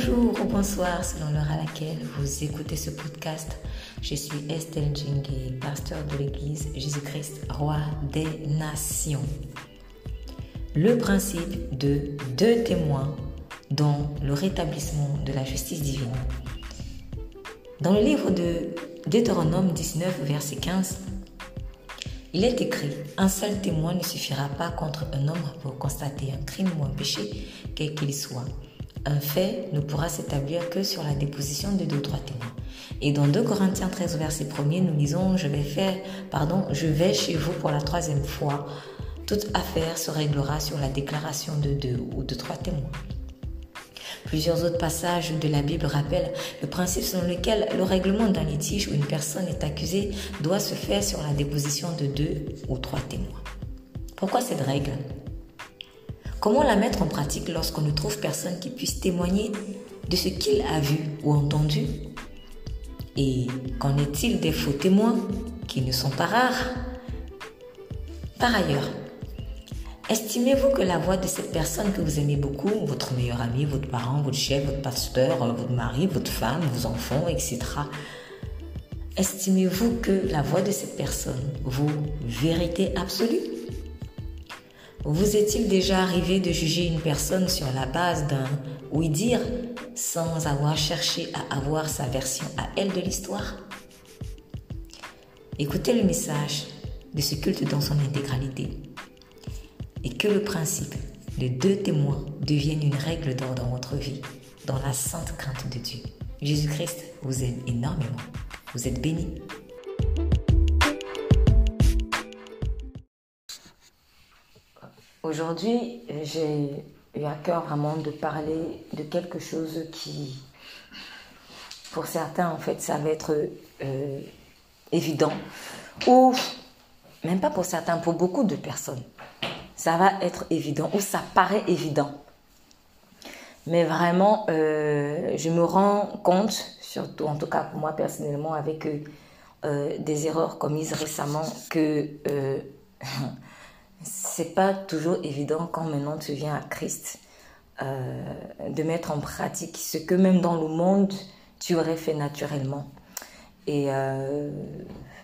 Bonjour ou bonsoir selon l'heure à laquelle vous écoutez ce podcast. Je suis Estelle Djenge, pasteur de l'église Jésus-Christ, roi des nations. Le principe de deux témoins dans le rétablissement de la justice divine. Dans le livre de Deutéronome 19, verset 15, il est écrit, un seul témoin ne suffira pas contre un homme pour constater un crime ou un péché, quel qu'il soit. Un fait ne pourra s'établir que sur la déposition de deux ou trois témoins. Et dans 2 Corinthiens 13, verset 1er, nous lisons, je vais faire, pardon, je vais chez vous pour la troisième fois. Toute affaire se réglera sur la déclaration de deux ou de trois témoins. Plusieurs autres passages de la Bible rappellent le principe selon lequel le règlement d'un litige où une personne est accusée doit se faire sur la déposition de deux ou trois témoins. Pourquoi cette règle? Comment la mettre en pratique lorsqu'on ne trouve personne qui puisse témoigner de ce qu'il a vu ou entendu? Et qu'en est-il des faux témoins qui ne sont pas rares? Par ailleurs, Estimez-vous que la voix de cette personne que vous aimez beaucoup, votre meilleur ami, votre parent, votre chef, votre pasteur, euh, votre mari, votre femme, vos enfants, etc. Estimez-vous que la voix de cette personne vaut vérité absolue? Vous est-il déjà arrivé de juger une personne sur la base d'un oui-dire sans avoir cherché à avoir sa version à elle de l'histoire? Écoutez le message de ce culte dans son intégralité et que le principe de deux témoins devienne une règle d'or dans votre vie, dans la sainte crainte de Dieu. Jésus-Christ vous aime énormément. Vous êtes bénis. Aujourd'hui, j'ai eu à cœur vraiment de parler de quelque chose qui, pour certains, en fait, ça va être euh, évident, ou même pas pour certains, pour beaucoup de personnes ça va être évident ou ça paraît évident. Mais vraiment, euh, je me rends compte, surtout en tout cas pour moi personnellement, avec euh, des erreurs commises récemment, que c'est pas toujours évident quand maintenant tu viens à Christ de mettre en pratique ce que même dans le monde tu aurais fait naturellement. Et,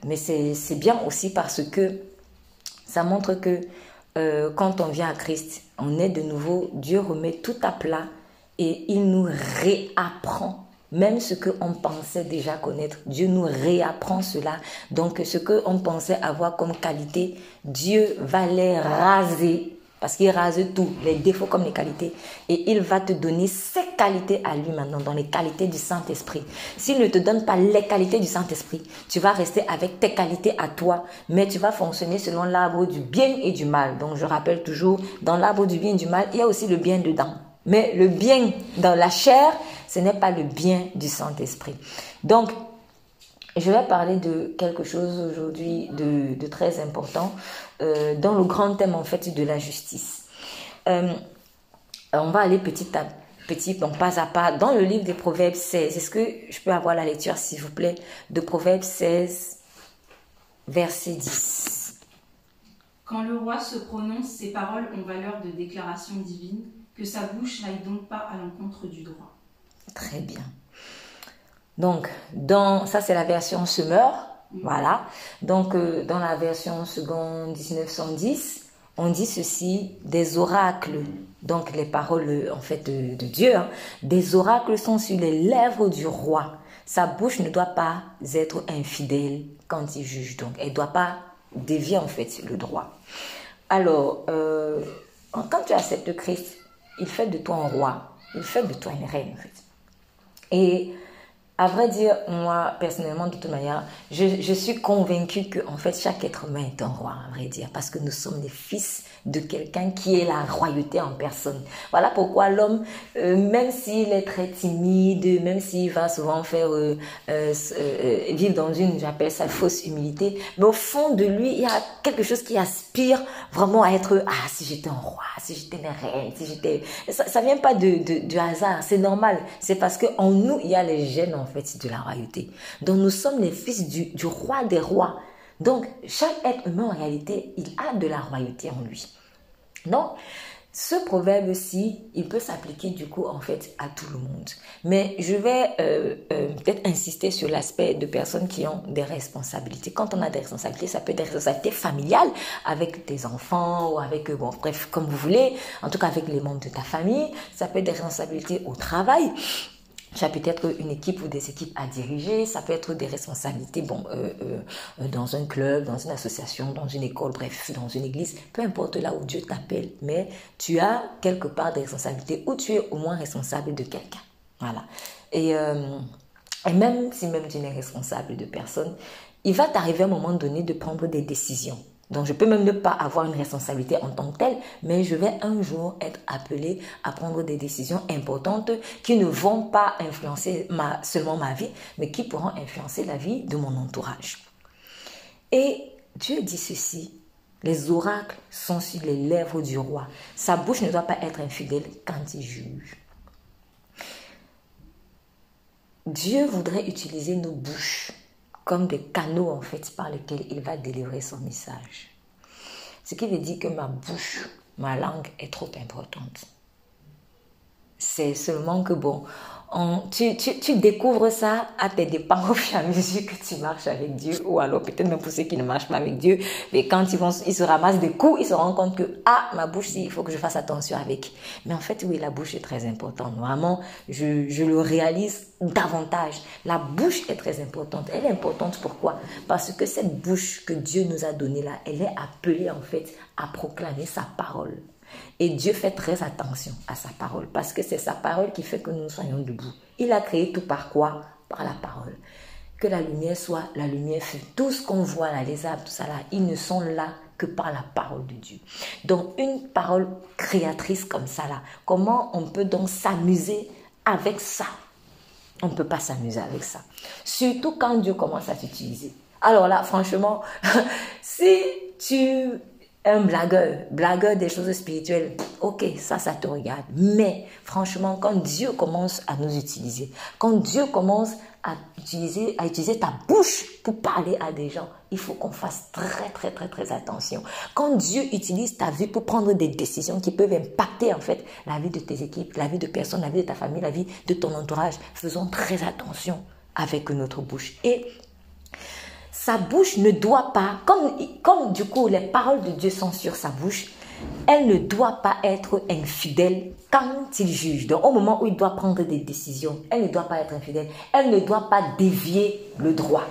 mais c'est bien aussi parce que ça montre que euh, quand on vient à Christ, on est de nouveau, Dieu remet tout à plat et il nous réapprend même ce qu'on pensait déjà connaître. Dieu nous réapprend cela. Donc ce qu'on pensait avoir comme qualité, Dieu va les raser parce qu'il rase tout, les défauts comme les qualités. Et il va te donner ses qualités à lui maintenant, dans les qualités du Saint-Esprit. S'il ne te donne pas les qualités du Saint-Esprit, tu vas rester avec tes qualités à toi, mais tu vas fonctionner selon l'arbre du bien et du mal. Donc je rappelle toujours, dans l'arbre du bien et du mal, il y a aussi le bien dedans. Mais le bien dans la chair, ce n'est pas le bien du Saint-Esprit. Donc, je vais parler de quelque chose aujourd'hui de, très important euh, dans le grand thème en fait de la justice. Euh, on va aller petit à petit, pas à pas, dans le livre des Proverbes 16. Est-ce que je peux avoir la lecture, s'il vous plaît, de Proverbes 16, verset 10 Quand le roi se prononce, ses paroles ont valeur de déclaration divine, que sa bouche n'aille donc pas à l'encontre du droit. Très bien. Donc, dans, ça c'est la version Summer, voilà. Donc, euh, dans la version seconde 1910, on dit ceci, des oracles, donc les paroles en fait de, Dieu, hein. des oracles sont sur les lèvres du roi. Sa bouche ne doit pas être infidèle quand il juge, donc elle ne doit pas dévier en fait le droit. Alors, euh, quand tu acceptes Christ, il fait de toi un roi, il fait de toi une reine. Et à vrai dire, moi, personnellement, de toute manière, je, suis convaincue que, en fait, chaque être humain est un roi, à vrai dire, parce que nous sommes les fils de quelqu'un qui est la royauté en personne. Voilà pourquoi l'homme, euh, même s'il est très timide, même s'il va souvent faire euh, euh, vivre dans une, j'appelle ça fausse humilité, mais au fond de lui, il y a quelque chose qui aspire vraiment à être ah si j'étais un roi, si j'étais une reine, si j'étais ça, ça vient pas de, hasard, c'est normal, c'est parce que en nous il y a les gènes en fait de la royauté. Donc nous sommes les fils du, du roi des rois. Donc, chaque être humain, en réalité, il a de la royauté en lui. Donc, ce proverbe-ci, il peut s'appliquer du coup en fait à tout le monde. Mais je vais euh, euh, peut-être insister sur l'aspect de personnes qui ont des responsabilités. Quand on a des responsabilités, ça peut être des responsabilités familiales avec tes enfants ou avec, bon, bref, comme vous voulez, en tout cas avec les membres de ta famille. Ça peut être des responsabilités au travail. Ça peut être une équipe ou des équipes à diriger, ça peut être des responsabilités bon, euh, euh, euh, dans un club, dans une association, dans une école, bref, dans une église, peu importe là où Dieu t'appelle, mais tu as quelque part des responsabilités ou tu es au moins responsable de quelqu'un. Voilà. Et, et même si même tu n'es responsable de personne, il va t'arriver à un moment donné de prendre des décisions. Donc je peux même ne pas avoir une responsabilité en tant que telle, mais je vais un jour être appelé à prendre des décisions importantes qui ne vont pas influencer seulement ma vie, mais qui pourront influencer la vie de mon entourage. Et Dieu dit ceci, les oracles sont sur les lèvres du roi. Sa bouche ne doit pas être infidèle quand il juge. Dieu voudrait utiliser nos bouches comme des canaux en fait par lesquels il va délivrer son message. Ce qui veut dire que ma bouche, ma langue est trop importante. C'est seulement que bon, tu, tu, découvres ça à tes dépens au fur et à mesure que tu marches avec Dieu, ou alors peut-être même pour ceux qui ne marchent pas avec Dieu, mais quand ils, vont, ils se ramassent des coups, ils se rendent compte que, ah, ma bouche, il faut que je fasse attention avec. Mais en fait, oui, la bouche est très importante. Vraiment, je, je le réalise davantage. La bouche est très importante. Elle est importante pourquoi? Parce que cette bouche que Dieu nous a donnée là, elle est appelée en fait à proclamer sa parole. Et Dieu fait très attention à sa parole parce que c'est sa parole qui fait que nous soyons debout. Il a créé tout par quoi? Par la parole. Que la lumière soit, la lumière fut. Tout ce qu'on voit là, les arbres, tout ça là, ils ne sont là que par la parole de Dieu. Donc une parole créatrice comme ça là, comment on peut donc s'amuser avec ça? On ne peut pas s'amuser avec ça. Surtout quand Dieu commence à s'utiliser. Alors là, franchement, si tu un blagueur, blagueur des choses spirituelles, ok, ça, ça te regarde. Mais franchement, quand Dieu commence à nous utiliser, quand Dieu commence à utiliser, à utiliser ta bouche pour parler à des gens, il faut qu'on fasse très, très, très, très attention. Quand Dieu utilise ta vie pour prendre des décisions qui peuvent impacter, en fait, la vie de tes équipes, la vie de personnes, la vie de ta famille, la vie de ton entourage, faisons très attention avec notre bouche. Et sa bouche ne doit pas, comme, comme du coup les paroles de Dieu sont sur sa bouche, elle ne doit pas être infidèle quand il juge. Donc au moment où il doit prendre des décisions, elle ne doit pas être infidèle. Elle ne doit pas dévier le droit.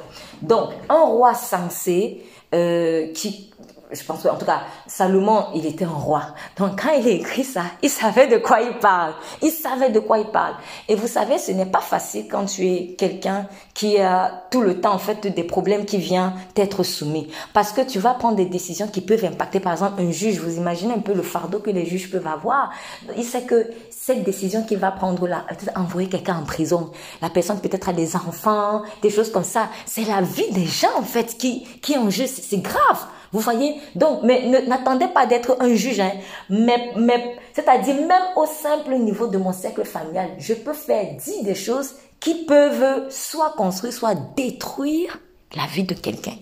Donc un roi sensé euh, qui je pense en tout cas, Salomon, il était un roi. Donc quand il a écrit ça, il savait de quoi il parle. Il savait de quoi il parle. Et vous savez, ce n'est pas facile quand tu es quelqu'un qui a tout le temps en fait des problèmes qui viennent t'être soumis. Parce que tu vas prendre des décisions qui peuvent impacter par exemple un juge. Vous imaginez un peu le fardeau que les juges peuvent avoir. Il sait que cette décision qu'il va prendre là, envoyer quelqu'un en prison. La personne peut-être a des enfants, des choses comme ça. C'est la vie des gens en fait qui, qui est en jeu. C'est grave. Vous voyez? Donc, mais n'attendez pas d'être un juge. Hein. Mais, mais, C'est-à-dire, même au simple niveau de mon cercle familial, je peux faire dire des choses qui peuvent soit construire, soit détruire la vie de quelqu'un.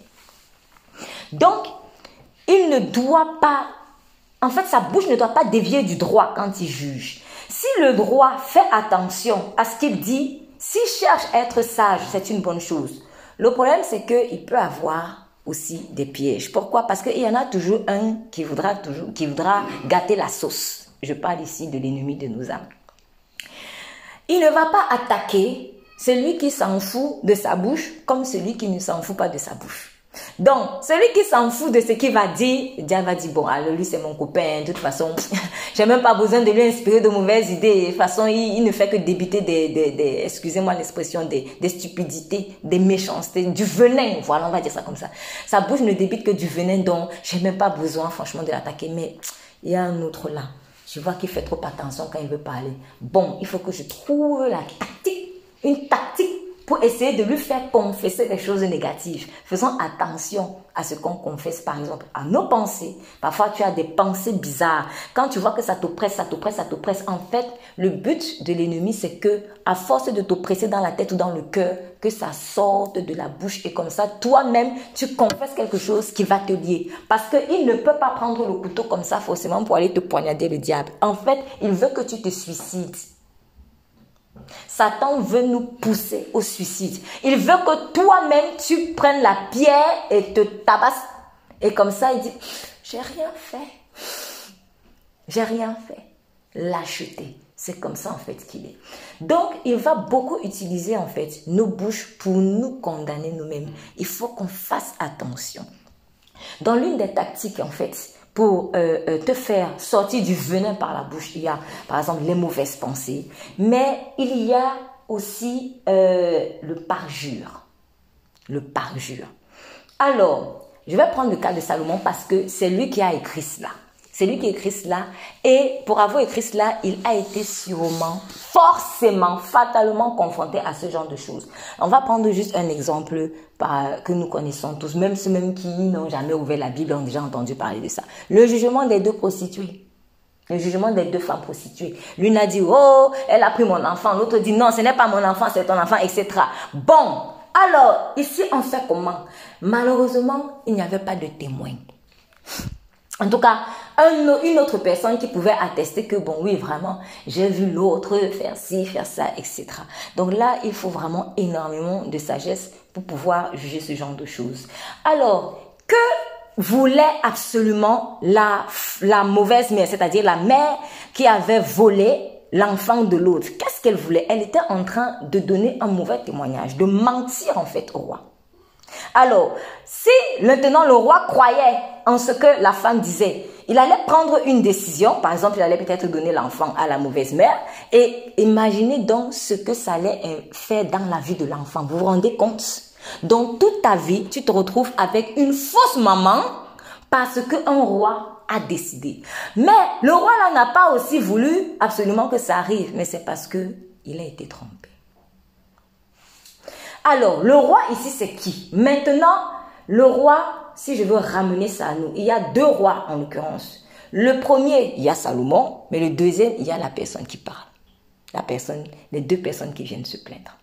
Donc, il ne doit pas, en fait, sa bouche ne doit pas dévier du droit quand il juge. Si le droit fait attention à ce qu'il dit, s'il cherche à être sage, c'est une bonne chose. Le problème, c'est qu'il peut avoir aussi des pièges. Pourquoi? Parce qu'il y en a toujours un qui voudra, toujours, qui voudra gâter la sauce. Je parle ici de l'ennemi de nos âmes. Il ne va pas attaquer celui qui s'en fout de sa bouche comme celui qui ne s'en fout pas de sa bouche. Donc, celui qui s'en fout de ce qu'il va dire, Dieu va dire, bon, lui c'est mon copain, de toute façon, j'ai même pas besoin de lui inspirer de mauvaises idées. De toute façon, il, ne fait que débiter des, excusez-moi l'expression, des, des stupidités, des méchancetés, du venin. Voilà, on va dire ça comme ça. Sa bouche ne débite que du venin, donc j'ai même pas besoin, franchement, de l'attaquer. Mais il y a un autre là. Je vois qu'il fait trop attention quand il veut parler. Bon, il faut que je trouve la tactique, une tactique pour essayer de lui faire confesser des choses négatives. Faisons attention à ce qu'on confesse, par exemple, à nos pensées. Parfois, tu as des pensées bizarres. Quand tu vois que ça t'oppresse, ça t'oppresse, ça t'oppresse, en fait, le but de l'ennemi, c'est que, à force de t'oppresser dans la tête ou dans le cœur, que ça sorte de la bouche et comme ça, toi-même, tu confesses quelque chose qui va te lier. Parce qu'il ne peut pas prendre le couteau comme ça forcément pour aller te poignarder le diable. En fait, il veut que tu te suicides. Satan veut nous pousser au suicide. Il veut que toi-même, tu prennes la pierre et te tabasses. Et comme ça, il dit, j'ai rien fait. J'ai rien fait. Lâcheté. C'est comme ça en fait qu'il est. Donc, il va beaucoup utiliser en fait nos bouches pour nous condamner nous-mêmes. Il faut qu'on fasse attention. Dans l'une des tactiques en fait pour euh, euh, te faire sortir du venin par la bouche. Il y a, par exemple, les mauvaises pensées, mais il y a aussi euh, le parjure. Le parjure. Alors, je vais prendre le cas de Salomon parce que c'est lui qui a écrit cela. C'est lui qui écrit cela. Et pour avoir écrit cela, il a été sûrement, forcément, fatalement confronté à ce genre de choses. On va prendre juste un exemple que nous connaissons tous. Même ceux même qui n'ont jamais ouvert la Bible ont déjà entendu parler de ça. Le jugement des deux prostituées. Le jugement des deux femmes prostituées. L'une a dit, oh, elle a pris mon enfant. L'autre dit, non, ce n'est pas mon enfant, c'est ton enfant, etc. Bon, alors, ici, on fait comment? Malheureusement, il n'y avait pas de témoin. En tout cas, une autre personne qui pouvait attester que, bon, oui, vraiment, j'ai vu l'autre faire ci, faire ça, etc. Donc là, il faut vraiment énormément de sagesse pour pouvoir juger ce genre de choses. Alors, que voulait absolument la, la mauvaise mère, c'est-à-dire la mère qui avait volé l'enfant de l'autre? Qu'est-ce qu'elle voulait? Elle était en train de donner un mauvais témoignage, de mentir en fait au roi. Alors, si maintenant le roi croyait en ce que la femme disait, il allait prendre une décision, par exemple, il allait peut-être donner l'enfant à la mauvaise mère, et imaginez donc ce que ça allait euh, faire dans la vie de l'enfant. Vous vous rendez compte? Donc, toute ta vie, tu te retrouves avec une fausse maman parce qu'un roi a décidé. Mais le roi là n'a pas aussi voulu absolument que ça arrive, mais c'est parce que il a été trompé. Alors, le roi ici, c'est qui? Maintenant, le roi, si je veux ramener ça à nous, il y a deux rois en l'occurrence. Le premier, il y a Salomon, mais le deuxième, il y a la personne qui parle. La personne, les deux personnes qui viennent se plaindre.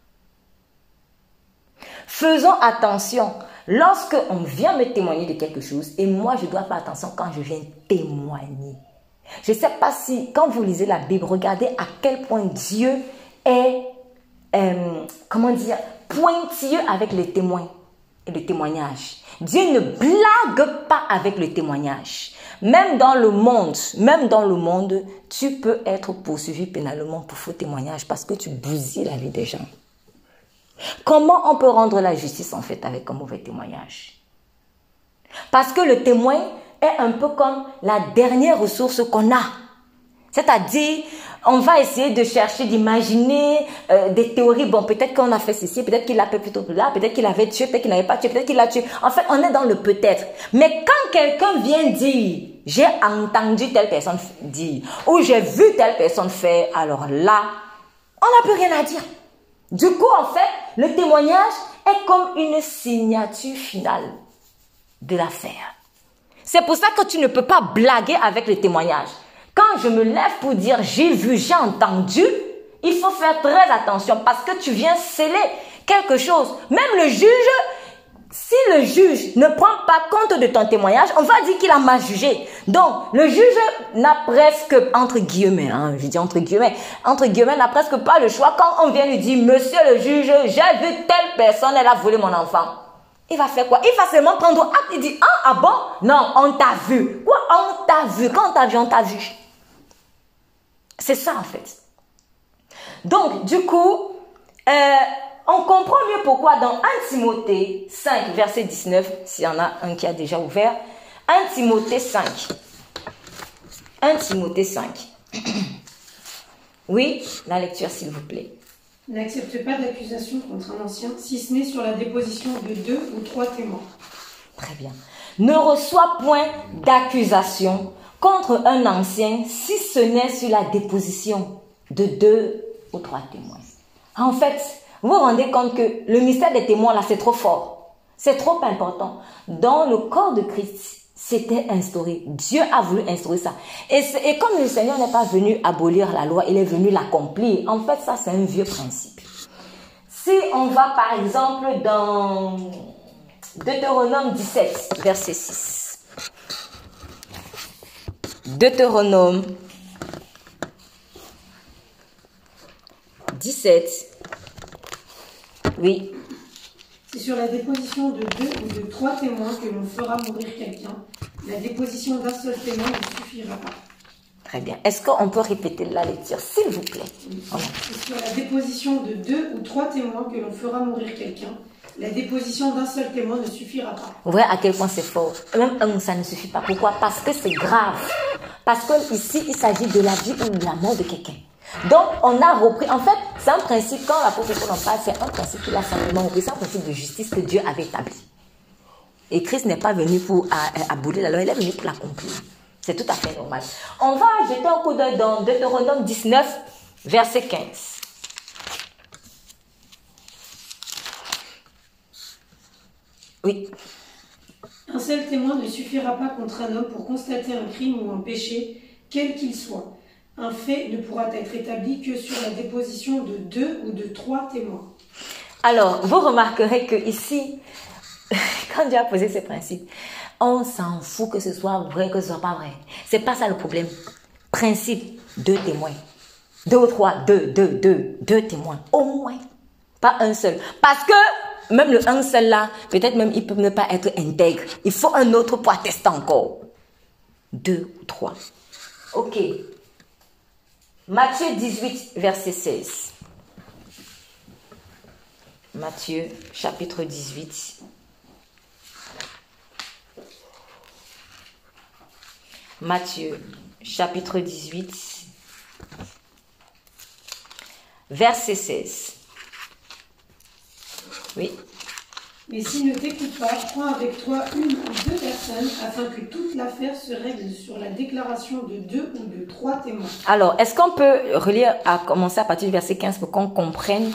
Faisons attention. Lorsque on vient me témoigner de quelque chose, et moi je dois faire attention quand je viens témoigner. Je ne sais pas si, quand vous lisez la Bible, regardez à quel point Dieu est, euh, comment dire, pointilleux avec les témoins et le témoignage. Dieu ne blague pas avec le témoignage. Même dans le monde, même dans le monde, tu peux être poursuivi pénalement pour faux témoignage parce que tu bousilles la vie des gens. Comment on peut rendre la justice en fait avec un mauvais témoignage? Parce que le témoin est un peu comme la dernière ressource qu'on a. C'est-à-dire, on va essayer de chercher, d'imaginer euh, des théories. Bon, peut-être qu'on a fait ceci, peut-être qu'il a fait plutôt là, peut-être qu'il avait tué, peut-être qu'il n'avait pas tué, peut-être qu'il a tué. En fait, on est dans le peut-être. Mais quand quelqu'un vient dire, j'ai entendu telle personne dire, ou j'ai vu telle personne faire, alors là, on n'a plus rien à dire. Du coup, en fait, le témoignage est comme une signature finale de l'affaire. C'est pour ça que tu ne peux pas blaguer avec le témoignage. Quand je me lève pour dire j'ai vu, j'ai entendu, il faut faire très attention parce que tu viens sceller quelque chose. Même le juge, si le juge ne prend pas compte de ton témoignage, on va dire qu'il a mal jugé. Donc, le juge n'a presque, entre guillemets, hein, je dis entre guillemets, entre guillemets, n'a presque pas le choix quand on vient lui dire, monsieur le juge, j'ai vu telle personne, elle a volé mon enfant. Il va faire quoi? Il va seulement prendre acte, il dit, ah, ah bon? Non, on t'a vu. Quoi? On t'a vu. Quand on t'a vu, on t'a vu. C'est ça en fait. Donc, du coup, euh, on comprend mieux pourquoi dans 1 Timothée 5, verset 19, s'il y en a un qui a déjà ouvert, 1 Timothée 5. 1 Timothée 5. Oui, la lecture s'il vous plaît. N'accepte pas d'accusation contre un ancien, si ce n'est sur la déposition de deux ou trois témoins. Très bien. Ne reçois point d'accusation contre un ancien si ce n'est sur la déposition de deux ou trois témoins. En fait, Vous vous rendez compte que le mystère des témoins, là, c'est trop fort. C'est trop important. Dans le corps de Christ, c'était instauré. Dieu a voulu instaurer ça. Et, comme le Seigneur n'est pas venu abolir la loi, il est venu l'accomplir. En fait, ça, c'est un vieux principe. Si on va, par exemple, dans Deutéronome 17, verset 6. Deutéronome 17. Oui. C'est sur la déposition de deux ou de trois témoins que l'on fera mourir quelqu'un. La déposition d'un seul témoin ne suffira pas. Très bien. Est-ce qu'on peut répéter la lecture, s'il vous plaît? C'est sur la déposition de deux ou trois témoins que l'on fera mourir quelqu'un. La déposition d'un seul témoin ne suffira pas. Vous voyez à quel point c'est fort. Même un, ça ne suffit pas. Pourquoi? Parce que c'est grave. Parce que ici, il s'agit de la vie ou de la mort de quelqu'un. Donc, on a repris. En fait, c'est un principe, quand la Paul en parle, c'est un principe qu'il a simplement repris. C'est un principe de justice que Dieu avait établi. Et Christ n'est pas venu pour abolir la loi, il est venu pour l'accomplir. C'est tout à fait normal. On va jeter un coup d'œil dans Deutéronome 19, verset 15. Oui. Un seul témoin ne suffira pas contre un homme pour constater un crime ou un péché, quel qu'il soit. Un fait ne pourra être établi que sur la déposition de deux ou de trois témoins. Alors, vous remarquerez que ici, quand Dieu a posé ces principes, on s'en fout que ce soit vrai, que ce soit pas vrai. C'est pas ça le problème. Principe, deux témoins. Deux ou trois, deux, deux, deux, deux témoins. Au moins. Pas un seul. Parce que même le un seul là, peut-être même il peut ne pas être intègre. Il faut un autre pour attester encore. Deux ou trois. Ok. Matthieu 18, verset 16. Matthieu chapitre 18. Matthieu chapitre 18, verset 16. Oui. Mais s'il ne t'écoute pas, prends avec toi une ou deux personnes afin que toute l'affaire se règle sur la déclaration de deux ou de trois témoins. Alors, est-ce qu'on peut relire à commencer à partir du verset 15 pour qu'on comprenne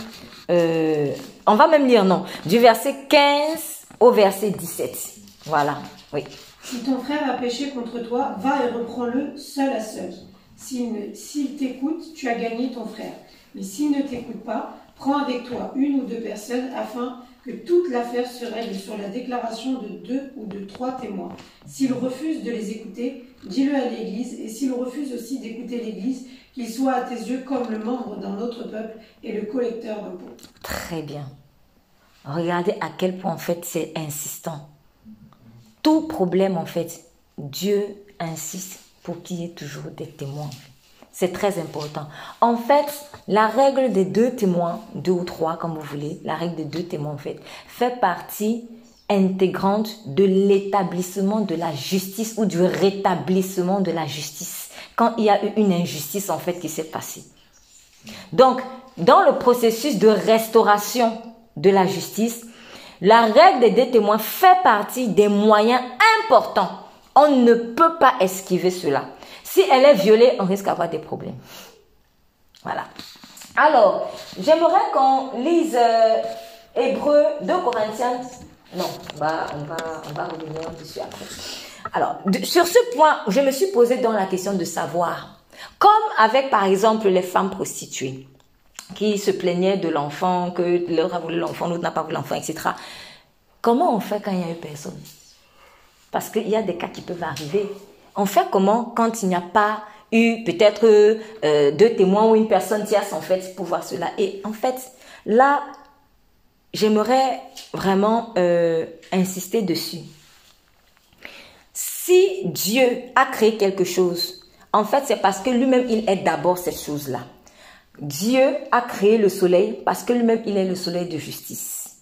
euh, On va même lire, non, du verset 15 au verset 17. Voilà, oui. Si ton frère a péché contre toi, va et reprends-le seul à seul. S'il t'écoute, tu as gagné ton frère. Mais s'il ne t'écoute pas, prends avec toi une ou deux personnes afin que toute l'affaire se règle sur la déclaration de deux ou de trois témoins. S'il refuse de les écouter, dis-le à l'Église, et s'il refuse aussi d'écouter l'Église, qu'il soit à tes yeux comme le membre d'un autre peuple et le collecteur d'impôts. Très bien. Regardez à quel point en fait c'est insistant tout problème, en fait, Dieu insiste pour qu'il y ait toujours des témoins. C'est très important. En fait, la règle des deux témoins, deux ou trois comme vous voulez, la règle des deux témoins en fait, fait partie intégrante de l'établissement de la justice ou du rétablissement de la justice quand il y a eu une injustice en fait qui s'est passée. Donc, dans le processus de restauration de la justice, la règle des deux témoins fait partie des moyens importants. On ne peut pas esquiver cela. Si elle est violée, on risque d'avoir des problèmes. Voilà. Alors, j'aimerais qu'on lise euh, Hébreu 2 Corinthiens. Non, on va, on, va, on va revenir dessus après. Alors, sur ce point, je me suis posé dans la question de savoir, comme avec par exemple les femmes prostituées qui se plaignaient de l'enfant, que l'un a voulu l'enfant, l'autre n'a pas voulu l'enfant, etc. Comment on fait quand il n'y a eu personne? Parce qu'il y a des cas qui peuvent arriver. On fait comment quand il n'y a pas eu peut-être euh, deux témoins ou une personne tierce en fait pour voir cela? Et en fait, là, j'aimerais vraiment euh, insister dessus. Si Dieu a créé quelque chose, en fait, c'est parce que lui-même, il est d'abord cette chose-là. Dieu a créé le soleil parce que lui-même, il est le soleil de justice.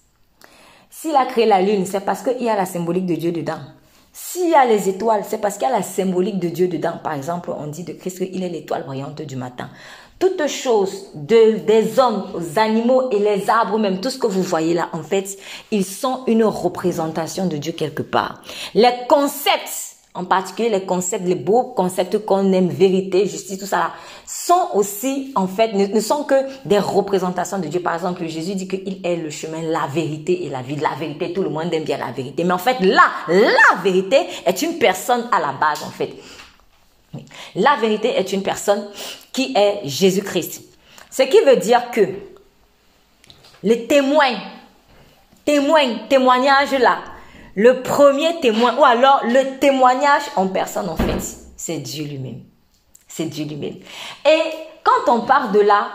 S'il a créé la lune, c'est parce qu'il y a la symbolique de Dieu dedans. S'il y a les étoiles, c'est parce qu'il y a la symbolique de Dieu dedans. Par exemple, on dit de Christ qu'il est l'étoile brillante du matin. Toutes choses, de, des hommes, aux animaux et les arbres, même tout ce que vous voyez là, en fait, ils sont une représentation de Dieu quelque part. Les concepts en particulier les concepts, les beaux concepts qu'on aime, vérité, justice, tout ça sont aussi, en fait, ne, sont que des représentations de Dieu. Par exemple, Jésus dit qu'il est le chemin, la vérité et la vie. La vérité, tout le monde aime bien la vérité. Mais en fait, là, la vérité est une personne à la base, en fait. La vérité est une personne qui est Jésus-Christ. Ce qui veut dire que les témoins, témoins, témoignages là, le premier témoin, ou alors le témoignage en personne, en fait, c'est Dieu lui-même. C'est Dieu lui-même. Et quand on part de là,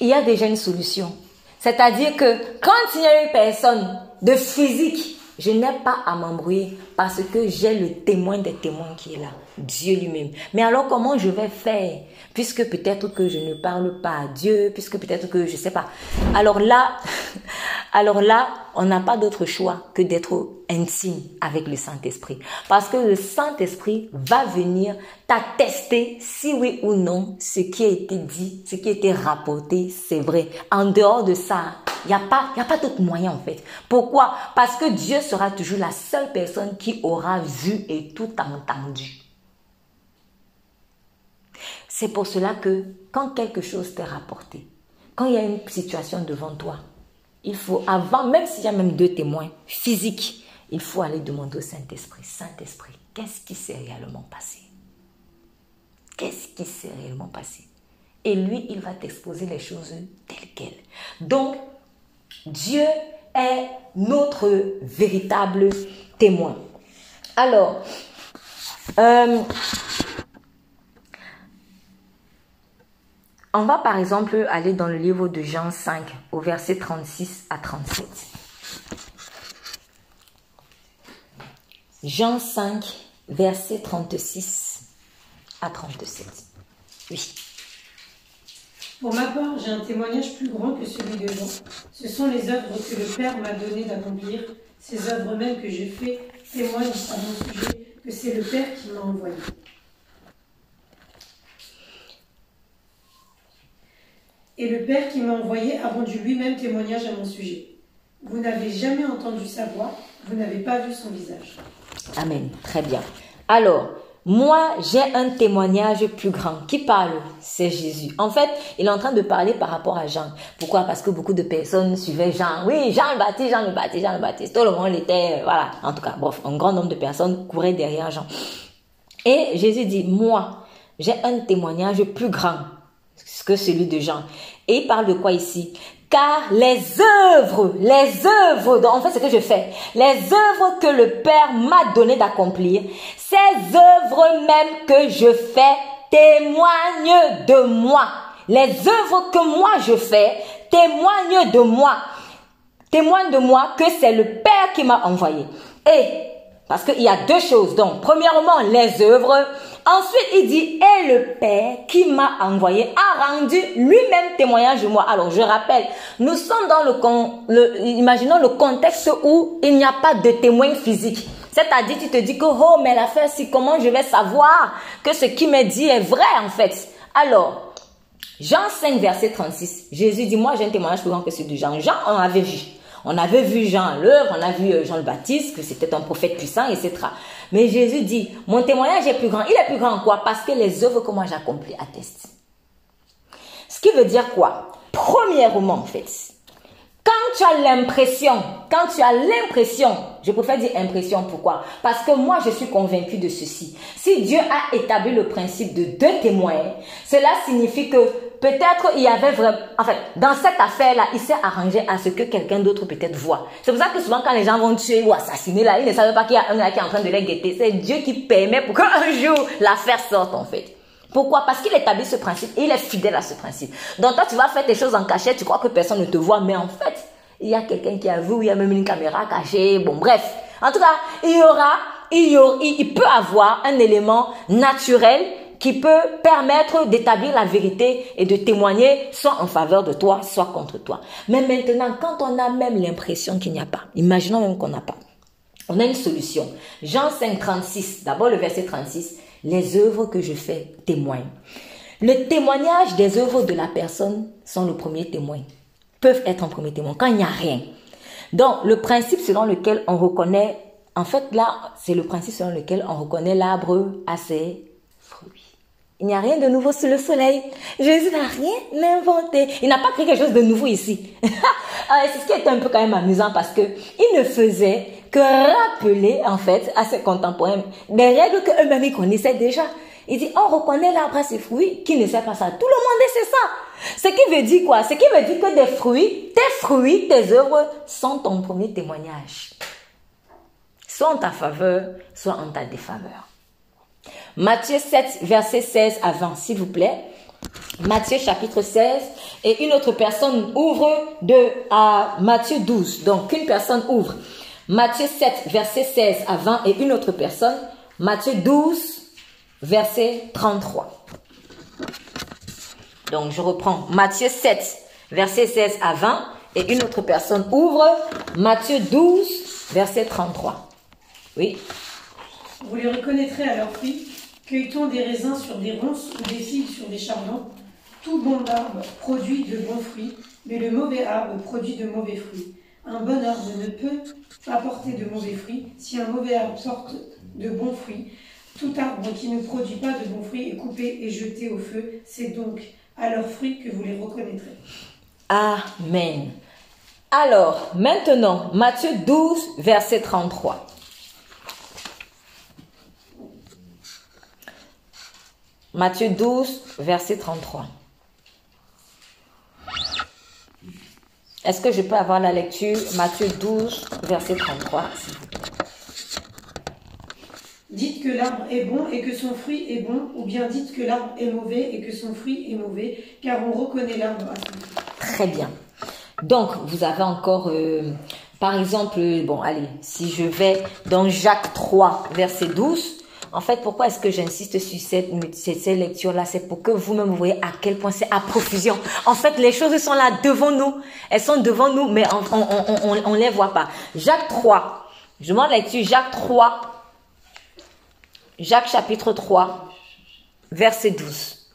il y a déjà une solution. C'est-à-dire que quand il n'y a une personne de physique, je n'ai pas à m'embrouiller parce que j'ai le témoin des témoins qui est là, Dieu lui-même. Mais alors comment je vais faire puisque peut-être que je ne parle pas à Dieu, puisque peut-être que je ne sais pas. Alors là, alors là, on n'a pas d'autre choix que d'être intime avec le Saint-Esprit. Parce que le Saint-Esprit va venir t'attester si oui ou non ce qui a été dit, ce qui a été rapporté, c'est vrai. En dehors de ça, il n'y a pas, a pas d'autre moyen en fait. Pourquoi? Parce que Dieu sera toujours la seule personne qui aura vu et tout entendu. C'est pour cela que quand quelque chose t'est rapporté, quand il y a une situation devant toi, il faut, avant, même s'il y a même deux témoins physiques, il faut aller demander au Saint-Esprit, Saint-Esprit, qu'est-ce qui s'est réellement passé? Qu'est-ce qui s'est réellement passé? Et lui, il va t'exposer les choses telles quelles. Donc, Dieu est notre véritable témoin. Alors, euh, On va par exemple aller dans le livre de Jean 5 au verset 36 à 37. Jean 5, verset 36 à 37. Oui. Pour ma part, j'ai un témoignage plus grand que celui de Jean. Ce sont les œuvres que le Père m'a donné d'accomplir. Ces œuvres mêmes que j'ai fait témoignent à mon sujet que c'est le Père qui m'a envoyé. Et le Père qui m'a envoyé a rendu lui-même témoignage à mon sujet. Vous n'avez jamais entendu sa voix, vous n'avez pas vu son visage. Amen. Très bien. Alors, moi, j'ai un témoignage plus grand. Qui parle? C'est Jésus. En fait, il est en train de parler par rapport à Jean. Pourquoi? Parce que beaucoup de personnes suivaient Jean. Oui, Jean le Baptiste, Jean le Baptiste, Jean le Baptiste. Tout le monde était, voilà. En tout cas, bon, un grand nombre de personnes couraient derrière Jean. Et Jésus dit, moi, j'ai un témoignage plus grand que celui de Jean. Et il parle de quoi ici? Car les œuvres, les œuvres, en fait ce que je fais, les œuvres que le Père m'a donné d'accomplir, ces œuvres même que je fais témoignent de moi. Les œuvres que moi je fais témoignent de moi. Témoignent de moi que c'est le Père qui m'a envoyé. Et, parce qu'il y a deux choses. Donc, premièrement, les œuvres Ensuite, il dit, et le Père qui m'a envoyé a rendu lui-même témoignage de moi. Alors, je rappelle, nous sommes dans le, le imaginons le contexte où il n'y a pas de témoin physique. C'est-à-dire, tu te dis que, oh, mais l'affaire, c'est comment je vais savoir que ce qui m'est dit est vrai, en fait. Alors, Jean 5, verset 36, Jésus dit, moi, j'ai un témoignage plus grand que celui de Jean. Jean, on avait vu. On avait vu Jean à l'œuvre, on a vu euh, Jean le Baptiste, que c'était un prophète puissant, etc. Mais Jésus dit, mon témoignage est plus grand. Il est plus grand quoi? Parce que les œuvres que moi j'accomplis attestent. Ce qui veut dire quoi? Premièrement, en fait, quand tu as l'impression, quand tu as l'impression, je préfère dire impression, pourquoi? Parce que moi, je suis convaincu de ceci. Si Dieu a établi le principe de deux témoins, cela signifie que peut-être il y avait vraiment, en fait, dans cette affaire-là, il s'est arrangé à ce que quelqu'un d'autre peut-être voit. C'est pour ça que souvent quand les gens vont tuer ou assassiner là, ils ne savent pas qu'il y a un là qui est en train de les guetter. C'est Dieu qui permet pour qu'un jour l'affaire sorte en fait. Pourquoi? Parce qu'il établit ce principe et il est fidèle à ce principe. Donc toi, tu vas faire tes choses en cachette, tu crois que personne ne te voit, mais en fait, il y a quelqu'un qui a vu, il y a même une caméra cachée, bon bref. En tout cas, il y aura, il, y aura, il peut avoir un élément naturel qui peut permettre d'établir la vérité et de témoigner soit en faveur de toi, soit contre toi. Mais maintenant, quand on a même l'impression qu'il n'y a pas, imaginons même qu'on n'a pas, on a une solution. Jean 5, 36, d'abord le verset 36, les œuvres que je fais témoignent. Le témoignage des œuvres de la personne sont le premier témoin, peuvent être un premier témoin quand il n'y a rien. Donc, le principe selon lequel on reconnaît En fait, là, c'est le principe selon lequel on reconnaît l'arbre à ses. Il n'y a rien de nouveau sous le soleil. Jésus n'a rien inventé. Il n'a pas créé quelque chose de nouveau ici. Ah, c'est ce qui est un peu quand même amusant parce que il ne faisait que rappeler en fait à ses contemporains des règles que eux-mêmes connaissaient déjà. Il dit, on reconnaît l'arbre à ses fruits. Qui ne sait pas ça Tout le monde sait ça. Ce qui veut dire quoi? Ce qui veut dire que des fruits, tes fruits, tes œuvres sont ton premier témoignage. Soit en ta faveur, soit en ta défaveur. Matthieu 7, verset 16 à 20, s'il vous plaît. Matthieu chapitre 16 et une autre personne ouvre de à Matthieu 12. Donc une personne ouvre Matthieu 7 verset 16 à 20 et une autre personne Matthieu 12 verset 33. Donc je reprends Matthieu 7 verset 16 à 20 et une autre personne ouvre Matthieu 12 verset 33. Oui. Vous les reconnaîtrez à fruits. Cueille-t-on des raisins sur des ronces ou des figues sur des chardons? Tout bon arbre produit de bons fruits, mais le mauvais arbre produit de mauvais fruits. Un bon arbre ne peut apporter de mauvais fruits si un mauvais arbre porte de bons fruits. Tout arbre qui ne produit pas de bons fruits est coupé et jeté au feu. C'est donc à leurs fruits que vous les reconnaîtrez. Amen. Alors, maintenant, Matthieu 12, verset 33. Matthieu 12, verset 33. Est-ce que je peux avoir la lecture? Matthieu 12, verset 33, s'il vous plaît. Dites que l'arbre est bon et que son fruit est bon, ou bien dites que l'arbre est mauvais et que son fruit est mauvais, car on reconnaît l'arbre à son fruit. Très bien. Donc, vous avez encore, euh, par exemple, bon, allez, si je vais dans Jacques 3, verset 12, en fait, pourquoi est-ce que j'insiste sur cette, cette, lecture-là? C'est pour que vous-même voyez à quel point c'est à profusion. En fait, les choses sont là devant nous. Elles sont devant nous, mais on ne les voit pas. Jacques 3. Je m'en lecture Jacques 3. Jacques chapitre 3, verset 12.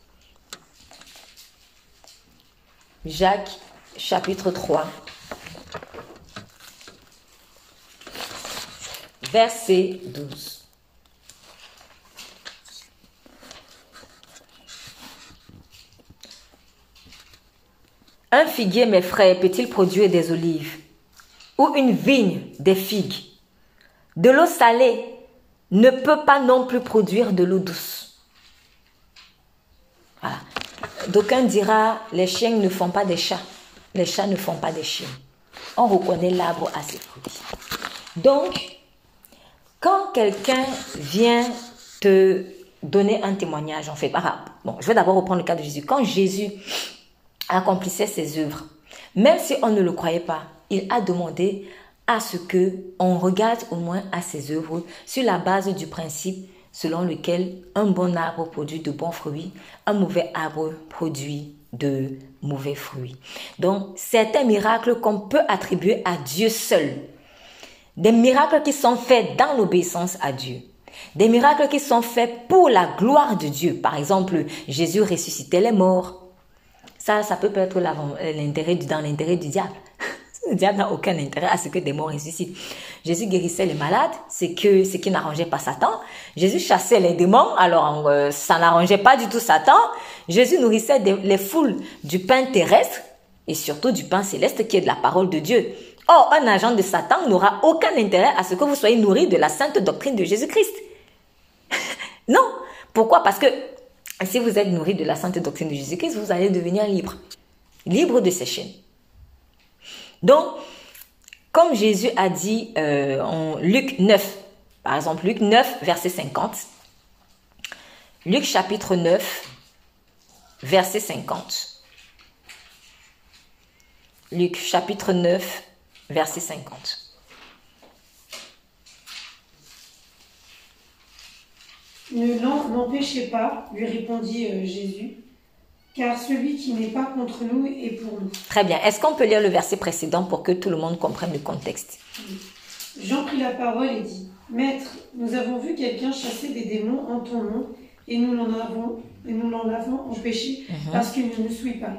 Jacques chapitre 3, verset 12. Un figuier, mes frères, peut-il produire des olives? Ou une vigne des figues? De l'eau salée ne peut pas non plus produire de l'eau douce. Voilà. D'aucuns dira, les chiens ne font pas des chats, les chats ne font pas des chiens. On reconnaît l'arbre à ses fruits. Donc, quand quelqu'un vient te donner un témoignage, en fait, bon, je vais d'abord reprendre le cas de Jésus. Quand Jésus accomplissait ses œuvres. Même si on ne le croyait pas, il a demandé à ce que on regarde au moins à ses œuvres sur la base du principe selon lequel un bon arbre produit de bons fruits, un mauvais arbre produit de mauvais fruits. Donc, certains miracles qu'on peut attribuer à Dieu seul. Des miracles qui sont faits dans l'obéissance à Dieu. Des miracles qui sont faits pour la gloire de Dieu. Par exemple, Jésus ressuscitait les morts. Ça, ça peut être l'intérêt dans l'intérêt du diable. Le diable n'a aucun intérêt à ce que des morts ressuscitent. Jésus guérissait les malades, c'est que ce qui n'arrangeait pas Satan. Jésus chassait les démons, alors euh, ça n'arrangeait pas du tout Satan. Jésus nourrissait les foules du pain terrestre et surtout du pain céleste qui est de la parole de Dieu. Or, un agent de Satan n'aura aucun intérêt à ce que vous soyez nourris de la sainte doctrine de Jésus-Christ. non. Pourquoi? Parce que si vous êtes nourri de la sainte doctrine de Jésus-Christ, vous allez devenir libre. Libre de ses chaînes. Donc, comme Jésus a dit euh, en Luc 9, par exemple Luc 9, verset 50, Luc chapitre 9, verset 50. Luc chapitre 9, verset 50. Ne l'empêchez pas, lui répondit euh, Jésus, car celui qui n'est pas contre nous est pour nous. Très bien. Est-ce qu'on peut lire le verset précédent pour que tout le monde comprenne le contexte? Jean prit la parole et dit, Maître, nous avons vu quelqu'un chasser des démons en ton nom, et nous n'en avons et nous l'en avons empêché Mhm. parce qu'il ne nous suit pas.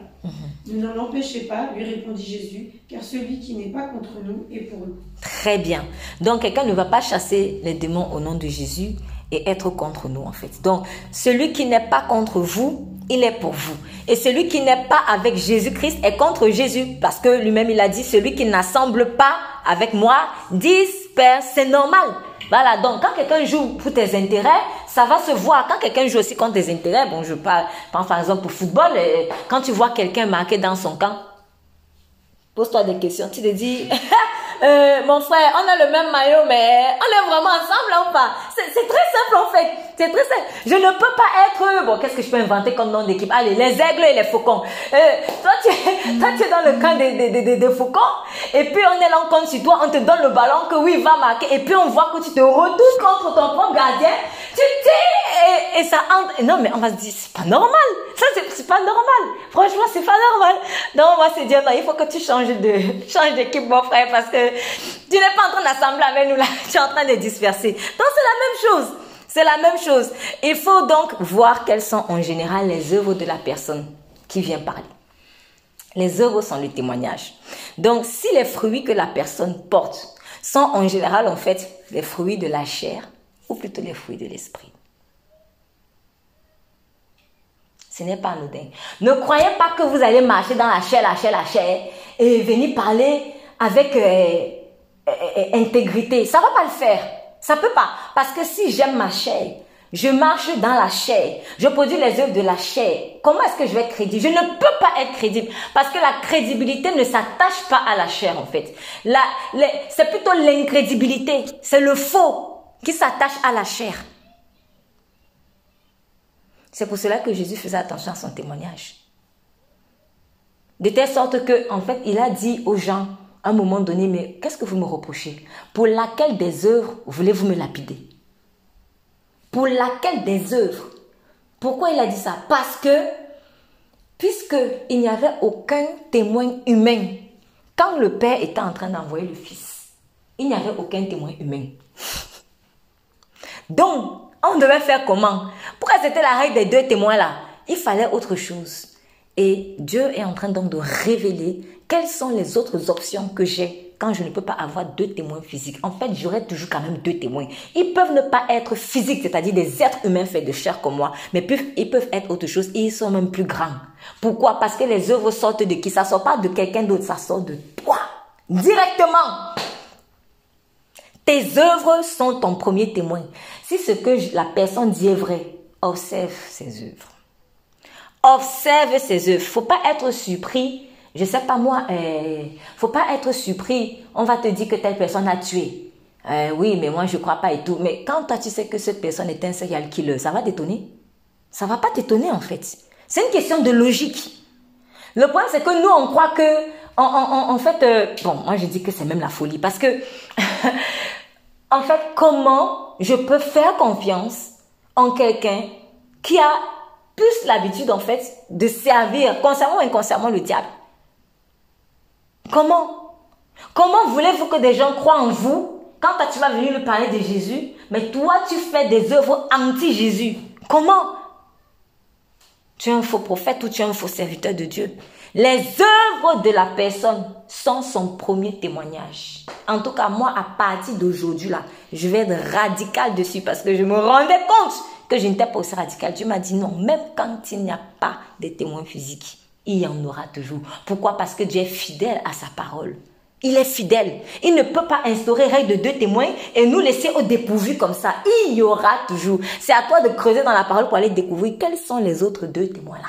Ne n'en empêchez pas, lui répondit Jésus, car celui qui n'est pas contre nous est pour nous. Très bien. Donc, quelqu'un ne va pas chasser les démons au nom de Jésus et être contre nous, en fait. Donc, celui qui n'est pas contre vous, il est pour vous. Et celui qui n'est pas avec Jésus-Christ est contre Jésus. Parce que lui-même, il a dit, celui qui n'assemble pas avec moi disperse. C'est normal. Voilà, donc quand quelqu'un joue pour tes intérêts, ça va se voir. Quand quelqu'un joue aussi contre tes intérêts, bon, je parle, par exemple pour football, euh, quand tu vois quelqu'un marqué dans son camp, Pose-toi des questions. Tu te dis, euh, mon frère, on a le même maillot, mais on est vraiment ensemble là ou pas? C'est très simple en fait. C'est très simple. Je ne peux pas être... Bon, qu'est-ce que je peux inventer comme nom d'équipe? Allez, les aigles et les faucons. Euh, toi, tu es, toi, tu es dans le camp des, des, des, des- faucons. Et puis, on est là, on compte sur toi. On te donne le ballon que oui, va marquer. Et puis, on voit que tu te retournes contre ton propre gardien. Tu. Et, et ça entre... Non, mais on va se dire, c'est pas normal. Ça, c'est pas normal. Franchement, c'est pas normal. Non, on va se dire, non, il faut que tu changes de, changes d'équipe, mon frère, parce que tu n'es pas en train d'assembler avec nous là. Tu es en train de disperser. Donc, c'est la même chose. C'est la même chose. Il faut donc voir quelles sont en général les œuvres de la personne qui vient parler. Les œuvres sont le témoignage. Donc, si les fruits que la personne porte sont en général, en fait, les fruits de la chair, ou plutôt les fruits de l'esprit. Ce n'est pas anodin. Ne croyez pas que vous allez marcher dans la chair, la chair, la chair, et venir parler avec euh, euh, euh, intégrité. Ça va pas le faire. Ça peut pas. Parce que si j'aime ma chair, je marche dans la chair, je produis les œuvres de la chair. Comment est-ce que je vais être crédible? Je ne peux pas être crédible parce que la crédibilité ne s'attache pas à la chair en fait. C'est plutôt l'incrédibilité, c'est le faux qui s'attache à la chair. C'est pour cela que Jésus faisait attention à son témoignage. De telle sorte que, en fait, il a dit aux gens, à un moment donné, mais qu'est-ce que vous me reprochez? Pour laquelle des œuvres voulez-vous me lapider? Pour laquelle des œuvres? Pourquoi il a dit ça? Parce que, puisque il n'y avait aucun témoin humain, quand le Père était en train d'envoyer le Fils, il n'y avait aucun témoin humain. Donc, on devait faire comment? Pourquoi c'était la règle des deux témoins là? Il fallait autre chose. Et Dieu est en train donc de révéler quelles sont les autres options que j'ai quand je ne peux pas avoir deux témoins physiques. En fait, j'aurai toujours quand même deux témoins. Ils peuvent ne pas être physiques, c'est-à-dire des êtres humains faits de chair comme moi, mais ils peuvent être autre chose et ils sont même plus grands. Pourquoi? Parce que les œuvres sortent de qui? Ça sort pas de quelqu'un d'autre, ça sort de toi, directement. Tes œuvres sont ton premier témoin. Si ce que la personne dit est vrai, observe ses œuvres. Observe ses œuvres. Faut pas être surpris. Je sais pas moi, euh, faut pas être surpris. On va te dire que telle personne a tué. Euh, oui, mais moi je crois pas et tout. Mais quand toi tu sais que cette personne est un serial killer, ça va t'étonner? Ça va pas t'étonner en fait. C'est une question de logique. Le point, c'est que nous, on croit que, en fait, euh, bon, moi je dis que c'est même la folie parce que, en fait, comment je peux faire confiance en quelqu'un qui a plus l'habitude, en fait, de servir, consciemment ou inconsciemment, le diable? Comment? Comment voulez-vous que des gens croient en vous quand tu vas venir lui parler de Jésus, mais toi, tu fais des œuvres anti-Jésus? Comment? Tu es un faux prophète ou tu es un faux serviteur de Dieu. Les œuvres de la personne sont son premier témoignage. En tout cas, moi, à partir d'aujourd'hui, là, je vais être radical dessus parce que je me rendais compte que je n'étais pas aussi radical. Dieu m'a dit non, même quand il n'y a pas de témoins physiques, il y en aura toujours. Pourquoi? Parce que Dieu est fidèle à sa parole. Il est fidèle. Il ne peut pas instaurer règle de deux témoins et nous laisser au dépourvu comme ça. Il y aura toujours. C'est à toi de creuser dans la parole pour aller découvrir quels sont les autres deux témoins-là.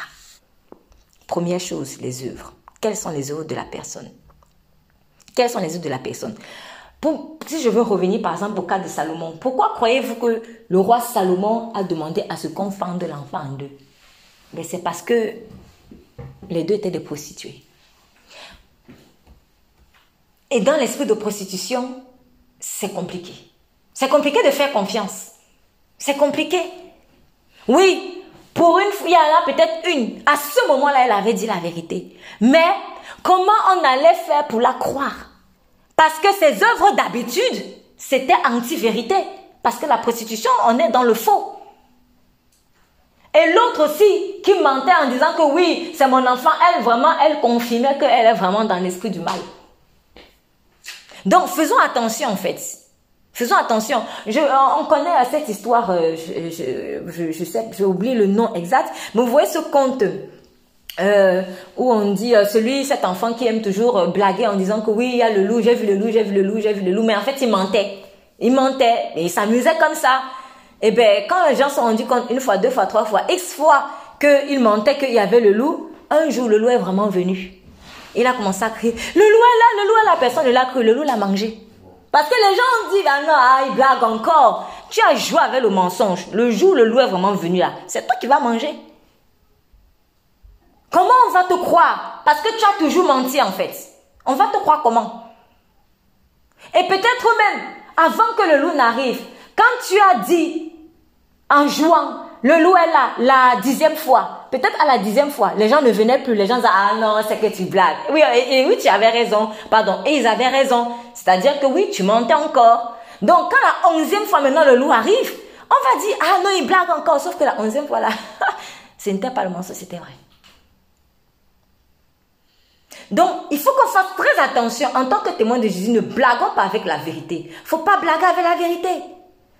Première chose, les œuvres. Quelles sont les œuvres de la personne? Quelles sont les œuvres de la personne? Si je veux revenir par exemple au cas de Salomon, pourquoi croyez-vous que le roi Salomon a demandé à ce qu'on fende l'enfant en deux? Mais c'est parce que les deux étaient des prostituées. Et dans l'esprit de prostitution, c'est compliqué. C'est compliqué de faire confiance. C'est compliqué. Oui, pour une fois, il y en a peut-être une. À ce moment-là, elle avait dit la vérité. Mais comment on allait faire pour la croire? Parce que ses œuvres d'habitude, c'était anti-vérité. Parce que la prostitution, on est dans le faux. Et l'autre aussi qui mentait en disant que oui, c'est mon enfant, elle vraiment, elle confirmait qu'elle est vraiment dans l'esprit du mal. Donc faisons attention en fait. Faisons attention. On connaît cette histoire, euh, je, sais, j'ai oublié le nom exact, mais vous voyez ce conte euh, où on dit euh, celui, cet enfant qui aime toujours blaguer en disant que oui, il y a le loup, j'ai vu le loup, j'ai vu le loup, j'ai vu le loup, mais en fait il mentait. Il mentait et il s'amusait comme ça. Et eh ben quand les gens se sont rendus compte une fois, deux fois, trois fois, x fois qu'il mentait qu'il y avait le loup, un jour le loup est vraiment venu. Il a commencé à crier, le loup est là, le loup est là, personne ne l'a cru, le loup l'a mangé. Parce que les gens disent, ah non, ah, il blague encore. Tu as joué avec le mensonge. Le jour où le loup est vraiment venu là, c'est toi qui vas manger. Comment on va te croire? Parce que tu as toujours menti en fait. On va te croire comment? Et peut-être même, avant que le loup n'arrive, quand tu as dit en jouant, le loup est là, la dixième fois, peut-être à la dixième fois, les gens ne venaient plus, les gens disaient, ah non, c'est que tu blagues. Oui, et, oui, tu avais raison, pardon, et ils avaient raison. C'est-à-dire que oui, tu mentais encore. Donc, quand la onzième fois maintenant le loup arrive, on va dire, ah non, il blague encore, sauf que la onzième fois là, ce n'était pas le mensonge, c'était vrai. Donc, il faut qu'on fasse très attention. En tant que témoin de Jésus, ne blaguons pas avec la vérité. Faut pas blaguer avec la vérité.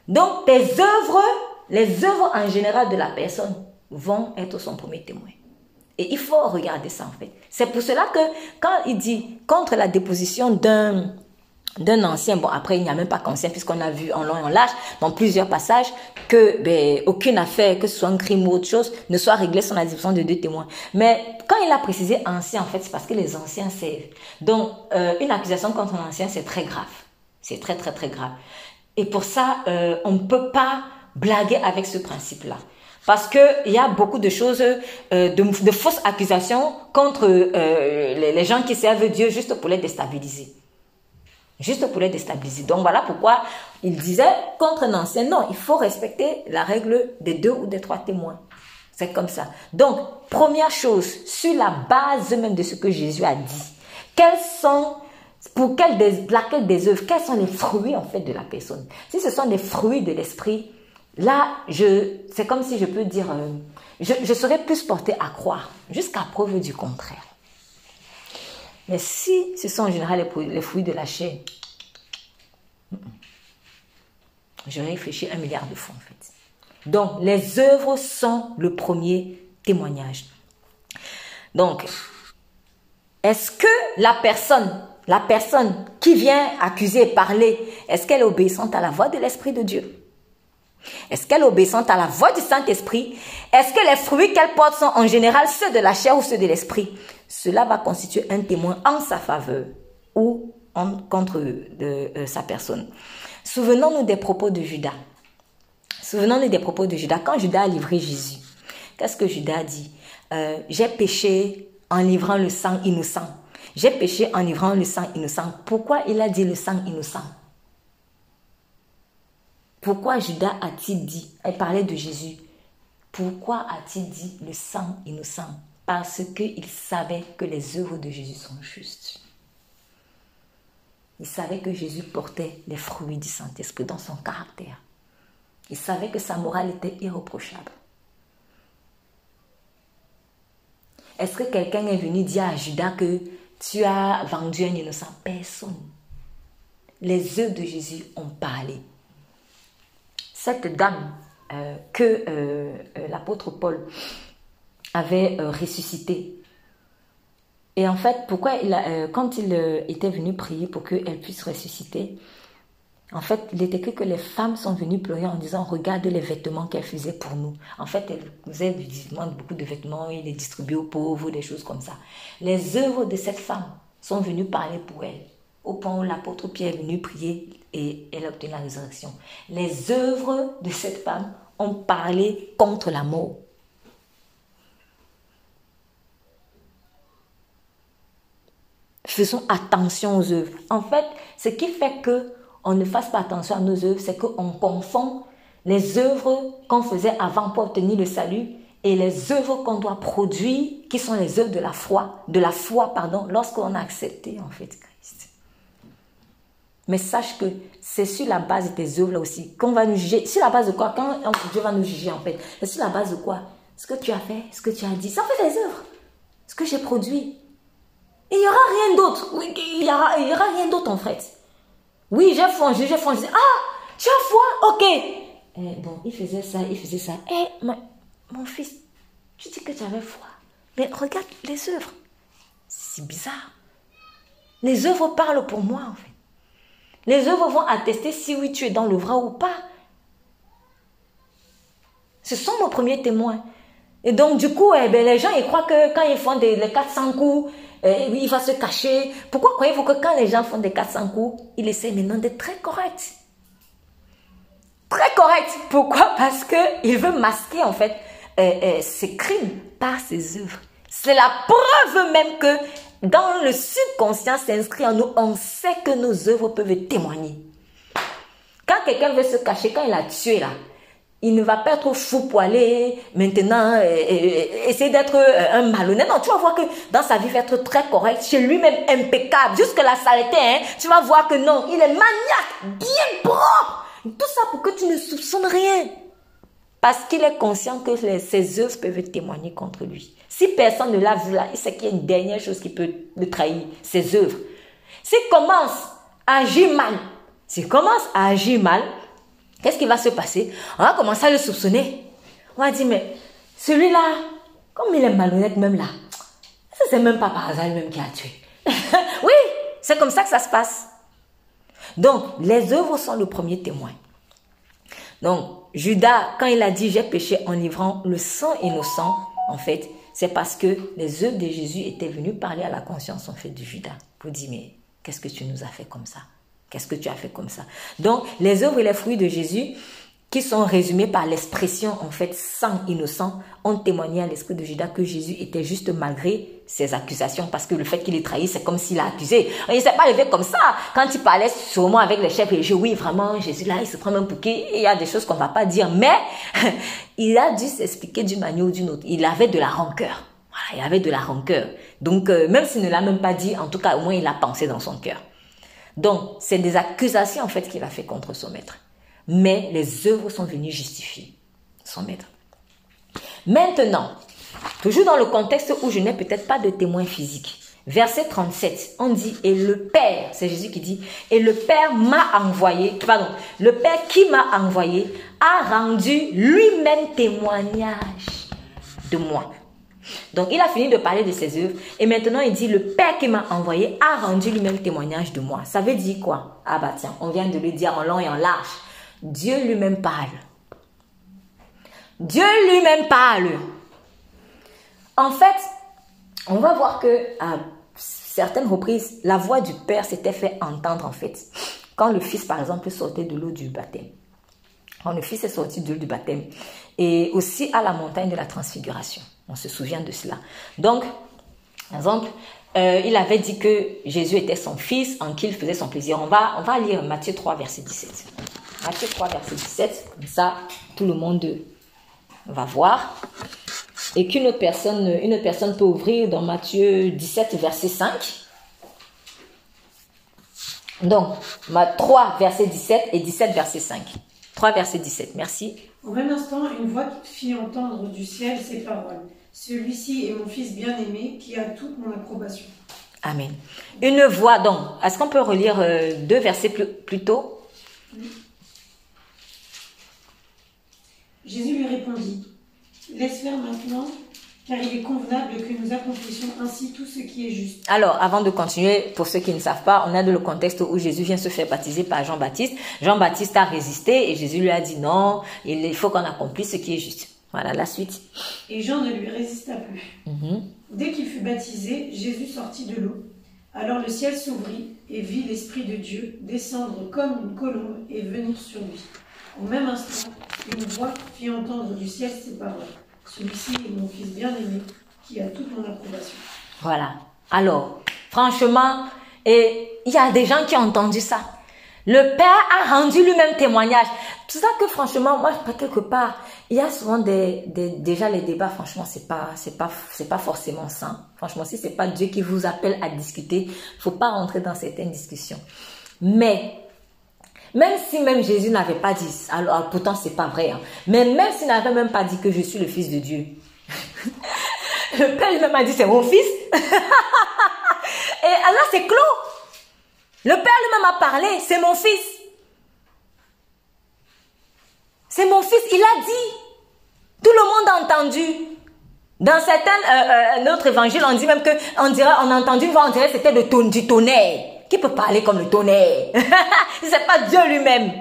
Donc, tes œuvres, les œuvres en général de la personne vont être son premier témoin. Et il faut regarder ça en fait. C'est pour cela que quand il dit contre la déposition d'un d'un ancien, bon après il n'y a même pas qu'ancien puisqu'on a vu en long et en large dans plusieurs passages que ben, aucune affaire, que ce soit un crime ou autre chose, ne soit réglée sans la déposition de deux témoins. Mais quand il a précisé ancien en fait c'est parce que les anciens servent. Donc euh, une accusation contre un ancien c'est très grave. C'est très très très grave. Et pour ça euh, on ne peut pas blaguer avec ce principe-là. Parce qu'il y a beaucoup de choses, euh, de, fausses accusations contre euh, les, gens qui servent Dieu juste pour les déstabiliser juste pour les déstabiliser. Donc voilà pourquoi il disait contre un ancien, non, il faut respecter la règle des deux ou des trois témoins. C'est comme ça. Donc, première chose, sur la base même de ce que Jésus a dit, quels sont, pour quelle des, laquelle des œuvres, quels sont les fruits en fait de la personne? Si ce sont des fruits de l'esprit, là, c'est comme si je peux dire, euh, je, serais plus porté à croire, jusqu'à preuve du contraire. Mais si ce sont en général les, fruits de la chair, je réfléchis un milliard de fois en fait. Donc, les œuvres sont le premier témoignage. Donc, est-ce que la personne, la personne qui vient accuser, parler, est-ce qu'elle est obéissante à la voix de l'Esprit de Dieu? Est-ce qu'elle est obéissante à la voix du Saint-Esprit? Est-ce que les fruits qu'elle porte sont en général ceux de la chair ou ceux de l'esprit? Cela va constituer un témoin en sa faveur ou contre de, euh, sa personne. Souvenons-nous des propos de Judas. Souvenons-nous des propos de Judas. Quand Judas a livré Jésus, qu'est-ce que Judas a dit? Euh, J'ai péché en livrant le sang innocent. J'ai péché en livrant le sang innocent. Pourquoi il a dit le sang innocent? Pourquoi Judas a-t-il dit, elle parlait de Jésus, pourquoi a-t-il dit le sang innocent? Parce qu'il savait que les œuvres de Jésus sont justes. Il savait que Jésus portait les fruits du Saint-Esprit dans son caractère. Il savait que sa morale était irréprochable. Est-ce que quelqu'un est venu dire à Judas que tu as vendu un innocent? Personne. Les œuvres de Jésus ont parlé cette dame euh, que euh, euh, l'apôtre Paul avait ressuscitée. Et en fait, pourquoi il a, quand il était venu prier pour qu'elle puisse ressusciter, en fait, il était écrit que les femmes sont venues pleurer en disant Regarde les vêtements qu'elle faisait pour nous. En fait, elle faisait beaucoup de vêtements, il les distribuait aux pauvres, des choses comme ça. Les œuvres de cette femme sont venues parler pour elle au point où l'apôtre Pierre est venu prier et elle a obtenu la résurrection. Les œuvres de cette femme ont parlé contre la mort. Faisons attention aux œuvres. En fait, ce qui fait que on ne fasse pas attention à nos œuvres, c'est qu'on confond les œuvres qu'on faisait avant pour obtenir le salut et les œuvres qu'on doit produire, qui sont les œuvres de la foi, de la foi, pardon, lorsqu'on a accepté en fait mais sache que c'est sur la base de tes œuvres là aussi qu'on va nous juger. Sur la base de quoi? Quand Dieu va nous juger en fait, c'est sur la base de quoi? Ce que tu as fait, ce que tu as dit, ça fait des œuvres. Ce que j'ai produit. Il n'y aura rien d'autre. Il n'y aura, aura rien d'autre en fait. Oui, j'ai foi j'ai foi Ah, tu as foi? Ok. Eh, bon, il faisait ça, il faisait ça. Eh, mon fils, tu dis que tu avais foi. Mais regarde les œuvres. C'est bizarre. Les œuvres parlent pour moi en fait. Les œuvres vont attester si oui tu es dans le vrai ou pas. Ce sont nos premiers témoins. Et donc, du coup, eh ben, les gens, ils croient que quand ils font des, les 400 coups, eh, il va se cacher. Pourquoi croyez-vous que quand les gens font des 400 coups, ils essaient maintenant d'être très corrects? Très corrects. Pourquoi? Parce qu'il veut masquer, en fait, eh, ses crimes par ses œuvres. C'est la preuve même que dans le subconscient s'inscrit en nous, on sait que nos œuvres peuvent témoigner. Quand quelqu'un veut se cacher, quand il a tué là, il ne va pas être fou poilé maintenant, euh, euh, essayer d'être euh, un malhonnête. Non, tu vas voir que dans sa vie, il va être très correct, chez lui-même impeccable, jusque la saleté. Hein, tu vas voir que non, il est maniaque, bien propre. Tout ça pour que tu ne soupçonnes rien. Parce qu'il est conscient que ses œuvres peuvent témoigner contre lui. Si personne ne l'a vu là, il sait qu'il y a une dernière chose qui peut le trahir, ses œuvres. S'il commence à agir mal, s'il commence à agir mal, Qu'est-ce qui va se passer? On va commencer à le soupçonner. On va dire, mais celui-là, comme il est malhonnête même là, c'est même pas par hasard lui-même qui a tué. oui, c'est comme ça que ça se passe. Donc, les œuvres sont le premier témoin. Donc, Judas, quand il a dit j'ai péché en livrant le sang innocent, en fait, c'est parce que les œuvres de Jésus étaient venues parler à la conscience, en fait, de Judas. Pour dire, mais qu'est-ce que tu nous as fait comme ça? Qu'est-ce que tu as fait comme ça? Donc, les œuvres et les fruits de Jésus, qui sont résumés par l'expression, en fait, sang innocent, ont témoigné à l'esprit de Judas que Jésus était juste malgré ses accusations, parce que le fait qu'il ait trahi, c'est comme s'il a accusé. Il ne s'est pas levé comme ça. Quand il parlait sûrement avec les chefs religieux, oui, vraiment, Jésus là, il se prend un bouquet, il y a des choses qu'on va pas dire, mais il a dû s'expliquer d'une manière ou d'une autre. Il avait de la rancœur. Voilà, il avait de la rancœur. Donc, euh, même s'il ne l'a même pas dit, en tout cas, au moins, il a pensé dans son cœur. Donc, c'est des accusations en fait qu'il a fait contre son maître. Mais les œuvres sont venues justifier son maître. Maintenant, toujours dans le contexte où je n'ai peut-être pas de témoin physique, verset 37, on dit, et le Père, c'est Jésus qui dit, et le Père m'a envoyé, pardon, le Père qui m'a envoyé a rendu lui-même témoignage de moi. Donc il a fini de parler de ses œuvres et maintenant il dit le Père qui m'a envoyé a rendu lui-même témoignage de moi. Ça veut dire quoi? Ah bah tiens, on vient de le dire en long et en large. Dieu lui-même parle. Dieu lui-même parle. En fait, on va voir que à certaines reprises, la voix du Père s'était fait entendre en fait. Quand le Fils, par exemple, sortait de l'eau du baptême. Quand le Fils est sorti de l'eau du baptême. Et aussi à la montagne de la transfiguration. On se souvient de cela. Donc, par exemple, euh, il avait dit que Jésus était son fils en qui il faisait son plaisir. On va, on va lire Matthieu 3, verset 17. Matthieu 3, verset 17. Comme ça, tout le monde va voir. Et qu'une autre personne, une personne peut ouvrir dans Matthieu 17, verset 5. Donc, 3, verset 17 et 17, verset 5. 3, verset 17. Merci. Au même instant, une voix fit entendre du ciel ces paroles. Celui-ci est mon fils bien-aimé qui a toute mon approbation. Amen. Une voix, donc, est-ce qu'on peut relire euh, deux versets plus, tôt? Jésus lui répondit, Laisse faire maintenant, car il est convenable que nous accomplissions ainsi tout ce qui est juste. Alors, avant de continuer, pour ceux qui ne savent pas, on a de le contexte où Jésus vient se faire baptiser par Jean-Baptiste. Jean-Baptiste a résisté et Jésus lui a dit non, il faut qu'on accomplisse ce qui est juste. Voilà la suite. Et Jean ne lui résista plus. Mhm. Dès qu'il fut baptisé, Jésus sortit de l'eau. Alors le ciel s'ouvrit et vit l'Esprit de Dieu descendre comme une colombe et venir sur lui. Au même instant, une voix fit entendre du ciel ces paroles. Celui-ci est mon fils bien-aimé qui a toute mon approbation. Voilà. Alors, franchement, et il y a des gens qui ont entendu ça. Le Père a rendu lui-même témoignage. C'est ça que franchement, moi, quelque part, il y a souvent déjà les débats, franchement, c'est pas, c'est pas, c'est pas forcément sain. Franchement, si c'est pas Dieu qui vous appelle à discuter, faut pas rentrer dans certaines discussions. Mais, même si même Jésus n'avait pas dit, alors pourtant c'est pas vrai, hein, mais même s'il n'avait même pas dit que je suis le fils de Dieu, Le père lui-même a dit, c'est mon fils. Et alors c'est clos. Le père lui-même a parlé, c'est mon fils. C'est mon fils, il a dit. Tout le monde a entendu. Dans certains euh, euh, autres évangiles, on dit même que on dirait, on a entendu une voix, on dirait c'était du tonnerre. Qui peut parler comme le tonnerre? C'est pas Dieu lui-même.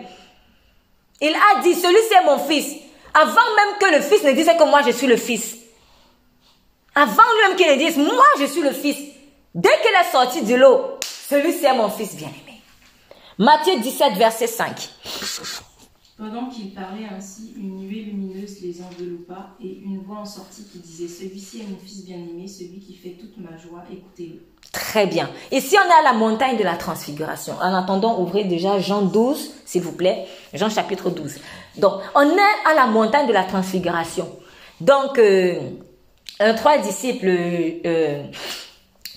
Il a dit, celui-ci est mon fils. Avant même que le fils ne dise que moi je suis le fils. Avant lui-même qu'il ne dise, moi je suis le fils. Dès qu'il est sorti du lot, celui-ci est mon fils bien-aimé. Matthieu 17, verset 5. Pendant qu'il parlait ainsi, une nuée lumineuse les enveloppa et une voix en sortit qui disait Celui-ci est mon fils bien-aimé, celui qui fait toute ma joie, écoutez-le. Très bien. Ici, on est à la montagne de la transfiguration. En attendant, ouvrez déjà Jean 12, s'il vous plaît. Jean chapitre 12. Donc, on est à la montagne de la transfiguration. Donc, euh, trois disciples, euh,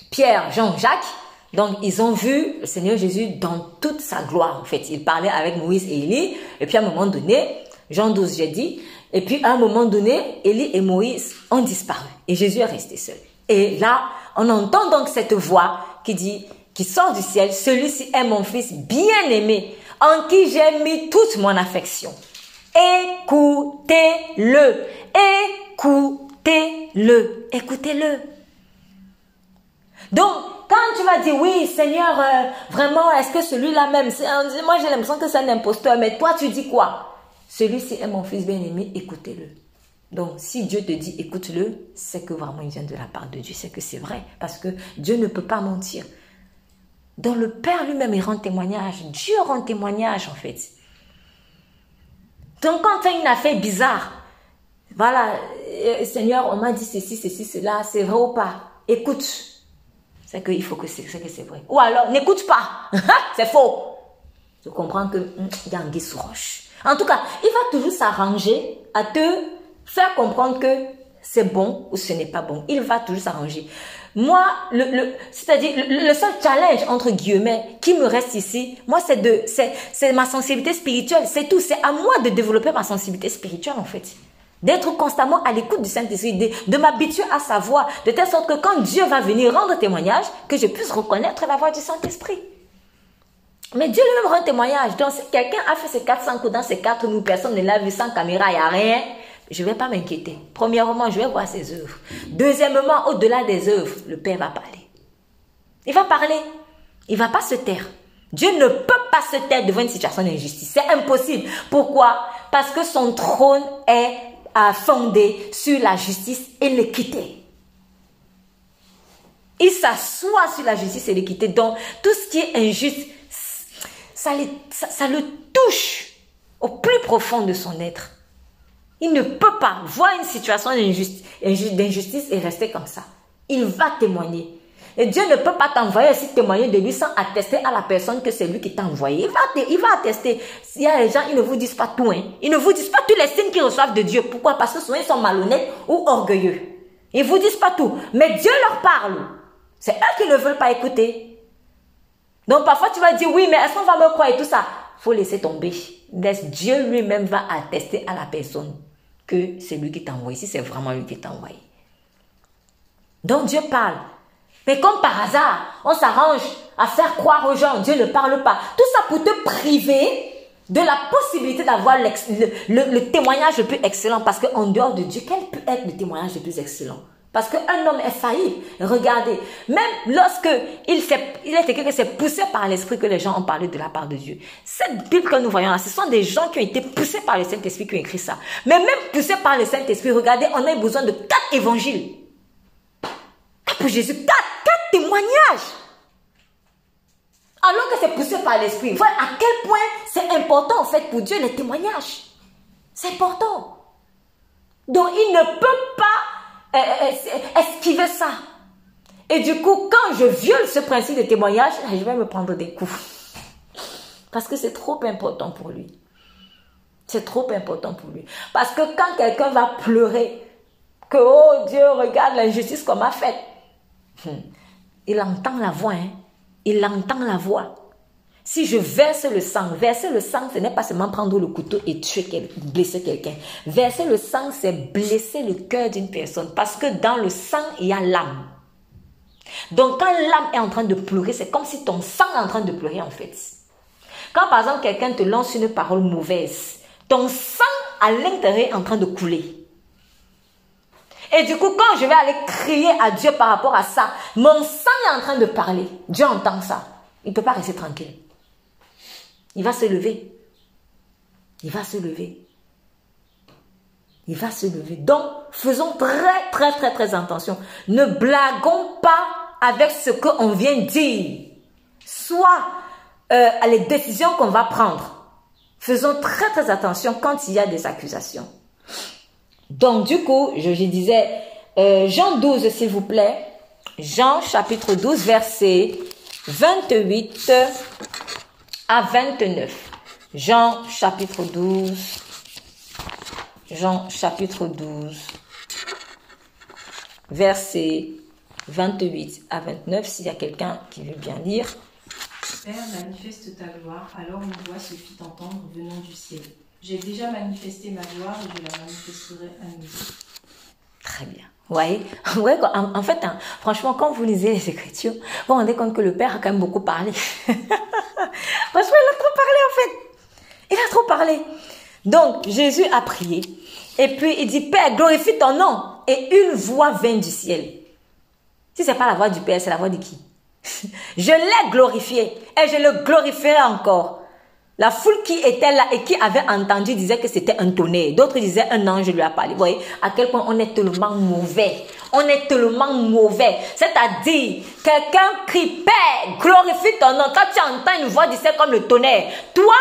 Pierre, Jean, Jacques, donc, ils ont vu le Seigneur Jésus dans toute sa gloire, en fait. Il parlait avec Moïse et Élie. Et puis, à un moment donné, Jean 12, j'ai dit. Et puis, à un moment donné, Élie et Moïse ont disparu. Et Jésus est resté seul. Et là, on entend donc cette voix qui dit, qui sort du ciel, celui-ci est mon fils bien-aimé, en qui j'ai mis toute mon affection. Écoutez-le. Écoutez-le. Écoutez-le. Donc, quand tu vas dire oui, Seigneur, euh, vraiment, est-ce que celui-là même, moi j'ai l'impression que c'est un imposteur, mais toi tu dis quoi? Celui-ci est mon fils bien-aimé, écoutez-le. Donc, si Dieu te dit écoute-le, c'est que vraiment il vient de la part de Dieu, c'est que c'est vrai, parce que Dieu ne peut pas mentir. Donc, le Père lui-même, il rend témoignage. Dieu rend témoignage, en fait. Donc, quand tu as une affaire bizarre, voilà, euh, Seigneur, on m'a dit ceci, ceci, cela, c'est vrai ou pas? Écoute, c'est qu'il faut que c'est que c'est vrai. Ou alors, n'écoute pas. c'est faux. Je comprends que hum, il y a un roche. En tout cas, il va toujours s'arranger à te faire comprendre que c'est bon ou ce n'est pas bon. Il va toujours s'arranger. Moi, le, le c'est-à-dire le, seul challenge entre guillemets qui me reste ici, moi c'est de c'est ma sensibilité spirituelle, c'est tout, c'est à moi de développer ma sensibilité spirituelle en fait d'être constamment à l'écoute du Saint-Esprit, de, m'habituer à sa voix, de telle sorte que quand Dieu va venir rendre témoignage, que je puisse reconnaître la voix du Saint-Esprit. Mais Dieu lui-même rend témoignage. Donc, si quelqu'un a fait ses 400 coups dans quatre nous, personne ne l'a vu sans caméra, il n'y a rien, je ne vais pas m'inquiéter. Premièrement, je vais voir ses œuvres. Deuxièmement, au-delà des œuvres, le Père va parler. Il va parler. Il ne va pas se taire. Dieu ne peut pas se taire devant une situation d'injustice. C'est impossible. Pourquoi? Parce que son trône est fondé sur la justice et l'équité. Il s'assoit sur la justice et l'équité. Donc, tout ce qui est injuste, ça, le touche au plus profond de son être. Il ne peut pas voir une situation d'injustice et rester comme ça. Il va témoigner. Et Dieu ne peut pas t'envoyer aussi témoigner de lui sans attester à la personne que c'est lui qui t'a envoyé. Il va, il va attester. S'il y a des gens, ils ne vous disent pas tout. Hein. Ils ne vous disent pas tous les signes qu'ils reçoivent de Dieu. Pourquoi? Parce que souvent ils sont malhonnêtes ou orgueilleux. Ils ne vous disent pas tout. Mais Dieu leur parle. C'est eux qui ne veulent pas écouter. Donc parfois tu vas dire oui, mais est-ce qu'on va me croire et tout ça? Faut laisser tomber. Dieu lui-même va attester à la personne que c'est lui qui t'a envoyé. Si c'est vraiment lui qui t'a envoyé. Donc Dieu parle. Mais comme par hasard, on s'arrange à faire croire aux gens, Dieu ne parle pas. Tout ça pour te priver de la possibilité d'avoir le, témoignage le plus excellent. Parce qu'en dehors de Dieu, quel peut être le témoignage le plus excellent? Parce qu'un homme est faillible. Regardez, même lorsque il, il est écrit que c'est poussé par l'Esprit que les gens ont parlé de la part de Dieu. Cette Bible que nous voyons là, ce sont des gens qui ont été poussés par le Saint-Esprit qui ont écrit ça. Mais même poussés par le Saint-Esprit, regardez, on a besoin de quatre évangiles. Pour Jésus, quatre témoignage. Alors que c'est poussé par l'esprit. Voilà à quel point c'est important en fait pour Dieu les témoignages. C'est important. Donc il ne peut pas esquiver ça. Et du coup, quand je viole ce principe de témoignage, je vais me prendre des coups. Parce que c'est trop important pour lui. C'est trop important pour lui. Parce que quand quelqu'un va pleurer, que oh Dieu, regarde l'injustice qu'on m'a faite. Hmm, il entend la voix, hein. il entend la voix. Si je verse le sang, verser le sang, ce n'est pas seulement prendre le couteau et tuer, blesser quelqu'un. Verser le sang, c'est blesser le cœur d'une personne. Parce que dans le sang, il y a l'âme. Donc quand l'âme est en train de pleurer, c'est comme si ton sang est en train de pleurer en fait. Quand par exemple quelqu'un te lance une parole mauvaise, ton sang à l'intérieur est en train de couler. Et du coup, quand je vais aller crier à Dieu par rapport à ça, mon sang est en train de parler. Dieu entend ça. Il ne peut pas rester tranquille. Il va se lever. Il va se lever. Il va se lever. Donc, faisons très, très, très, très attention. Ne blaguons pas avec ce qu'on vient dire. Soit euh, les décisions qu'on va prendre. Faisons très, très attention quand il y a des accusations. Donc, du coup, je, disais, euh, Jean 12, s'il vous plaît. Jean chapitre 12, verset 28 à 29. Jean chapitre 12. Jean chapitre 12. Verset 28 à 29. S'il y a quelqu'un qui veut bien lire. Père, manifeste ta gloire, alors une voix se fit entendre venant du ciel. J'ai déjà manifesté ma gloire et je la manifesterai à nouveau. Très bien. Ouais, ouais en, en, fait, hein, franchement, quand vous lisez les Écritures, vous vous rendez compte que le Père a quand même beaucoup parlé. franchement, il a trop parlé en fait. Il a trop parlé. Donc, Jésus a prié. Et puis, il dit, Père, glorifie ton nom. Et une voix vient du ciel. Si c'est pas la voix du Père, c'est la voix de qui? Je l'ai glorifié. Et je le glorifierai encore. La foule qui était là et qui avait entendu disait que c'était un tonnerre. D'autres disaient un ange lui a parlé. Vous voyez à quel point on est tellement mauvais. On est tellement mauvais. C'est-à-dire, quelqu'un crie Père, glorifie ton nom. Quand tu entends une voix, disait comme le tonnerre. Toi,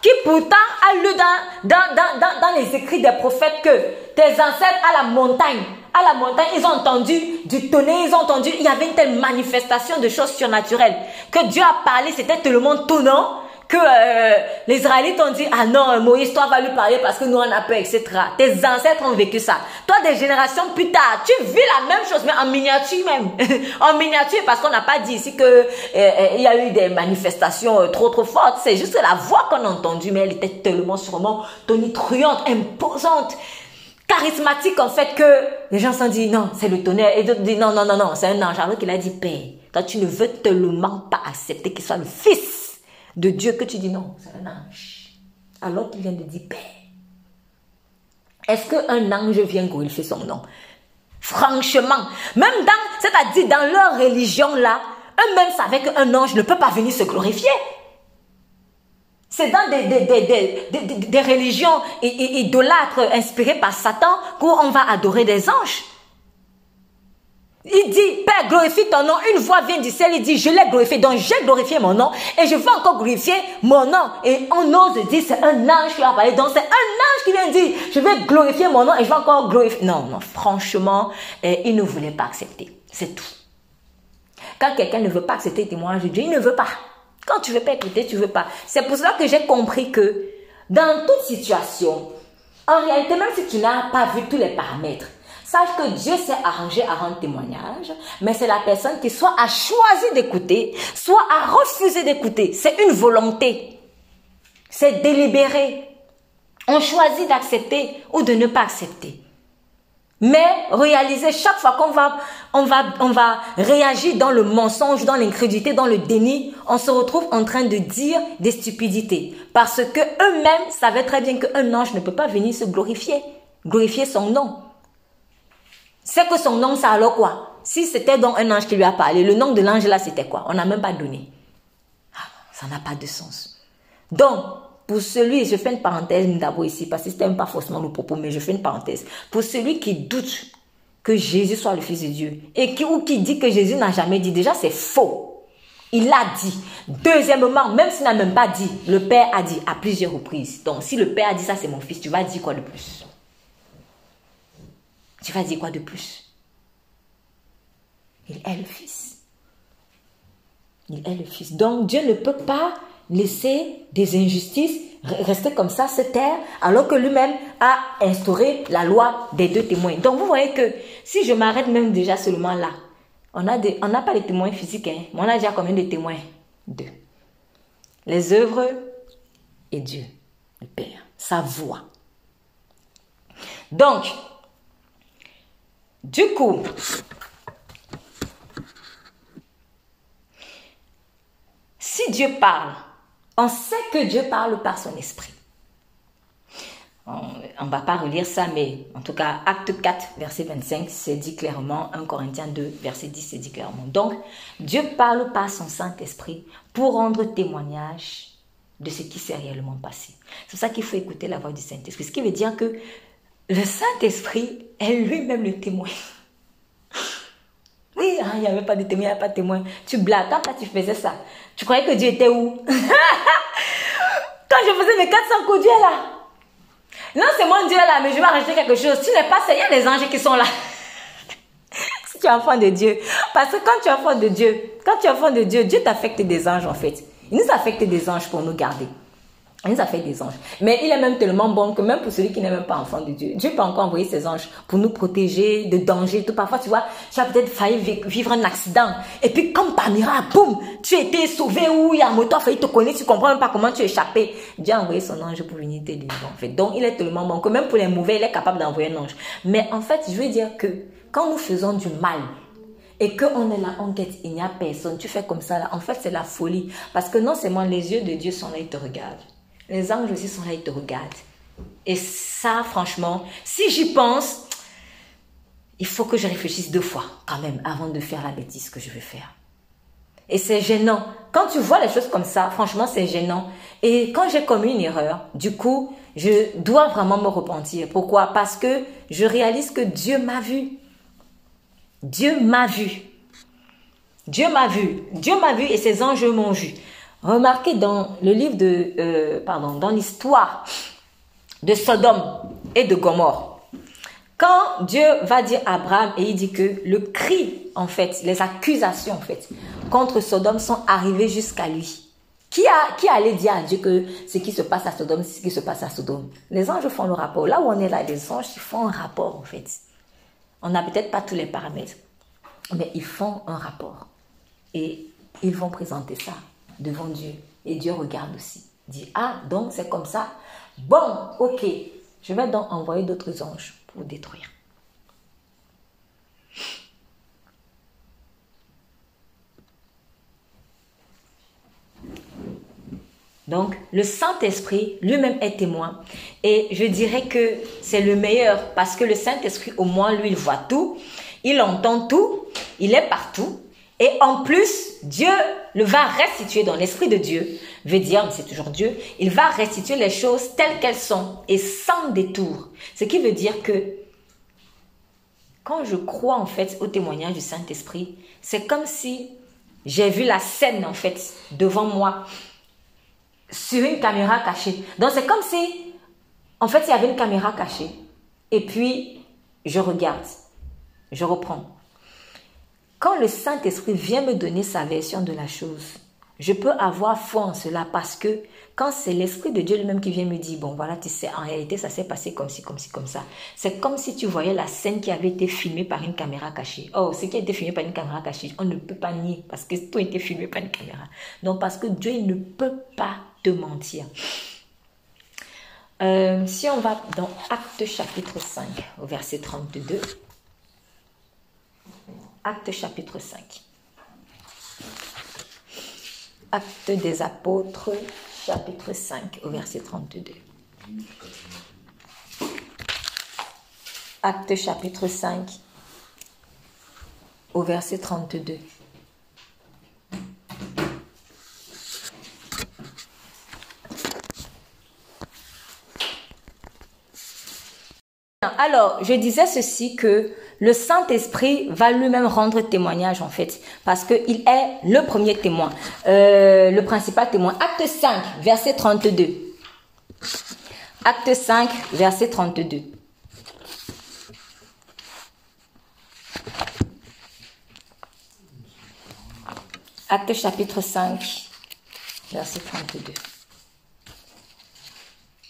qui pourtant a lu dans, dans, dans, dans, les écrits des prophètes que tes ancêtres à la montagne, à la montagne, ils ont entendu du tonnerre, ils ont entendu, il y avait une telle manifestation de choses surnaturelles que Dieu a parlé, c'était tellement tonnant que euh, les Israélites ont dit, ah non, Moïse, toi va lui parler parce que nous on a peur, etc. Tes ancêtres ont vécu ça. Toi, des générations plus tard, tu vis la même chose, mais en miniature même. en miniature, parce qu'on n'a pas dit ici que euh, euh, il y a eu des manifestations trop trop fortes. C'est juste la voix qu'on a entendue, mais elle était tellement sûrement tonitruante, imposante charismatique en fait que les gens se sont dit non c'est le tonnerre et d'autres disent non non non non c'est un ange alors qu'il a dit Père toi tu ne veux tellement pas accepter qu'il soit le fils de Dieu que tu dis non, c'est un ange. Alors qu'il vient de dire Père. Est-ce qu'un ange vient glorifier son nom? Franchement, même dans, c'est-à-dire dans leur religion là, eux-mêmes savaient qu'un ange ne peut pas venir se glorifier. C'est dans des, des, des, religions idolâtres inspirées par Satan qu'on va adorer des anges. Il dit, Père, glorifie ton nom. Une voix vient du ciel, il dit, je l'ai glorifié. Donc j'ai glorifié mon nom et je veux encore glorifier mon nom. Et on ose dire, c'est un ange qui a parlé. Donc c'est un ange qui vient dire, je vais glorifier mon nom et je vais encore glorifier. Non, non, franchement, eh, il ne voulait pas accepter. C'est tout. Quand quelqu'un ne veut pas accepter le témoignage de Dieu, il ne veut pas. Quand tu veux pas écouter, tu veux pas. C'est pour cela que j'ai compris que dans toute situation, en réalité, même si tu n'as pas vu tous les paramètres, Sache que Dieu s'est arrangé à rendre témoignage, mais c'est la personne qui soit a choisi d'écouter, soit a refusé d'écouter. C'est une volonté. C'est délibéré. On choisit d'accepter ou de ne pas accepter. Mais réaliser chaque fois qu'on va, réagir dans le mensonge, dans l'incrédulité, dans le déni, on se retrouve en train de dire des stupidités. Parce que eux-mêmes savaient très bien qu'un ange ne peut pas venir se glorifier, glorifier son nom. C'est que son nom, c'est alors quoi? Si c'était donc un ange qui lui a parlé, le nom de l'ange là, c'était quoi? On n'a même pas donné. Ah, ça n'a pas de sens. Donc, pour celui, je fais une parenthèse d'abord ici, parce que ce n'était pas forcément le propos, mais je fais une parenthèse. Pour celui qui doute que Jésus soit le Fils de Dieu, et qui, ou qui dit que Jésus n'a jamais dit, déjà c'est faux. Il l'a dit. Deuxièmement, même s'il n'a même pas dit, le Père a dit à plusieurs reprises. Donc, si le Père a dit ça, c'est mon fils, tu vas dire quoi de plus? Tu vas dire quoi de plus? Il est le Fils. Il est le Fils. Donc Dieu ne peut pas laisser des injustices rester comme ça, se taire, alors que lui-même a instauré la loi des deux témoins. Donc vous voyez que si je m'arrête même déjà seulement là, on n'a pas les témoins physiques, hein, mais on a déjà combien de témoins? Deux. les œuvres et Dieu, le Père, sa voix. Donc, du coup, si Dieu parle, on sait que Dieu parle par son esprit. On ne va pas relire ça, mais en tout cas, acte 4, verset 25, c'est dit clairement, 1 Corinthiens 2, verset 10, c'est dit clairement. Donc, Dieu parle par son Saint-Esprit pour rendre témoignage de ce qui s'est réellement passé. C'est ça qu'il faut écouter la voix du Saint-Esprit. Ce qui veut dire que le Saint-Esprit est lui-même le témoin. Oui, ah, il n'y avait pas de témoin, il n'y a pas de témoin. Tu blagues, quand tu faisais ça, tu croyais que Dieu était où? Quand je faisais mes 400 coups, Dieu est là. Non, c'est mon Dieu là, mais je vais rajouter quelque chose. Tu n'es pas il y a des anges qui sont là. si tu es enfant de Dieu. Parce que quand tu es enfant de Dieu, quand tu es enfant de Dieu, Dieu t'affecte des anges en fait. Il nous affecte des anges pour nous garder. Il nous affecte des anges. Mais il est même tellement bon que même pour celui qui n'est même pas enfant de Dieu, Dieu peut encore envoyer ses anges pour nous protéger de dangers. Tout parfois, tu vois, tu as peut-être failli vivre un accident. Et puis, comme par miracle, boum, tu été sauvé ou il y a un a failli te connaître, tu comprends même pas comment tu es échappé. Dieu a envoyé son ange pour venir t'aider, en fait. Donc, il est tellement bon que même pour les mauvais, il est capable d'envoyer un ange. Mais en fait, je veux dire que quand nous faisons du mal, et qu'on est là en tête, il n'y a personne, tu fais comme ça là, en fait c'est la folie. Parce que non seulement les yeux de Dieu sont là, ils te regardent. Les anges aussi sont là, ils te regardent. Et ça, franchement, si j'y pense, il faut que je réfléchisse deux fois quand même avant de faire la bêtise que je veux faire. Et c'est gênant. Quand tu vois les choses comme ça, franchement, c'est gênant. Et quand j'ai commis une erreur, du coup, je dois vraiment me repentir. Pourquoi? Parce que je réalise que Dieu m'a vu. Dieu m'a vu. Dieu m'a vu. Dieu m'a vu et ses anges m'ont vu. Remarquez dans le livre de, euh, pardon, dans l'histoire de Sodome et de Gomorre. Quand Dieu va dire à Abraham et il dit que le cri, en fait, les accusations, en fait, contre Sodome sont arrivées jusqu'à lui. Qui, a, qui allait dire à Dieu que ce qui se passe à Sodome, c'est ce qui se passe à Sodome? Les anges font le rapport. Là où on est là, les anges font un rapport, en fait. On n'a peut-être pas tous les paramètres, mais ils font un rapport. Et ils vont présenter ça devant Dieu. Et Dieu regarde aussi. Dit, ah, donc c'est comme ça. Bon, ok. Je vais donc envoyer d'autres anges pour détruire. Donc, le Saint-Esprit lui-même est témoin. Et je dirais que c'est le meilleur parce que le Saint-Esprit, au moins, lui, il voit tout, il entend tout, il est partout. Et en plus, Dieu le va restituer dans l'Esprit de Dieu, veut dire, c'est toujours Dieu, il va restituer les choses telles qu'elles sont et sans détour. Ce qui veut dire que quand je crois en fait au témoignage du Saint-Esprit, c'est comme si j'ai vu la scène en fait devant moi sur une caméra cachée. Donc c'est comme si, en fait, il y avait une caméra cachée. Et puis, je regarde, je reprends. Quand le Saint-Esprit vient me donner sa version de la chose, je peux avoir foi en cela parce que quand c'est l'Esprit de Dieu lui-même qui vient me dire, bon voilà, tu sais, en réalité, ça s'est passé comme ci, comme ci, comme ça. C'est comme si tu voyais la scène qui avait été filmée par une caméra cachée. Oh, ce qui a été filmé par une caméra cachée, on ne peut pas nier parce que tout a été filmé par une caméra. Donc parce que Dieu, ne peut pas te mentir. Euh, si on va dans Acte chapitre 5, au verset 32. Acte chapitre 5. Acte des apôtres, chapitre 5, au verset 32. Acte chapitre 5, au verset 32. Alors, je disais ceci que le Saint-Esprit va lui-même rendre témoignage en fait, parce qu'il est le premier témoin, euh, le principal témoin. Acte 5, verset 32. Acte 5, verset 32. Acte chapitre 5, verset 32.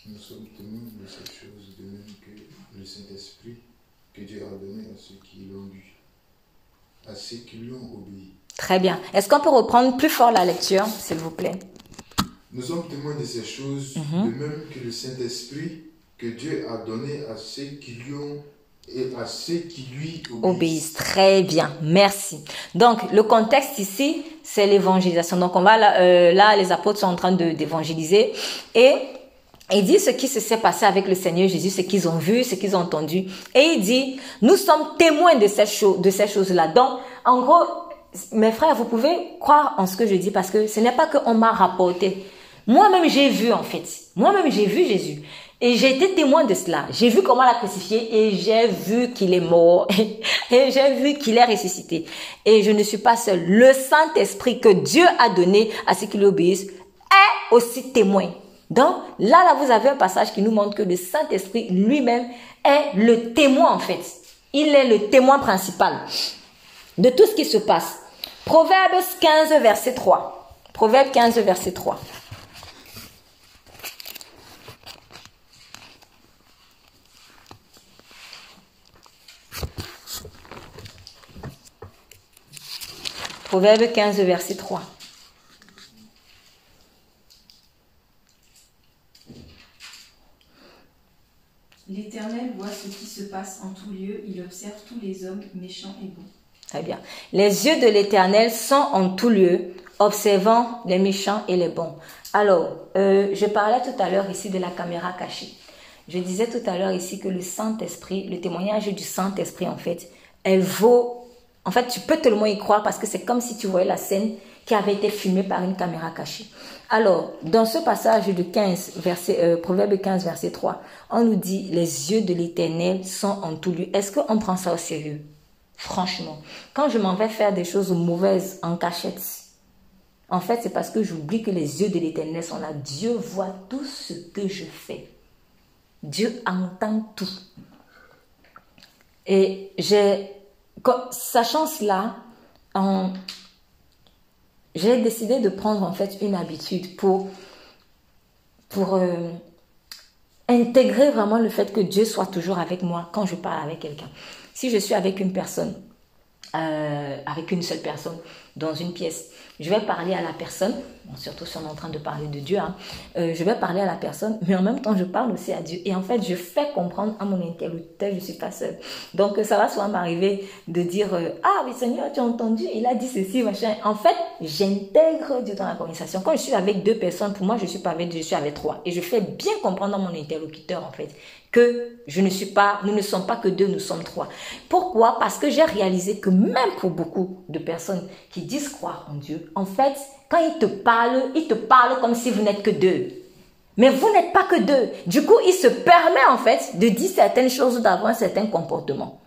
Nous sommes témoins de cette chose, de même que le Saint-Esprit que Dieu a donné à ceux qui l'ont lu, à ceux qui lui ont obéi. Très bien. Est-ce qu'on peut reprendre plus fort la lecture, s'il vous plaît? Nous sommes témoins de ces choses, Mhm. de même que le Saint-Esprit que Dieu a donné à ceux qui lui ont et à ceux qui lui obéissent. obéissent. Très bien, merci. Donc, le contexte ici, c'est l'évangélisation. Donc, on va là, euh, là, les apôtres sont en train d'évangéliser et il dit ce qui se s'est passé avec le Seigneur Jésus, ce qu'ils ont vu, ce qu'ils ont entendu. Et il dit, nous sommes témoins de ces choses-là. Donc, en gros, mes frères, vous pouvez croire en ce que je dis parce que ce n'est pas qu'on m'a rapporté. Moi-même, j'ai vu en fait. Moi-même, j'ai vu Jésus. Et j'ai été témoin de cela. J'ai vu comment l'a crucifié et j'ai vu qu'il est mort. Et j'ai vu qu'il est ressuscité. Et je ne suis pas seul. Le Saint-Esprit que Dieu a donné à ceux qui lui obéissent est aussi témoin. Donc là, là, vous avez un passage qui nous montre que le Saint-Esprit lui-même est le témoin en fait. Il est le témoin principal de tout ce qui se passe. Proverbe 15, verset 3. Proverbe 15, verset 3. Proverbe 15, verset 3. L'Éternel voit ce qui se passe en tout lieu, il observe tous les hommes méchants et bons. Très bien. Les yeux de l'Éternel sont en tout lieu, observant les méchants et les bons. Alors, euh, je parlais tout à l'heure ici de la caméra cachée. Je disais tout à l'heure ici que le Saint-Esprit, le témoignage du Saint-Esprit, en fait, elle vaut... En fait, tu peux tellement y croire parce que c'est comme si tu voyais la scène qui avait été filmée par une caméra cachée. Alors, dans ce passage de 15, verset, euh, Proverbe 15, verset 3, on nous dit, les yeux de l'Éternel sont en tout lieu. Est-ce qu'on prend ça au sérieux? Franchement, quand je m'en vais faire des choses mauvaises en cachette, en fait, c'est parce que j'oublie que les yeux de l'Éternel sont là. Dieu voit tout ce que je fais. Dieu entend tout. Et j'ai, sachant cela, en- j'ai décidé de prendre en fait une habitude pour, euh, intégrer vraiment le fait que Dieu soit toujours avec moi quand je parle avec quelqu'un. Si je suis avec une personne, euh, avec une seule personne dans une pièce, je vais parler à la personne, surtout si on est en train de parler de Dieu, hein, euh, je vais parler à la personne, mais en même temps je parle aussi à Dieu. Et en fait, je fais comprendre à mon interlocuteur, je ne suis pas seule. Donc ça va souvent m'arriver de dire, euh, ah oui Seigneur, tu as entendu, il a dit ceci, machin. En fait, j'intègre Dieu dans la conversation. Quand je suis avec deux personnes, pour moi, je ne suis pas avec Dieu, je suis avec trois. Et je fais bien comprendre à mon interlocuteur, en fait, que je ne suis pas, nous ne sommes pas que deux, nous sommes trois. Pourquoi? Parce que j'ai réalisé que même pour beaucoup de personnes qui disent croire en Dieu, en fait, quand ils te parlent, ils te parlent comme si vous n'êtes que deux. Mais vous n'êtes pas que deux. Du coup, il se permet en fait de dire certaines choses ou d'avoir un certain comportement.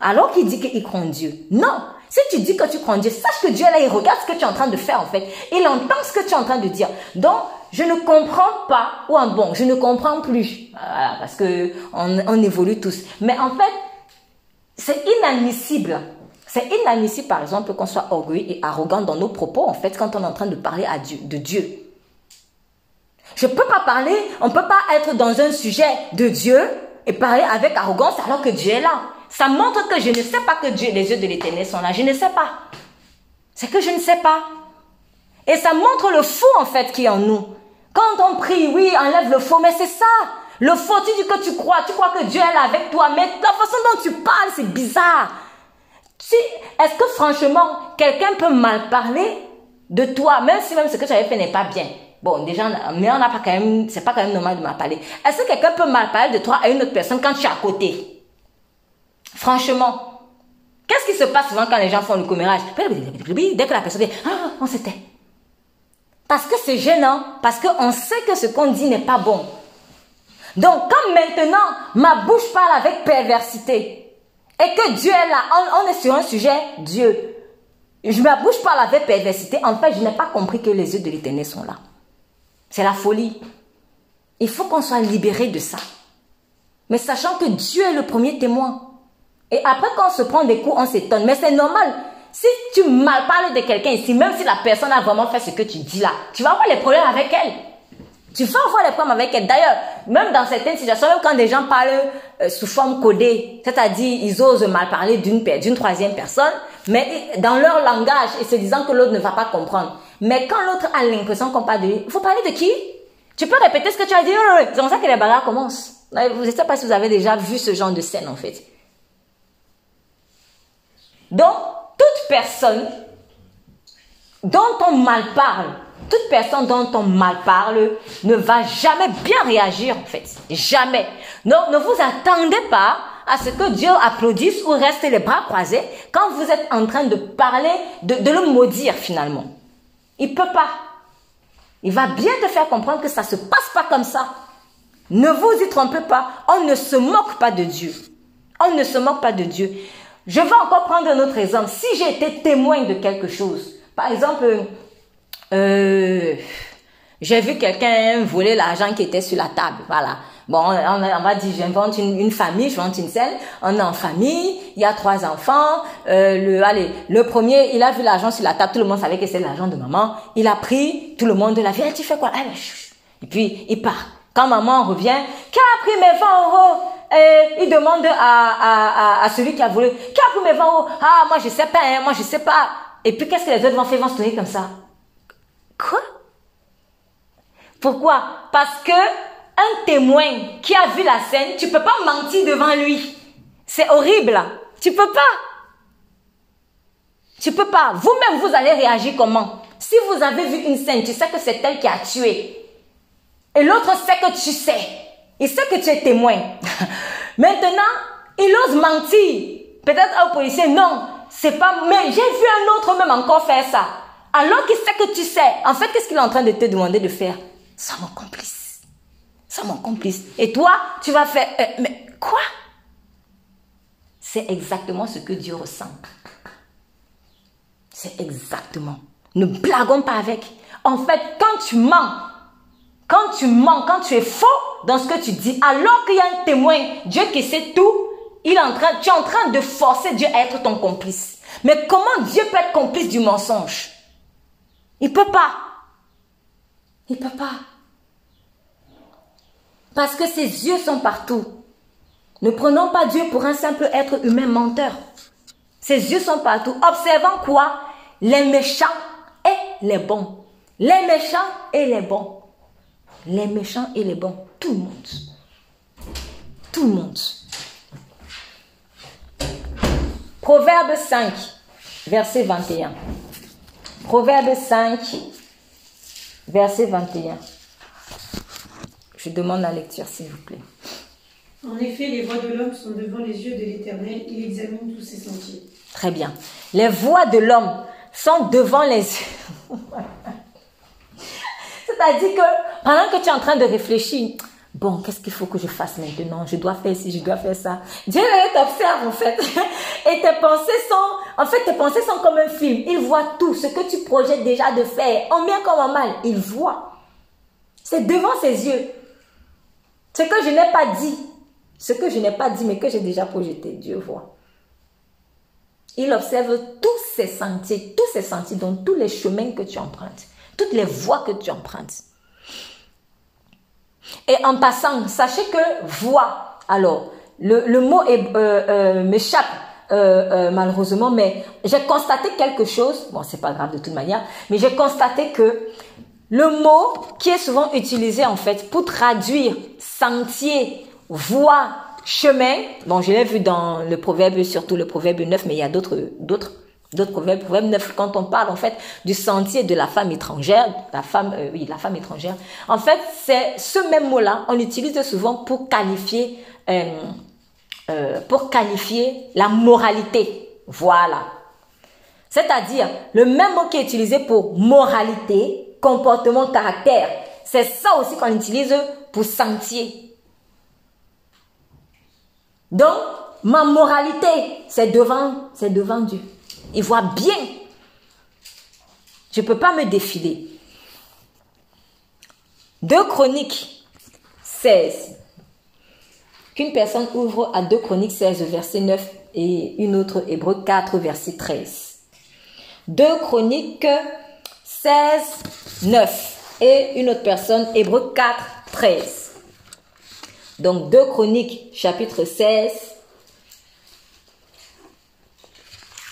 Alors qu'il dit qu'il croit en Dieu. Non. Si tu dis que tu crois en Dieu, sache que Dieu là, il regarde ce que tu es en train de faire en fait. Il entend ce que tu es en train de dire. Donc, je ne comprends pas, ou un bon, je ne comprends plus. Voilà, parce que on, évolue tous. Mais en fait, c'est inadmissible. C'est inadmissible, par exemple, qu'on soit orgueilleux et arrogant dans nos propos, en fait, quand on est en train de parler à Dieu, de Dieu. Je ne peux pas parler, on ne peut pas être dans un sujet de Dieu et parler avec arrogance alors que Dieu est là. Ça montre que je ne sais pas que Dieu, les yeux de l'éternel sont là. Je ne sais pas. C'est que je ne sais pas. Et ça montre le faux, en fait, qui est en nous. Quand on prie, oui, enlève le faux, mais c'est ça. Le faux, tu dis que tu crois, tu crois que Dieu est là avec toi, mais la façon dont tu parles, c'est bizarre. Si, est-ce que franchement, quelqu'un peut mal parler de toi, même si même ce que tu avais fait n'est pas bien? Bon, déjà, mais on n'a pas quand même, c'est pas quand même normal de mal parler. Est-ce que quelqu'un peut mal parler de toi à une autre personne quand tu es à côté? Franchement, qu'est-ce qui se passe souvent quand les gens font le commérage? Dès que la personne dit, ah, on s'était. Parce que c'est gênant, parce qu'on sait que ce qu'on dit n'est pas bon. Donc, quand maintenant ma bouche parle avec perversité et que Dieu est là, on, on est sur un sujet, Dieu, je, ma bouche parle avec perversité, en fait, je n'ai pas compris que les yeux de l'éternel sont là. C'est la folie. Il faut qu'on soit libéré de ça. Mais sachant que Dieu est le premier témoin. Et après, quand on se prend des coups, on s'étonne. Mais c'est normal. Si tu mal parles de quelqu'un ici, même si la personne a vraiment fait ce que tu dis là, tu vas avoir les problèmes avec elle. Tu vas avoir les problèmes avec elle. D'ailleurs, même dans certaines situations, même quand des gens parlent euh, sous forme codée, c'est-à-dire ils osent mal parler d'une d'une troisième personne, mais dans leur langage et se disant que l'autre ne va pas comprendre. Mais quand l'autre a l'impression qu'on parle de lui, vous parlez de qui? Tu peux répéter ce que tu as dit? C'est comme ça que les bagarres commencent. Vous ne savez pas si vous avez déjà vu ce genre de scène en fait. Donc, personne dont on mal parle, toute personne dont on mal parle ne va jamais bien réagir en fait. Jamais. Donc, ne vous attendez pas à ce que Dieu applaudisse ou reste les bras croisés quand vous êtes en train de parler, de, de le maudire finalement. Il peut pas. Il va bien te faire comprendre que ça se passe pas comme ça. Ne vous y trompez pas. On ne se moque pas de Dieu. On ne se moque pas de Dieu. Je vais encore prendre un autre exemple. Si j'ai été témoin de quelque chose, par exemple, euh, j'ai vu quelqu'un voler l'argent qui était sur la table. Voilà. Bon, on, va dire, j'invente une, famille, je une scène. On est en famille, il y a trois enfants. Euh, le, premier, il a vu l'argent sur la table, tout le monde savait que c'est l'argent de maman. Il a pris, tout le monde l'a vu. tu fais quoi? Et puis, il part. Quand maman revient, qui a pris mes 20 euros? Et il demande à, à, à, celui qui a volé, qui a pris mes 20 euros Ah, moi je sais pas, hein, moi je sais pas. Et puis qu'est-ce que les autres vont faire? Ils vont se tourner comme ça. Quoi? Pourquoi? Parce que un témoin qui a vu la scène, tu peux pas mentir devant lui. C'est horrible. Tu peux pas. Tu peux pas. Vous-même, vous allez réagir comment? Si vous avez vu une scène, tu sais que c'est elle qui a tué. Et l'autre sait que tu sais. Il sait que tu es témoin. Maintenant, il ose mentir. Peut-être au policier, non, c'est pas, mais j'ai vu un autre même encore faire ça. Alors qu'il sait que tu sais. En fait, qu'est-ce qu'il est en train de te demander de faire? Sois mon complice. Sois mon complice. Et toi, tu vas faire, euh, mais quoi? C'est exactement ce que Dieu ressent. C'est exactement. Ne blaguons pas avec. En fait, quand tu mens, quand tu mens, quand tu es faux dans ce que tu dis, alors qu'il y a un témoin, Dieu qui sait tout, tu es en train de forcer Dieu à être ton complice. Mais comment Dieu peut être complice du mensonge? Il peut pas. Il peut pas. Parce que ses yeux sont partout. Ne prenons pas Dieu pour un simple être humain menteur. Ses yeux sont partout. Observons quoi? Les méchants et les bons. Les méchants et les bons les méchants et les bons, tout le monde. Tout le monde. Proverbe 5, verset 21. Proverbe 5, verset 21. Je demande la lecture, s'il vous plaît. En effet, les voies de l'homme sont devant les yeux de l'Éternel, il examine tous ses sentiers. Très bien. Les voies de l'homme sont devant les yeux. C'est-à-dire que pendant que tu es en train de réfléchir, bon, qu'est-ce qu'il faut que je fasse maintenant? Je dois faire ci, je dois faire ça. Dieu t'observe en fait. Et tes pensées sont, en fait, tes pensées sont comme un film. Il voit tout, ce que tu projettes déjà de faire, en bien comme en mal. Il voit. C'est devant ses yeux. Ce que je n'ai pas dit, ce que je n'ai pas dit, mais que j'ai déjà projeté, Dieu voit. Il observe tous ces sentiers, tous ces sentiers, dans tous les chemins que tu empruntes toutes les voies que tu empruntes. Et en passant, sachez que voix, alors, le, mot euh, euh, m'échappe euh, malheureusement, mais j'ai constaté quelque chose, bon, c'est pas grave de toute manière, mais j'ai constaté que le mot qui est souvent utilisé en fait pour traduire sentier, voie, chemin, bon, je l'ai vu dans le proverbe, surtout le proverbe 9, mais il y a d'autres D'autres proverbes, proverbe 9, quand on parle en fait du sentier de la femme étrangère, la femme, euh, oui, la femme étrangère, en fait, c'est ce même mot-là, on l'utilise souvent pour qualifier, euh, euh, pour qualifier la moralité. Voilà. C'est-à-dire, le même mot qui est utilisé pour moralité, comportement, caractère, c'est ça aussi qu'on utilise pour sentier. Donc, ma moralité, c'est devant, c'est devant Dieu. Il voit bien. Je ne peux pas me défiler. Deux Chroniques 16. Qu'une personne ouvre à deux Chroniques 16, verset 9 et une autre Hébreu 4, verset 13. Deux Chroniques 16, 9 et une autre personne Hébreu 4, 13. Donc deux Chroniques chapitre 16,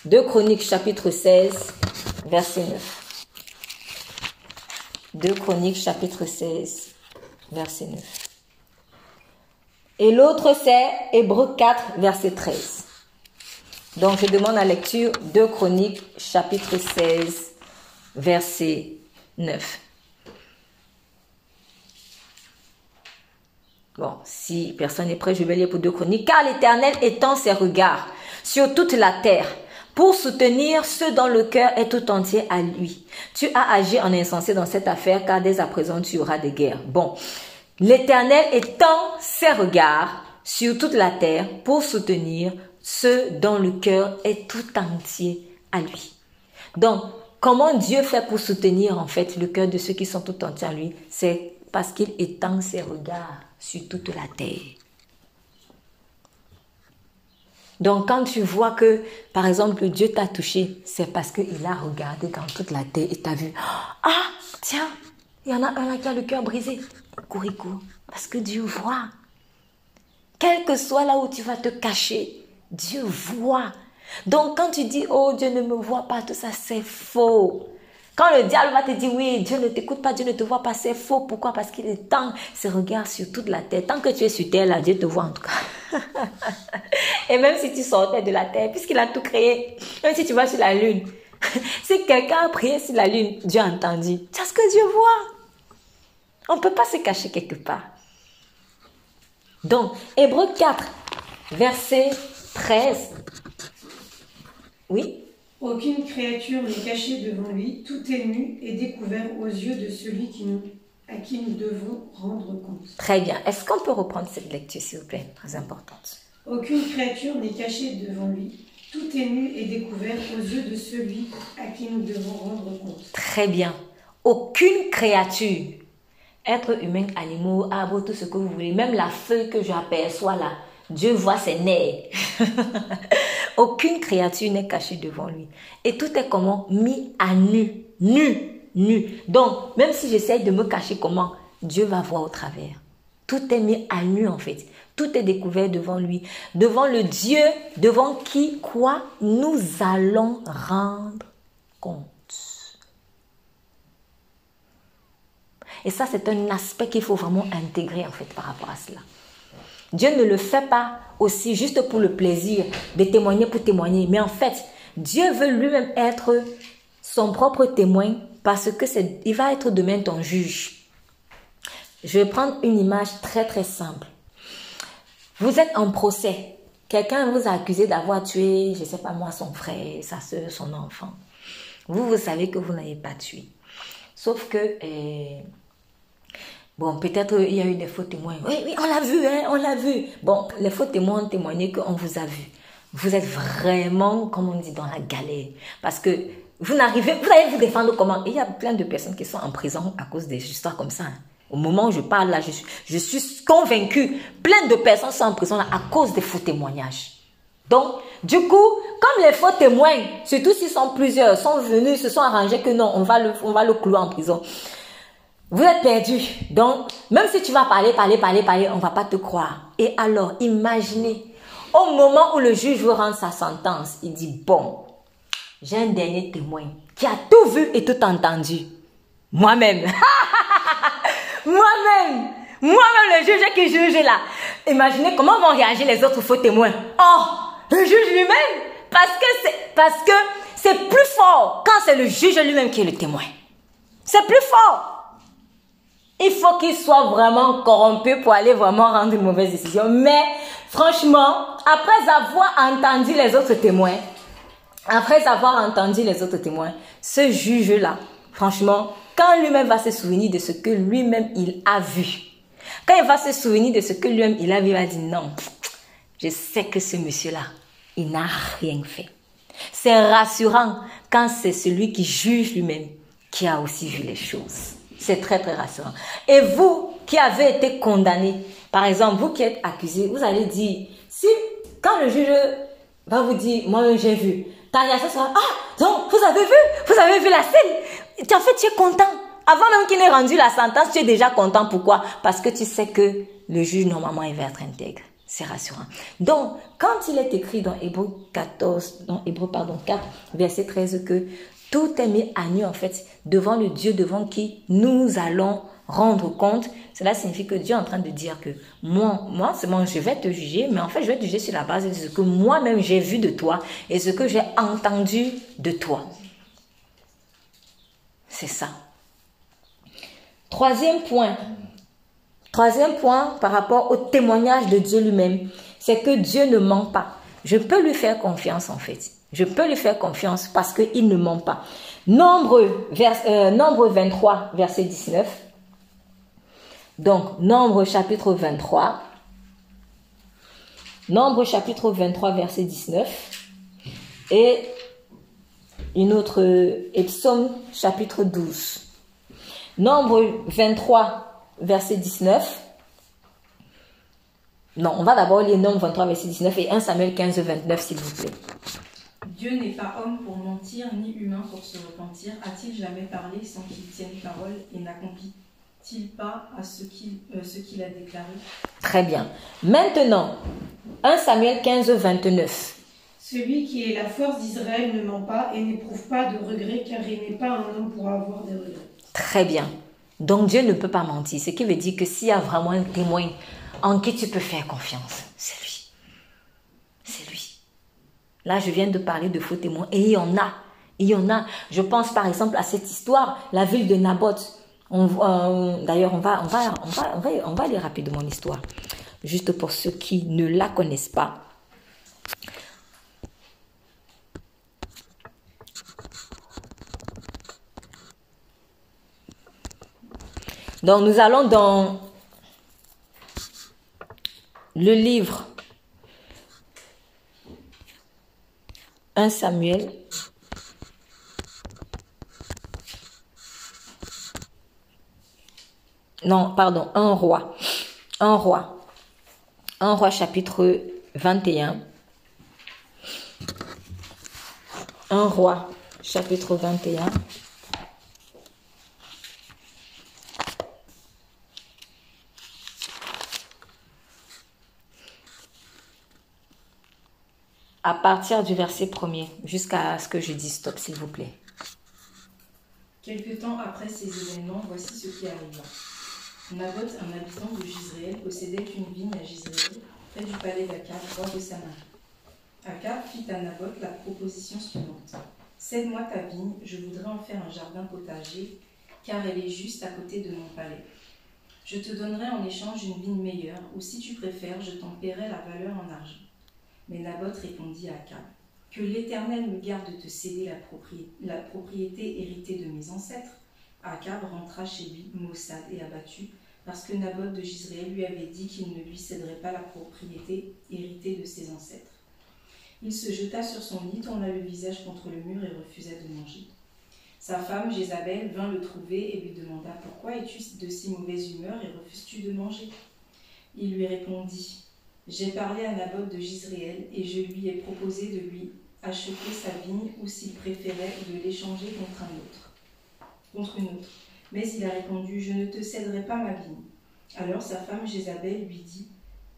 2 Chroniques chapitre 16, verset 9. 2 Chroniques chapitre 16, verset 9. Et l'autre c'est Hébreu 4, verset 13. Donc je demande la lecture 2 Chroniques chapitre 16, verset 9. Bon, si personne n'est prêt, je vais lire pour deux chroniques. Car l'Éternel étend ses regards sur toute la terre pour soutenir ceux dont le cœur est tout entier à lui. Tu as agi en insensé dans cette affaire, car dès à présent tu auras des guerres. Bon, l'Éternel étend ses regards sur toute la terre pour soutenir ceux dont le cœur est tout entier à lui. Donc, comment Dieu fait pour soutenir en fait le cœur de ceux qui sont tout entiers à lui? C'est parce qu'il étend ses regards sur toute la terre. Donc quand tu vois que, par exemple, Dieu t'a touché, c'est parce qu'il a regardé dans toute la terre et t'a vu. Ah, tiens, il y en a un là qui a le cœur brisé. Cours Parce que Dieu voit. Quel que soit là où tu vas te cacher, Dieu voit. Donc quand tu dis, oh Dieu ne me voit pas, tout ça c'est faux. Quand le diable va te dire oui, Dieu ne t'écoute pas, Dieu ne te voit pas, c'est faux. Pourquoi? Parce qu'il tend ses regards sur toute la terre. Tant que tu es sur terre, là, Dieu te voit en tout cas. Et même si tu sortais de la terre, puisqu'il a tout créé, même si tu vas sur la lune, si quelqu'un a prié sur la lune, Dieu a entendu. C'est ce que Dieu voit. On ne peut pas se cacher quelque part. Donc, Hébreu 4, verset 13. Oui? Aucune créature n'est cachée devant lui, tout est nu et découvert aux yeux de celui qui nous, à qui nous devons rendre compte. Très bien. Est-ce qu'on peut reprendre cette lecture, s'il vous plaît? Très importante. Aucune créature n'est cachée devant lui, tout est nu et découvert aux yeux de celui à qui nous devons rendre compte. Très bien. Aucune créature, être humain, animaux, arbre, tout ce que vous voulez, même la feuille que j'aperçois là, Dieu voit ses nerfs. Aucune créature n'est cachée devant lui. Et tout est comment? Mis à nu. Nu. Nu. Donc, même si j'essaie de me cacher comment, Dieu va voir au travers. Tout est mis à nu en fait. Tout est découvert devant lui. Devant le Dieu, devant qui, quoi, nous allons rendre compte. Et ça, c'est un aspect qu'il faut vraiment intégrer en fait par rapport à cela. Dieu ne le fait pas aussi juste pour le plaisir de témoigner pour témoigner. Mais en fait, Dieu veut lui-même être son propre témoin parce que il va être demain ton juge. Je vais prendre une image très très simple. Vous êtes en procès. Quelqu'un vous a accusé d'avoir tué, je ne sais pas moi, son frère, sa soeur, son enfant. Vous, vous savez que vous n'avez pas tué. Sauf que eh, Bon, peut-être il y a eu des faux témoins. Oui, oui, on l'a vu, hein, on l'a vu. Bon, les faux témoins ont témoigné qu'on vous a vu. Vous êtes vraiment, comme on dit, dans la galère. Parce que vous n'arrivez, vous allez vous défendre comment? Il y a plein de personnes qui sont en prison à cause des histoires comme ça. Hein. Au moment où je parle là, je suis, je convaincue, plein de personnes sont en prison à cause des faux témoignages. Donc, du coup, comme les faux témoins, surtout s'ils sont plusieurs, sont venus, se sont arrangés que non, on va le, on va le clouer en prison. Vous êtes perdu. Donc, même si tu vas parler, parler, parler, parler, on ne va pas te croire. Et alors, imaginez, au moment où le juge veut rendre sa sentence, il dit, bon, j'ai un dernier témoin qui a tout vu et tout entendu. Moi-même. Moi-même. Moi-même, le juge qui juge là. Imaginez comment vont réagir les autres faux témoins. Oh, le juge lui-même. Parce que c'est, parce que c'est plus fort quand c'est le juge lui-même qui est le témoin. C'est plus fort. Il faut qu'il soit vraiment corrompu pour aller vraiment rendre une mauvaise décision. Mais franchement, après avoir entendu les autres témoins, après avoir entendu les autres témoins, ce juge-là, franchement, quand lui-même va se souvenir de ce que lui-même il a vu, quand il va se souvenir de ce que lui-même il a vu, il va dire non, je sais que ce monsieur-là, il n'a rien fait. C'est rassurant quand c'est celui qui juge lui-même qui a aussi vu les choses. C'est très, très rassurant. Et vous qui avez été condamné, par exemple, vous qui êtes accusé, vous allez dire, si, quand le juge va vous dire, moi j'ai vu, ta réaction sera, ah, donc, vous avez vu, vous avez vu la scène. En fait, tu es content. Avant même qu'il n'ait rendu la sentence, tu es déjà content. Pourquoi? Parce que tu sais que le juge, normalement, il va être intègre. C'est rassurant. Donc, quand il est écrit dans Hébreu 14, dans Hébreu, pardon, 4, verset 13, que Tout est mis à nu en fait devant le Dieu devant qui nous allons rendre compte. Cela signifie que Dieu est en train de dire que moi, moi, c'est je vais te juger, mais en fait, je vais te juger sur la base de ce que moi-même j'ai vu de toi et ce que j'ai entendu de toi. C'est ça. Troisième point. Troisième point par rapport au témoignage de Dieu lui-même, c'est que Dieu ne ment pas. Je peux lui faire confiance en fait. Je peux lui faire confiance parce qu'il ne ment pas. Nombre, vers, euh, nombre 23, verset 19. Donc, Nombre chapitre 23. Nombre chapitre 23, verset 19. Et une autre, et Psaume chapitre 12. Nombre 23, verset 19. Non, on va d'abord lire Nombre 23, verset 19 et 1 Samuel 15, 29, s'il vous plaît. Dieu n'est pas homme pour mentir, ni humain pour se repentir. A-t-il jamais parlé sans qu'il tienne parole et n'accomplit-il pas à ce qu'il euh, ce qu'il a déclaré? Très bien. Maintenant, 1 Samuel 15, 29. Celui qui est la force d'Israël ne ment pas et n'éprouve pas de regrets car il n'est pas un homme pour avoir des regrets. Très bien. Donc Dieu ne peut pas mentir. Ce qui veut dire que s'il y a vraiment un témoin en qui tu peux faire confiance, c'est lui. C'est lui. Là, je viens de parler de faux témoins et il y en a. Il y en a. Je pense par exemple à cette histoire, la ville de Naboth. Euh, D'ailleurs, on va, on, va, on, va, on, va, on va lire rapidement l'histoire. Juste pour ceux qui ne la connaissent pas. Donc nous allons dans le livre 1 Samuel. Non, pardon, un roi. Un roi. Un roi chapitre 21. Un roi chapitre 21. À partir du verset premier jusqu'à ce que je dise stop, s'il vous plaît. Quelque temps après ces événements, voici ce qui arriva. Naboth, un habitant de Gisraël, possédait une vigne à Gisraël, près du palais d'Akab, roi de Samarie. Akab fit à Naboth la proposition suivante. Cède-moi ta vigne, je voudrais en faire un jardin potager, car elle est juste à côté de mon palais. Je te donnerai en échange une vigne meilleure, ou si tu préfères, je t'en paierai la valeur en argent. Mais Naboth répondit à Akab Que l'Éternel me garde de te céder la propriété, héritée de mes ancêtres. Akab rentra chez lui, maussade et abattu, parce que Naboth de Gisraël lui avait dit qu'il ne lui céderait pas la propriété héritée de ses ancêtres. Il se jeta sur son lit, tourna le visage contre le mur et refusa de manger. Sa femme, Jézabel, vint le trouver et lui demanda Pourquoi es-tu de si mauvaise humeur et refuses-tu de manger? Il lui répondit j'ai parlé à Naboth de Gisraël et je lui ai proposé de lui acheter sa vigne ou s'il préférait de l'échanger contre un autre, contre une autre. Mais il a répondu Je ne te céderai pas ma vigne. Alors sa femme Jézabel lui dit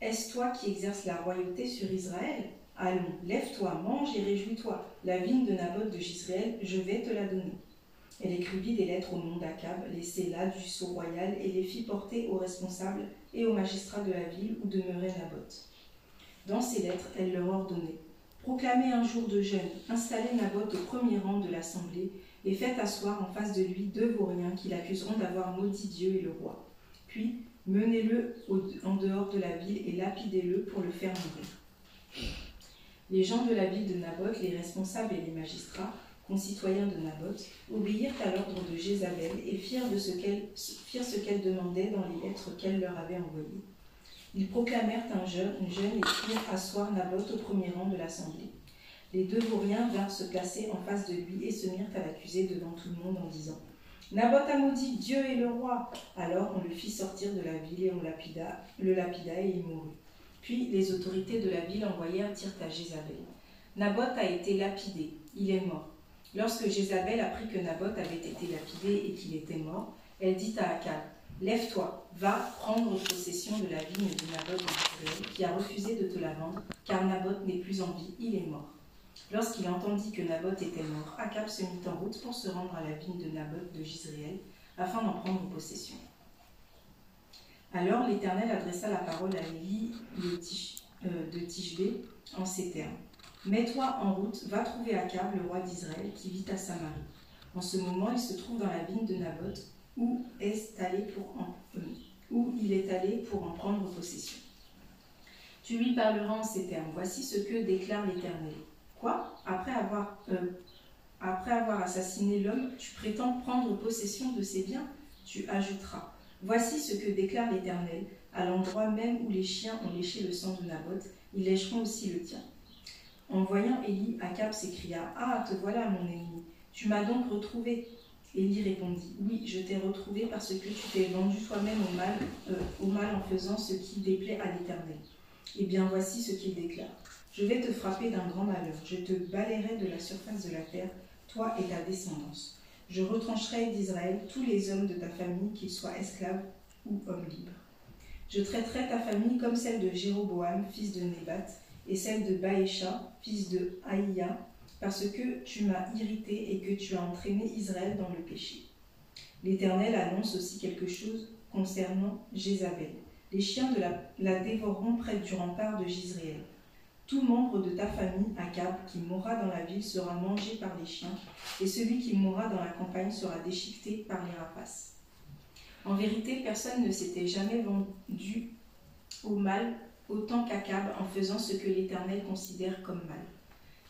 Est-ce toi qui exerces la royauté sur Israël? Allons, lève-toi, mange et réjouis-toi. La vigne de Naboth de Gisraël, je vais te la donner. Elle écrivit des lettres au nom d'Akab, les là du sceau royal, et les fit porter aux responsables et aux magistrats de la ville où demeurait Naboth. Dans ces lettres, elle leur ordonnait Proclamez un jour de jeûne, installez Naboth au premier rang de l'assemblée, et faites asseoir en face de lui deux vauriens qui l'accuseront d'avoir maudit Dieu et le roi. Puis, menez-le en dehors de la ville et lapidez-le pour le faire mourir. Les gens de la ville de Naboth, les responsables et les magistrats, concitoyens de Naboth, obéirent à l'ordre de Jézabel et firent, ce qu'elle, demandait dans les lettres qu'elle leur avait envoyées. Ils proclamèrent un jeûne, une jeûne et firent asseoir Naboth au premier rang de l'assemblée. Les deux vauriens vinrent se placer en face de lui et se mirent à l'accuser devant tout le monde en disant Naboth a maudit Dieu et le roi. Alors on le fit sortir de la ville et on lapida, le lapida et il mourut. Puis les autorités de la ville envoyèrent dire à Jézabel Naboth a été lapidé, il est mort. Lorsque Jézabel apprit que Naboth avait été lapidé et qu'il était mort, elle dit à Akab Lève-toi, va prendre possession de la vigne de Naboth d'Israël, qui a refusé de te la vendre, car Naboth n'est plus en vie, il est mort. Lorsqu'il entendit que Naboth était mort, Akab se mit en route pour se rendre à la vigne de Naboth de Gisréel, afin d'en prendre possession. Alors l'Éternel adressa la parole à Élie euh, de Tishbé en ces termes. Mets-toi en route, va trouver Akab, le roi d'Israël, qui vit à Samarie. En ce moment, il se trouve dans la vigne de Naboth, où, est allé pour en, euh, il est allé pour en prendre possession. Tu lui parleras en ces termes. Voici ce que déclare l'Éternel. Quoi? Après avoir, euh, après avoir assassiné l'homme, tu prétends prendre possession de ses biens? Tu ajouteras. Voici ce que déclare l'Éternel. À l'endroit même où les chiens ont léché le sang de Naboth, ils lécheront aussi le tien. En voyant Élie, Akab s'écria Ah, te voilà, mon ennemi. Tu m'as donc retrouvé. Élie répondit Oui, je t'ai retrouvé parce que tu t'es vendu toi-même au mal, euh, au mal en faisant ce qui déplaît à l'Éternel. Eh bien, voici ce qu'il déclare Je vais te frapper d'un grand malheur. Je te balayerai de la surface de la terre, toi et ta descendance. Je retrancherai d'Israël tous les hommes de ta famille, qu'ils soient esclaves ou hommes libres. Je traiterai ta famille comme celle de Jéroboam, fils de Nébat, et celle de Baécha, fils de Haïa, parce que tu m'as irrité et que tu as entraîné Israël dans le péché. L'Éternel annonce aussi quelque chose concernant Jézabel. Les chiens de la, la dévoreront près du rempart de Gisréel. Tout membre de ta famille, Akab, qui mourra dans la ville sera mangé par les chiens, et celui qui mourra dans la campagne sera déchiqueté par les rapaces. En vérité, personne ne s'était jamais vendu au mal autant qu'Akab en faisant ce que l'Éternel considère comme mal.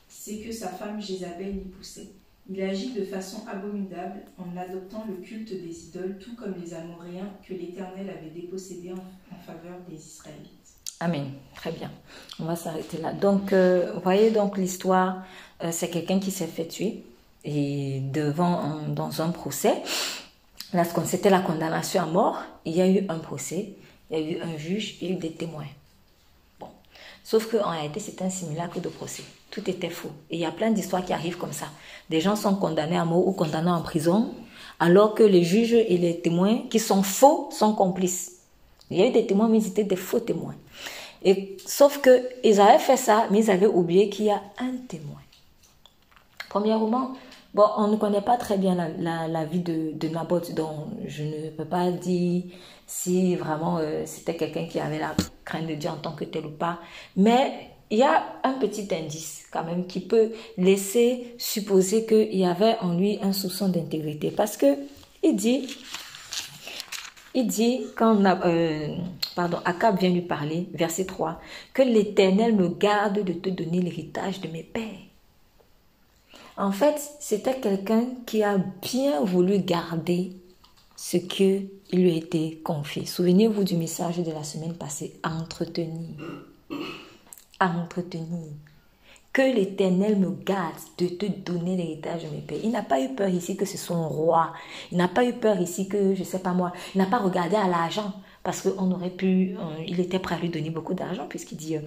C'est que sa femme Jézabel y poussait. Il agit de façon abominable en adoptant le culte des idoles, tout comme les Amoréens que l'Éternel avait dépossédés en, faveur des Israélites. Amen. Très bien. On va s'arrêter là. Donc, euh, vous voyez donc l'histoire, euh, c'est quelqu'un qui s'est fait tuer et devant dans un procès. Lorsqu'on c'était la condamnation à mort, il y a eu un procès, il y a eu un juge, il y a eu des témoins. Sauf qu'en réalité, c'est un simulacre de procès. Tout était faux. Et il y a plein d'histoires qui arrivent comme ça. Des gens sont condamnés à mort ou condamnés en prison, alors que les juges et les témoins qui sont faux sont complices. Il y a eu des témoins, mais ils étaient des faux témoins. Et, sauf que ils avaient fait ça, mais ils avaient oublié qu'il y a un témoin. Premièrement, bon, on ne connaît pas très bien la, vie de, de, Naboth, donc je ne peux pas dire si vraiment euh, c'était quelqu'un qui avait la crainte de Dieu en tant que tel ou pas. Mais il y a un petit indice quand même qui peut laisser supposer qu'il y avait en lui un soupçon d'intégrité. Parce que il dit, il dit, quand euh, pardon, Akab vient lui parler, verset 3, que l'Éternel me garde de te donner l'héritage de mes pères. En fait, c'était quelqu'un qui a bien voulu garder ce qui lui a été confié. Souvenez-vous du message de la semaine passée, entretenir entretenir. Que l'Éternel me garde de te donner l'héritage de mes pères. Il n'a pas eu peur ici que ce soit un roi. Il n'a pas eu peur ici que, je ne sais pas moi, il n'a pas regardé à l'argent parce qu'on aurait pu, euh, il était prêt à lui donner beaucoup d'argent puisqu'il dit, euh,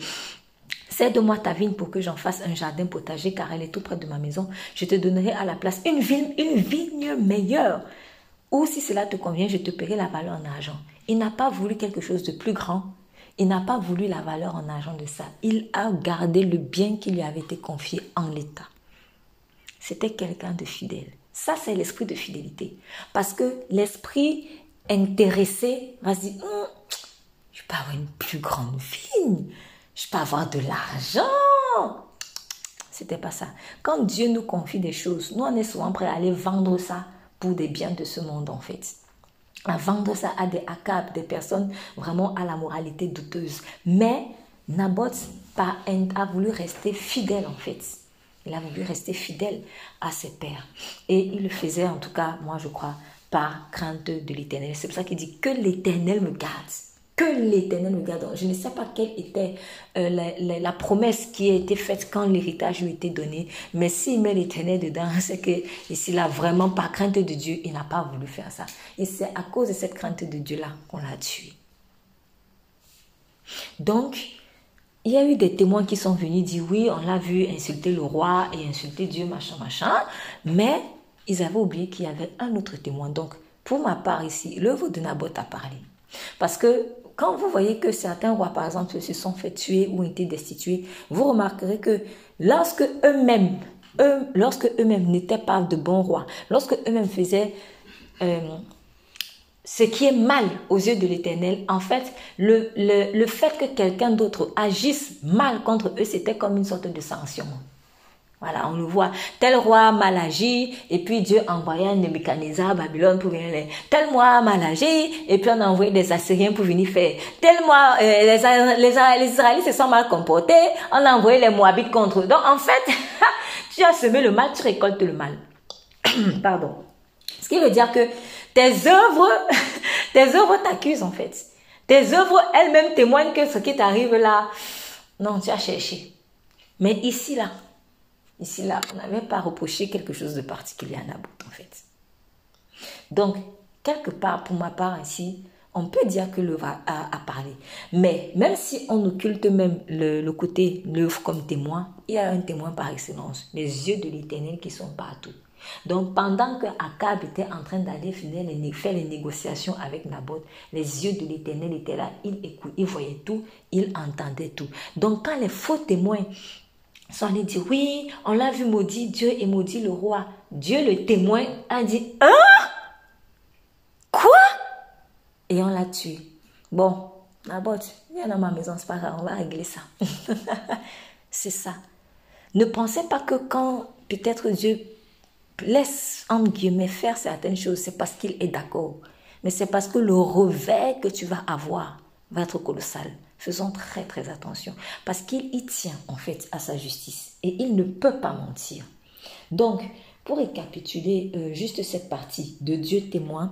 Cède-moi ta vigne pour que j'en fasse un jardin potager car elle est tout près de ma maison. Je te donnerai à la place une vigne, une vigne meilleure. Ou si cela te convient, je te paierai la valeur en argent. Il n'a pas voulu quelque chose de plus grand il n'a pas voulu la valeur en argent de ça. Il a gardé le bien qui lui avait été confié en l'état. C'était quelqu'un de fidèle. Ça, c'est l'esprit de fidélité. Parce que l'esprit intéressé va se dire, je peux avoir une plus grande vie, je peux avoir de l'argent. C'était pas ça. Quand Dieu nous confie des choses, nous, on est souvent prêts à aller vendre ça pour des biens de ce monde, en fait à vendre ça à des akab, des personnes vraiment à la moralité douteuse. Mais Naboth a voulu rester fidèle en fait. Il a voulu rester fidèle à ses pères. Et il le faisait en tout cas, moi je crois, par crainte de l'éternel. C'est pour ça qu'il dit que l'éternel me garde que l'Éternel me garde. Je ne sais pas quelle était euh, la, promesse qui a été faite quand l'héritage lui était donné, mais s'il met l'Éternel dedans, c'est que s'il a vraiment pas crainte de Dieu, il n'a pas voulu faire ça. Et c'est à cause de cette crainte de Dieu-là qu'on l'a tué. Donc, il y a eu des témoins qui sont venus dire oui, on l'a vu insulter le roi et insulter Dieu, machin, machin, mais ils avaient oublié qu'il y avait un autre témoin. Donc, pour ma part ici, l'œuvre de Naboth a parlé. Parce que quand vous voyez que certains rois, par exemple, se sont fait tuer ou ont été destitués, vous remarquerez que lorsque eux-mêmes, eux, lorsque eux-mêmes n'étaient pas de bons rois, lorsque eux-mêmes faisaient euh, ce qui est mal aux yeux de l'Éternel, en fait, le, fait que quelqu'un d'autre agisse mal contre eux, c'était comme une sorte de sanction. Voilà, on le voit. Tel roi mal agi, et puis Dieu envoya Nebuchadnezzar à Babylone pour venir les. Tel roi mal agi, et puis on a envoyé des Assyriens pour venir faire. Tel mois, euh, les, les, les, Israélites se sont mal comportés, on a envoyé les Moabites contre eux. Donc en fait, tu as semé le mal, tu récoltes le mal. Pardon. Ce qui veut dire que tes œuvres, tes œuvres t'accusent en fait. Tes œuvres elles-mêmes témoignent que ce qui t'arrive là, non, tu as cherché. Mais ici là, Ici, là, on n'avait pas reproché quelque chose de particulier à Naboth, en fait. Donc, quelque part, pour ma part, ici, on peut dire que l'œuvre a, parlé. Mais même si on occulte même le, côté l'œuvre comme témoin, il y a un témoin par excellence, les yeux de l'Éternel qui sont partout. Donc pendant que Akab était en train d'aller faire les négociations avec Naboth, les yeux de l'Éternel étaient là, il écoutait, il voyait tout, il entendait tout. Donc quand les faux témoins sont allés dire, oui, on l'a vu maudit Dieu et maudit le roi. Dieu, le témoin, a dit, hein? Quoi? Et on l'a tué. Bon, Naboth, viens dans ma maison, c'est pas grave, on va régler ça. c'est ça. Ne pensez pas que quand peut-être Dieu laisse, entre guillemets, faire certaines choses, c'est parce qu'il est d'accord. Mais c'est parce que le revers que tu vas avoir va être colossal. Faisons très très attention parce qu'il y tient en fait à sa justice et il ne peut pas mentir. Donc, pour récapituler euh, juste cette partie de Dieu témoin,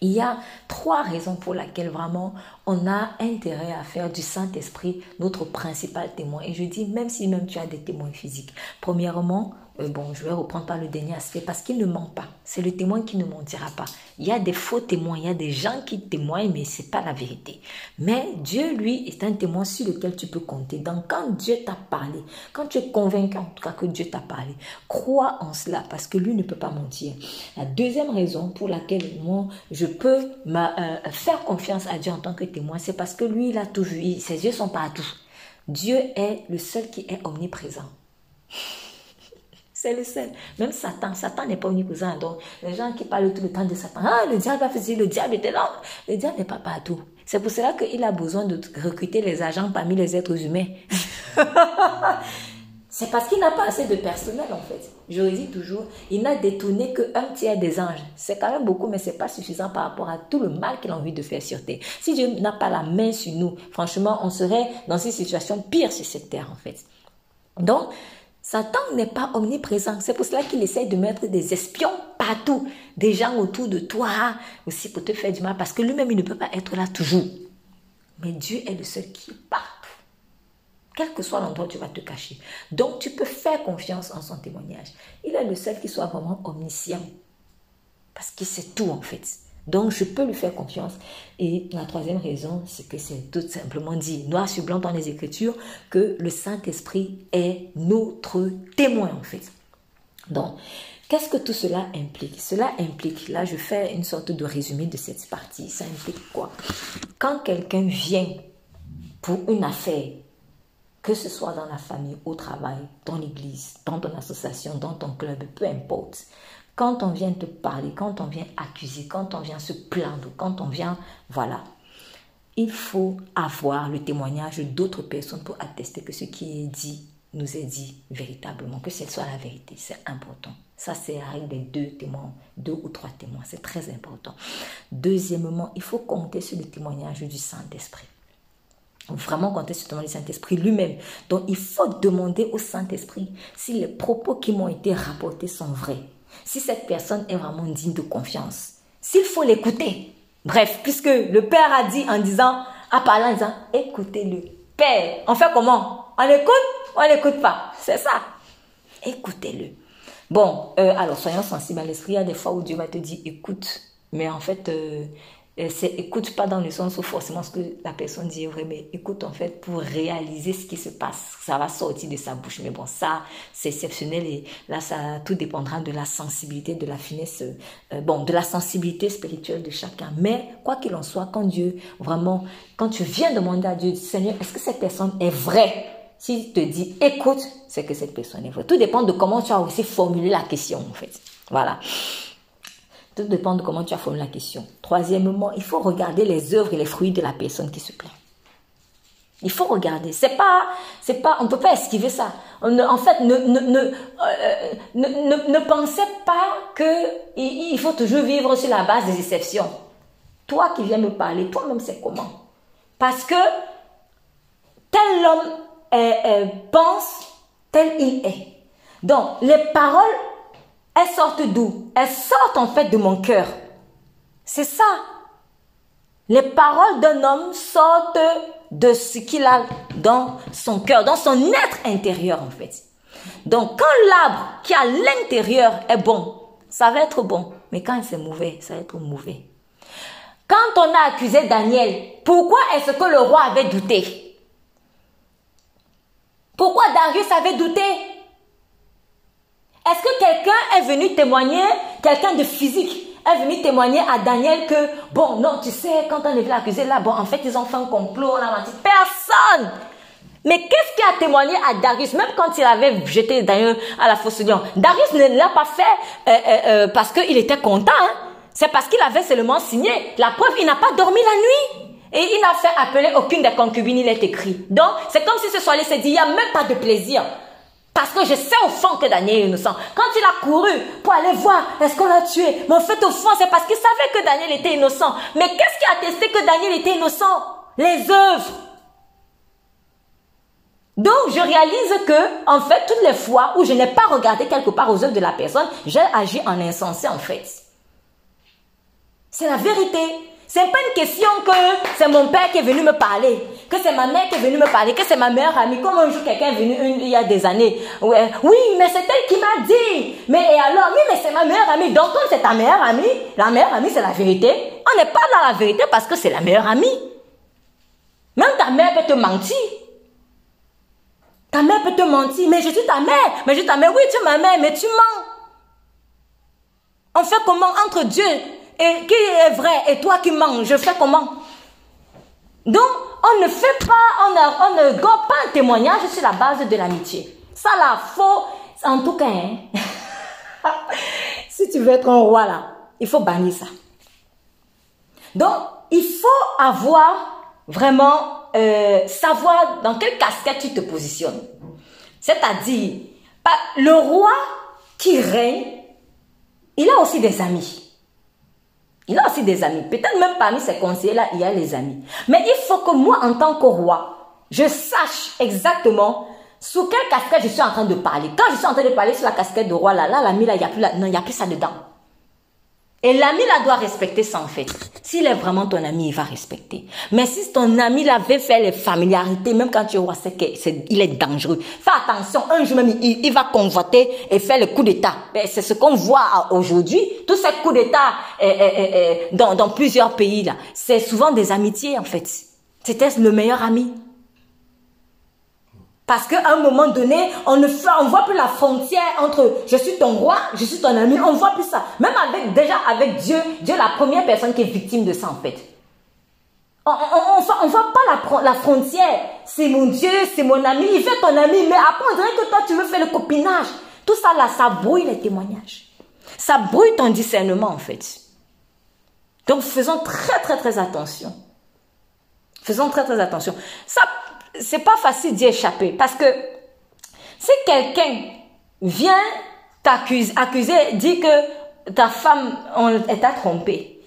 il y a trois raisons pour lesquelles vraiment on a intérêt à faire du Saint-Esprit notre principal témoin. Et je dis, même si même tu as des témoins physiques. Premièrement, bon, je vais reprendre par le dernier aspect parce qu'il ne ment pas. C'est le témoin qui ne mentira pas. Il y a des faux témoins, il y a des gens qui témoignent, mais c'est pas la vérité. Mais Dieu, lui, est un témoin sur lequel tu peux compter. Donc, quand Dieu t'a parlé, quand tu es convaincu en tout cas que Dieu t'a parlé, crois en cela parce que lui ne peut pas mentir. La deuxième raison pour laquelle moi, je peux euh, faire confiance à Dieu en tant que témoin, c'est parce que lui, il a tout vu. Ses yeux sont partout. Dieu est le seul qui est omniprésent. C'est le seul. Même Satan, Satan n'est pas omniprésent. Donc, les gens qui parlent tout le temps de Satan, ah, le diable a fait le diable était là. Le diable n'est pas partout. C'est pour cela qu'il a besoin de recruter les agents parmi les êtres humains. C'est parce qu'il n'a pas assez de personnel en fait. Je le dis toujours, il n'a détourné qu'un tiers des anges. C'est quand même beaucoup, mais ce n'est pas suffisant par rapport à tout le mal qu'il a envie de faire sur terre. Si Dieu n'a pas la main sur nous, franchement, on serait dans une situation pire sur cette terre en fait. Donc, Satan n'est pas omniprésent. C'est pour cela qu'il essaie de mettre des espions partout, des gens autour de toi aussi pour te faire du mal, parce que lui-même, il ne peut pas être là toujours. Mais Dieu est le seul qui est partout. Quel que soit l'endroit où tu vas te cacher. Donc, tu peux faire confiance en son témoignage. Il est le seul qui soit vraiment omniscient. Parce qu'il sait tout en fait. Donc, je peux lui faire confiance. Et la troisième raison, c'est que c'est tout simplement dit, noir sur blanc dans les Écritures, que le Saint-Esprit est notre témoin, en fait. Donc, qu'est-ce que tout cela implique? Cela implique, là, je fais une sorte de résumé de cette partie. Ça implique quoi? Quand quelqu'un vient pour une affaire, que ce soit dans la famille, au travail, dans l'église, dans ton association, dans ton club, peu importe, quand on vient te parler, quand on vient accuser, quand on vient se plaindre, quand on vient, voilà, il faut avoir le témoignage d'autres personnes pour attester que ce qui est dit nous est dit véritablement, que ce soit la vérité. C'est important. Ça, c'est avec des deux témoins, deux ou trois témoins. C'est très important. Deuxièmement, il faut compter sur le témoignage du Saint-Esprit. Vraiment compter sur le témoignage du Saint-Esprit lui-même. Donc, il faut demander au Saint-Esprit si les propos qui m'ont été rapportés sont vrais si cette personne est vraiment digne de confiance, s'il faut l'écouter. Bref, puisque le Père a dit en disant, à parler en disant, écoutez-le. Père, on fait comment? On écoute On n'écoute pas. C'est ça. Écoutez-le. Bon, euh, alors soyons sensibles à l'esprit. Il y a des fois où Dieu va te dire, écoute, mais en fait, euh, c'est écoute pas dans le sens où forcément ce que la personne dit est vrai, mais écoute en fait pour réaliser ce qui se passe. Ça va sortir de sa bouche. Mais bon, ça, c'est exceptionnel et là, ça tout dépendra de la sensibilité, de la finesse, euh, bon, de la sensibilité spirituelle de chacun. Mais quoi qu'il en soit, quand Dieu, vraiment, quand tu viens demander à Dieu, Seigneur, est-ce que cette personne est vraie? S'il te dit écoute, c'est que cette personne est vraie. Tout dépend de comment tu as aussi formulé la question en fait. Voilà. Tout dépend de comment tu as formulé la question. Troisièmement, il faut regarder les œuvres et les fruits de la personne qui se plaint. Il faut regarder. C'est pas, c'est pas, on peut pas esquiver ça. en fait, ne ne ne, euh, ne, ne, pensez pas que il, faut toujours vivre sur la base des exceptions. Toi qui viens me parler, toi-même c'est comment? Parce que tel homme pense, tel il est. Donc les paroles elles sortent d'où? Elles sortent en fait de mon cœur. C'est ça. Les paroles d'un homme sortent de ce qu'il a dans son cœur, dans son être intérieur en fait. Donc quand l'arbre qui a l'intérieur est bon, ça va être bon. Mais quand c'est mauvais, ça va être mauvais. Quand on a accusé Daniel, pourquoi est-ce que le roi avait douté? Pourquoi Darius avait douté? Est-ce que quelqu'un est venu témoigner, quelqu'un de physique est venu témoigner à Daniel que, bon, non, tu sais, quand on est venu l'accuser là, bon, en fait, ils ont fait un complot, on a menti. Personne! Mais qu'est-ce qui a témoigné à Darius, même quand il avait jeté Daniel à la fosse lion Darius ne l'a pas fait euh, euh, euh, parce qu'il était content. Hein? C'est parce qu'il avait seulement signé. La preuve, il n'a pas dormi la nuit. Et il n'a fait appeler aucune des concubines, il est écrit. Donc, c'est comme si ce soir-là, il s'est dit, il n'y a même pas de plaisir. Parce que je sais au fond que Daniel est innocent. Quand il a couru pour aller voir, est-ce qu'on l'a tué? Mais en fait, au fond, c'est parce qu'il savait que Daniel était innocent. Mais qu'est-ce qui a attesté que Daniel était innocent? Les œuvres. Donc, je réalise que, en fait, toutes les fois où je n'ai pas regardé quelque part aux œuvres de la personne, j'ai agi en insensé, en fait. C'est la vérité. C'est pas une question que c'est mon père qui est venu me parler, que c'est ma mère qui est venue me parler, que c'est ma meilleure amie. Comme un jour quelqu'un est venu il y a des années. Oui, mais c'est elle qui m'a dit. Mais et alors, oui, mais c'est ma meilleure amie. Donc comme c'est ta meilleure amie, la meilleure amie c'est la vérité. On n'est pas dans la vérité parce que c'est la meilleure amie. Même ta mère peut te mentir. Ta mère peut te mentir, mais je suis ta mère. Mais je suis ta mère, oui, tu es ma mère, mais tu mens. On fait comment entre Dieu et qui est vrai et toi qui mens, je fais comment? Donc, on ne fait pas, on, on ne gobe pas un témoignage sur la base de l'amitié. Ça là, faux, en tout cas, hein. si tu veux être un roi là, il faut bannir ça. Donc, il faut avoir vraiment, euh, savoir dans quelle casquette tu te positionnes. C'est-à-dire, le roi qui règne, il a aussi des amis. Il a aussi des amis. Peut-être même parmi ces conseillers-là, il y a les amis. Mais il faut que moi, en tant que roi, je sache exactement sous quelle casquette je suis en train de parler. Quand je suis en train de parler sur la casquette de roi, là, là, l'ami, là, il n'y a, plus non, il y a plus ça dedans. Et l'ami là doit respecter ça en fait. S'il est vraiment ton ami, il va respecter. Mais si ton ami là veut faire les familiarités, même quand tu vois c'est qu'il est, dangereux. Fais attention, un jour même il, va convoiter et faire le coup d'état. Ben, c'est ce qu'on voit aujourd'hui. Tous ces coups d'état eh, eh, eh, dans, dans plusieurs pays là, c'est souvent des amitiés en fait. C'était le meilleur ami. Parce qu'à un moment donné, on ne voit plus la frontière entre je suis ton roi, je suis ton ami, on voit plus ça. Même avec, déjà avec Dieu, Dieu est la première personne qui est victime de ça en fait. On ne voit pas la, la frontière. C'est mon Dieu, c'est mon ami, il fait ton ami, mais après on dirait que toi tu veux faire le copinage. Tout ça là, ça brouille les témoignages. Ça brouille ton discernement en fait. Donc faisons très très très attention. Faisons très très attention. Ça c'est pas facile d'y échapper parce que si quelqu'un vient t'accuser, accuser, dit que ta femme, t'a trompé.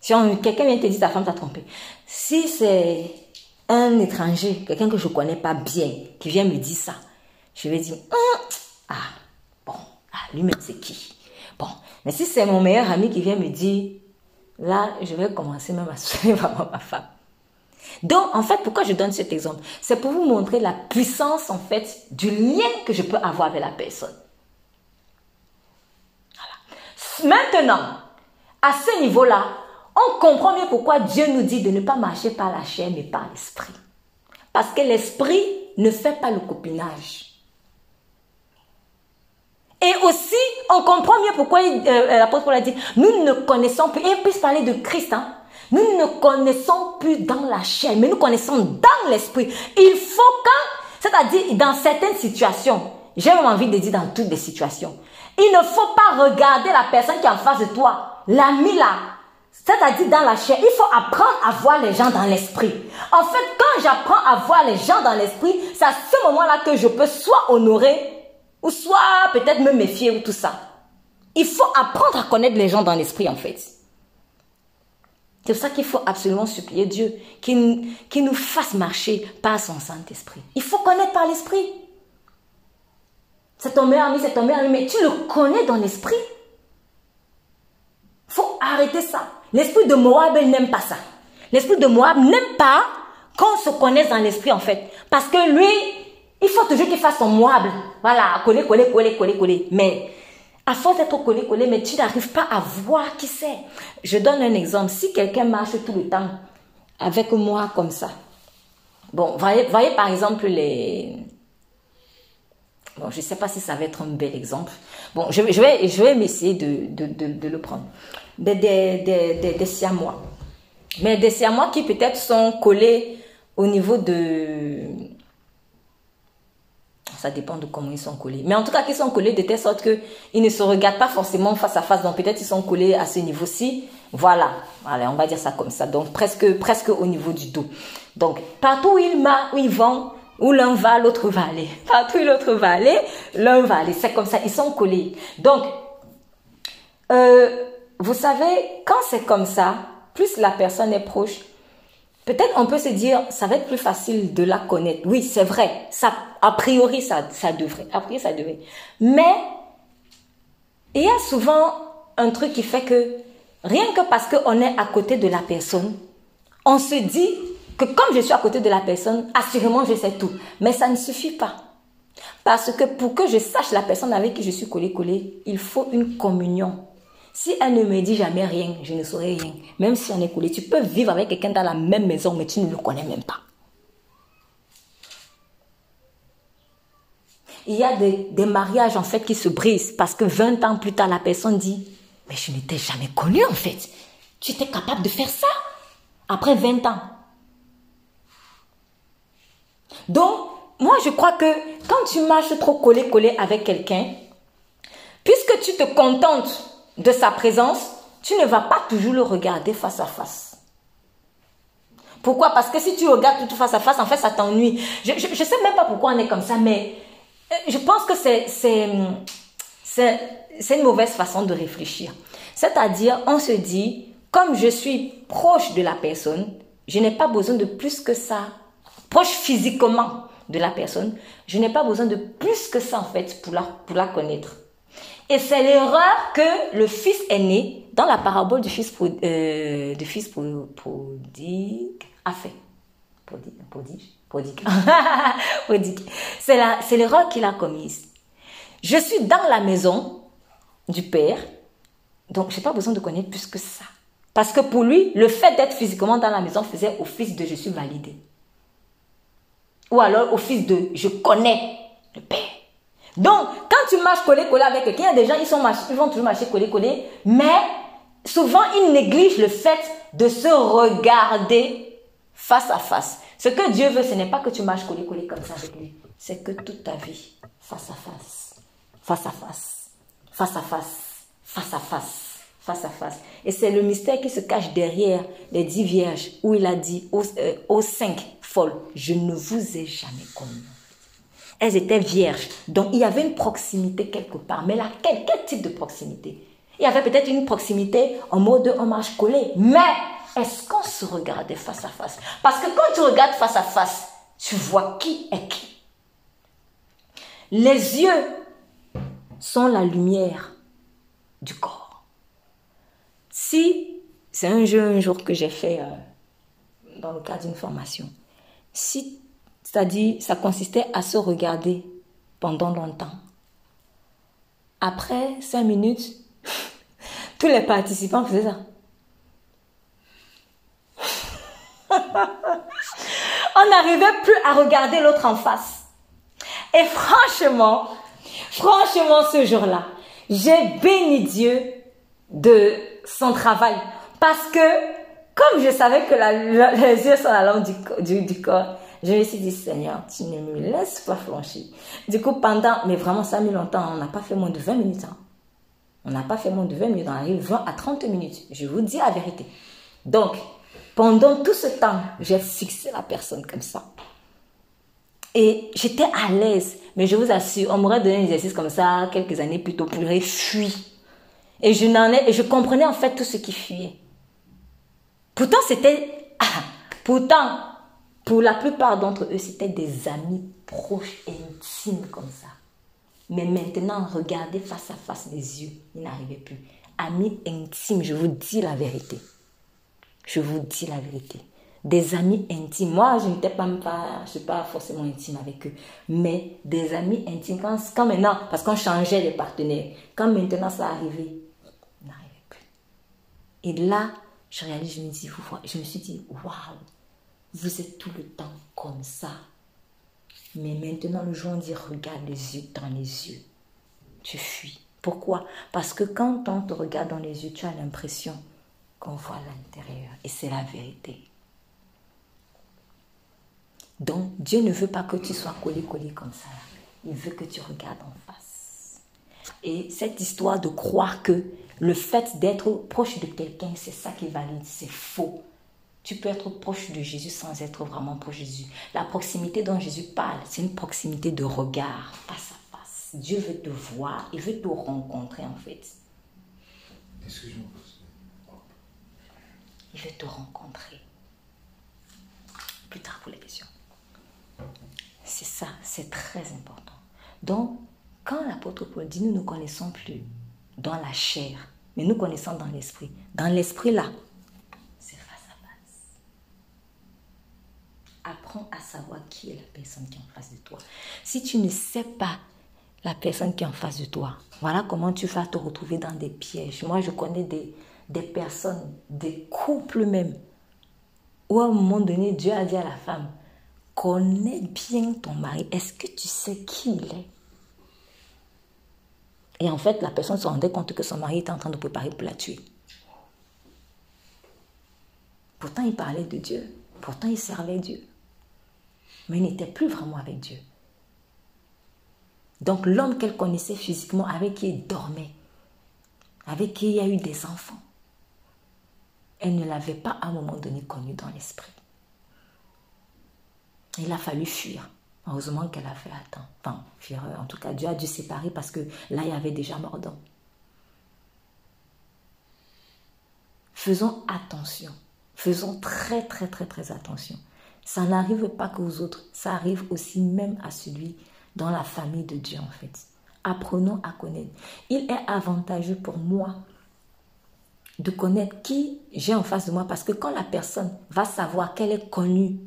Si quelqu'un vient te dire ta femme t'a trompé. Si c'est un étranger, quelqu'un que je connais pas bien, qui vient me dire ça, je vais dire, hum, ah, bon, ah, lui-même c'est qui? Bon, mais si c'est mon meilleur ami qui vient me dire, là, je vais commencer même à suivre ma femme. Donc, en fait, pourquoi je donne cet exemple? C'est pour vous montrer la puissance, en fait, du lien que je peux avoir avec la personne. Maintenant, à ce niveau-là, on comprend mieux pourquoi Dieu nous dit de ne pas marcher par la chair, mais par l'esprit. Parce que l'esprit ne fait pas le copinage. Et aussi, on comprend mieux pourquoi euh, l'apôtre Paul a dit, nous ne connaissons plus, et il puisse parler de Christ, hein. Nous ne connaissons plus dans la chair, mais nous connaissons dans l'esprit. Il faut quand, c'est-à-dire dans certaines situations, j'ai même envie de dire dans toutes les situations, il ne faut pas regarder la personne qui est en face de toi, l'ami là, c'est-à-dire dans la chair, il faut apprendre à voir les gens dans l'esprit. En fait, quand j'apprends à voir les gens dans l'esprit, c'est à ce moment-là que je peux soit honorer ou soit peut-être me méfier ou tout ça. Il faut apprendre à connaître les gens dans l'esprit en fait. C'est pour ça qu'il faut absolument supplier Dieu qu'il nous fasse marcher par son Saint-Esprit. Il faut connaître par l'esprit. C'est ton meilleur ami, c'est ton meilleur ami, mais tu le connais dans l'esprit. faut arrêter ça. L'esprit de Moab, n'aime pas ça. L'esprit de Moab n'aime pas qu'on se connaisse dans l'esprit en fait. Parce que lui, il faut toujours qu'il fasse son Moab. Voilà, coller, coller, coller, coller, coller. Mais à force d'être collé, collé, mais tu n'arrives pas à voir qui c'est. Je donne un exemple. Si quelqu'un marche tout le temps avec moi comme ça, bon, voyez, par exemple les, Bon, je ne sais pas si ça va être un bel exemple. Bon, je, vais, je vais m'essayer de, de, de, le prendre. Des, des, des, des, siamois. Mais des siamois qui peut-être sont collés au niveau de... Ça dépend de comment ils sont collés. Mais en tout cas, qu'ils sont collés de telle sorte qu'ils ne se regardent pas forcément face à face. Donc peut-être ils sont collés à ce niveau-ci. Voilà. Voilà, on va dire ça comme ça. Donc presque, presque au niveau du dos. Donc partout où ils, où ils vont, où l'un va, l'autre va aller. Partout où l'autre va aller, l'un va aller. C'est comme ça, ils sont collés. Donc, euh, vous savez, quand c'est comme ça, plus la personne est proche, peut-être on peut se dire, ça va être plus facile de la connaître. Oui, c'est vrai. A priori, ça, devrait. A priori, ça devrait. Mais, il y a souvent un truc qui fait que, rien que parce qu'on est à côté de la personne, on se dit, que comme je suis à côté de la personne, assurément je sais tout. Mais ça ne suffit pas. Parce que pour que je sache la personne avec qui je suis collé collé, il faut une communion. Si elle ne me dit jamais rien, je ne saurais rien. Même si on est collé, tu peux vivre avec quelqu'un dans la même maison, mais tu ne le connais même pas. Il y a des, des mariages en fait qui se brisent parce que 20 ans plus tard, la personne dit, mais je ne t'ai jamais connu en fait. Tu étais capable de faire ça après 20 ans. Donc, moi, je crois que quand tu marches trop collé-collé avec quelqu'un, puisque tu te contentes de sa présence, tu ne vas pas toujours le regarder face à face. Pourquoi? Parce que si tu regardes tout face à face, en fait, ça t'ennuie. Je ne sais même pas pourquoi on est comme ça, mais euh, je pense que c'est une mauvaise façon de réfléchir. C'est-à-dire, on se dit, comme je suis proche de la personne, je n'ai pas besoin de plus que ça proche physiquement de la personne, je n'ai pas besoin de plus que ça en fait pour la, pour la connaître. Et c'est l'erreur que le fils aîné, dans la parabole du fils, euh, prodigue, a fait. Prodigue, prodigue, prodigue. C'est l'erreur qu'il a commise. Je suis dans la maison du père, donc je n'ai pas besoin de connaître plus que ça. Parce que pour lui, le fait d'être physiquement dans la maison faisait office de je suis validé. Ou alors fils de je connais le Père. Donc, quand tu marches collé-collé avec quelqu'un, il y a des gens, ils, vont toujours marcher collé-collé, mais souvent ils négligent le fait de se regarder face à face. Ce que Dieu veut, ce n'est pas que tu marches collé-collé comme ça avec lui, c'est que toute ta vie, face à face, face à face, face à face, face à face face à face. Et c'est le mystère qui se cache derrière les dix vierges où il a dit aux, euh, cinq folles, je ne vous ai jamais connu. Elles étaient vierges. Donc il y avait une proximité quelque part. Mais laquelle Quel type de proximité? Il y avait peut-être une proximité en mode hommage collé. Mais est-ce qu'on se regardait face à face? Parce que quand tu regardes face à face, tu vois qui est qui. Les yeux sont la lumière du corps. Si, c'est un jeu un jour que j'ai fait euh, dans le cadre d'une formation, si, dit ça consistait à se regarder pendant longtemps. Après cinq minutes, tous les participants faisaient ça. On n'arrivait plus à regarder l'autre en face. Et franchement, franchement, ce jour-là, j'ai béni Dieu de son travail. Parce que, comme je savais que les yeux sont la langue du, du, du corps, je me suis dit, Seigneur, tu ne me laisses pas flancher. Du coup, pendant, mais vraiment, ça a mis longtemps, on n'a pas fait moins de 20 minutes. Hein. On n'a pas fait moins de 20 minutes, on arrive 20 à 30 minutes. Je vous dis la vérité. Donc, pendant tout ce temps, j'ai fixé la personne comme ça. Et j'étais à l'aise. Mais je vous assure, on m'aurait donné un exercice comme ça quelques années plus tôt, j'aurais fui. Et je n'en ai, et je comprenais en fait tout ce qui fuyait. Pourtant, c'était, ah, pourtant, pour la plupart d'entre eux, c'était des amis proches, intimes comme ça. Mais maintenant, regardez face à face les yeux, il n'arrivait plus. Amis intimes, je vous dis la vérité. Je vous dis la vérité. Des amis intimes. Moi, je n'étais pas, pas, je suis pas forcément intime avec eux. Mais des amis intimes, quand, maintenant, parce qu'on changeait les partenaires, quand maintenant ça arrivait, il n'arrivait plus. Et là, je réalise, je me, dis, je me suis dit, waouh, vous êtes tout le temps comme ça. Mais maintenant, le jour, on dit, regarde les yeux dans les yeux. Tu fuis. Pourquoi? Parce que quand on te regarde dans les yeux, tu as l'impression qu'on voit l'intérieur. Et c'est la vérité. Donc, Dieu ne veut pas que tu sois collé-collé comme ça. Il veut que tu regardes en face. Et cette histoire de croire que le fait d'être proche de quelqu'un, c'est ça qui valide, c'est faux. Tu peux être proche de Jésus sans être vraiment proche de Jésus. La proximité dont Jésus parle, c'est une proximité de regard, face à face. Dieu veut te voir, il veut te rencontrer en fait. Excuse-moi. Il veut te rencontrer. Plus tard pour les questions. C'est ça, c'est très important. Donc, quand l'apôtre Paul dit nous ne connaissons plus dans la chair, mais nous connaissons dans l'esprit. Dans l'esprit là, apprends à savoir qui est la personne qui est en face de toi. Si tu ne sais pas la personne qui est en face de toi, voilà comment tu vas te retrouver dans des pièges. Moi, je connais des, personnes, des couples même, où à un moment donné, Dieu a dit à la femme, connais bien ton mari. Est-ce que tu sais qui il est? Et en fait, la personne se rendait compte que son mari était en train de préparer pour la tuer. Pourtant, il parlait de Dieu. Pourtant, il servait Dieu mais n'était plus vraiment avec Dieu. Donc l'homme qu'elle connaissait physiquement, avec qui elle dormait, avec qui il y a eu des enfants, elle ne l'avait pas à un moment donné connu dans l'esprit. Il a fallu fuir. Heureusement qu'elle a fait attendre. Enfin, fuir, en tout cas, Dieu a dû séparer parce que là, il y avait déjà mordant. Faisons attention. Faisons très, très, très, très attention. Ça n'arrive pas qu'aux autres, ça arrive aussi même à celui dans la famille de Dieu en fait. Apprenons à connaître. Il est avantageux pour moi de connaître qui j'ai en face de moi parce que quand la personne va savoir qu'elle est connue,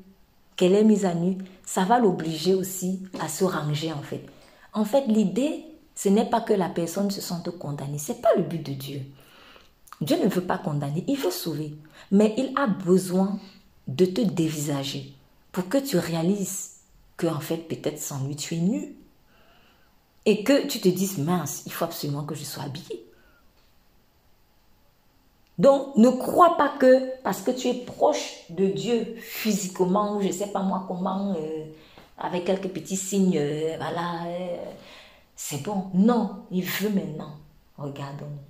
qu'elle est mise à nu, ça va l'obliger aussi à se ranger en fait. En fait, l'idée, ce n'est pas que la personne se sente condamnée, c'est pas le but de Dieu. Dieu ne veut pas condamner, il veut sauver, mais il a besoin de te dévisager pour que tu réalises que en fait peut-être sans lui tu es nu et que tu te dises mince, il faut absolument que je sois habillée. Donc ne crois pas que parce que tu es proche de Dieu physiquement ou je sais pas moi comment euh, avec quelques petits signes euh, voilà euh, c'est bon. Non, il veut maintenant. Regarde-moi.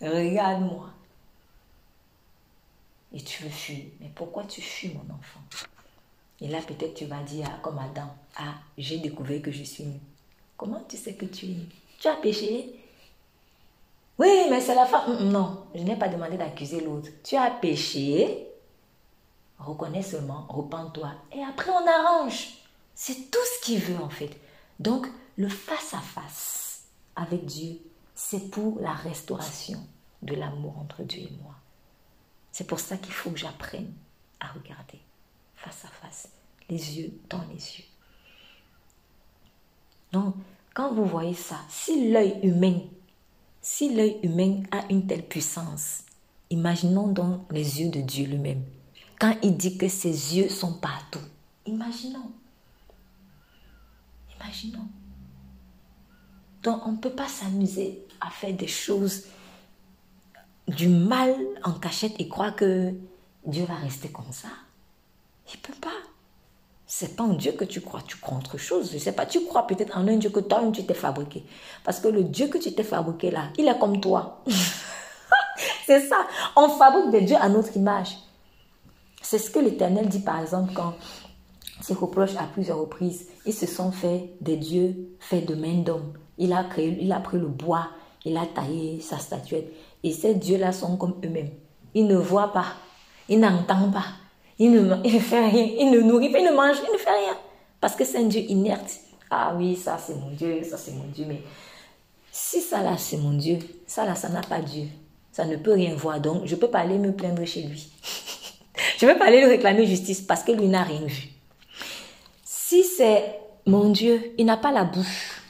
Regarde-moi et tu veux fuir. Mais pourquoi tu fuis, mon enfant? Et là, peut-être tu vas dire, comme Adam, ah, j'ai découvert que je suis nu. Comment tu sais que tu es nu Tu as péché Oui, mais c'est la femme. Non, je n'ai pas demandé d'accuser l'autre. Tu as péché, reconnais seulement, repens-toi, et après on arrange. C'est tout ce qu'il veut en fait. Donc, le face-à-face avec Dieu, c'est pour la restauration de l'amour entre Dieu et moi. C'est pour ça qu'il faut que j'apprenne à regarder face à face, les yeux dans les yeux. Donc, quand vous voyez ça, si l'œil humain, si l'œil humain a une telle puissance, imaginons donc les yeux de Dieu lui-même. quand il dit que ses yeux sont partout. Imaginons. Imaginons. Donc on ne peut pas s'amuser à faire des choses du mal en cachette et croire que Dieu va rester comme ça. Il peut pas. C'est pas en Dieu que tu crois, tu crois autre chose. Je sais pas, tu crois peut-être en un Dieu que toi-même tu t'es fabriqué. Parce que le Dieu que tu t'es fabriqué là, il est comme toi. c'est ça. On fabrique des dieux à notre image. C'est ce que l'Éternel dit par exemple quand ses reproches à plusieurs reprises, ils se sont fait des dieux faits de main d'homme. Il a créé, il a pris le bois, il a taillé sa statuette. Et ces dieux-là sont comme eux-mêmes. Ils ne voient pas, ils n'entendent pas, il ne, fait rien, il ne nourrit pas, il ne mange, il ne fait rien. Parce que c'est un Dieu inerte. Ah oui, ça c'est mon Dieu, ça c'est mon Dieu. Mais si ça là c'est mon Dieu, ça là ça n'a pas Dieu. Ça ne peut rien voir. Donc je ne peux pas aller me plaindre chez lui. je ne peux pas aller lui réclamer justice parce que lui n'a rien vu. Si c'est mon Dieu, il n'a pas la bouche.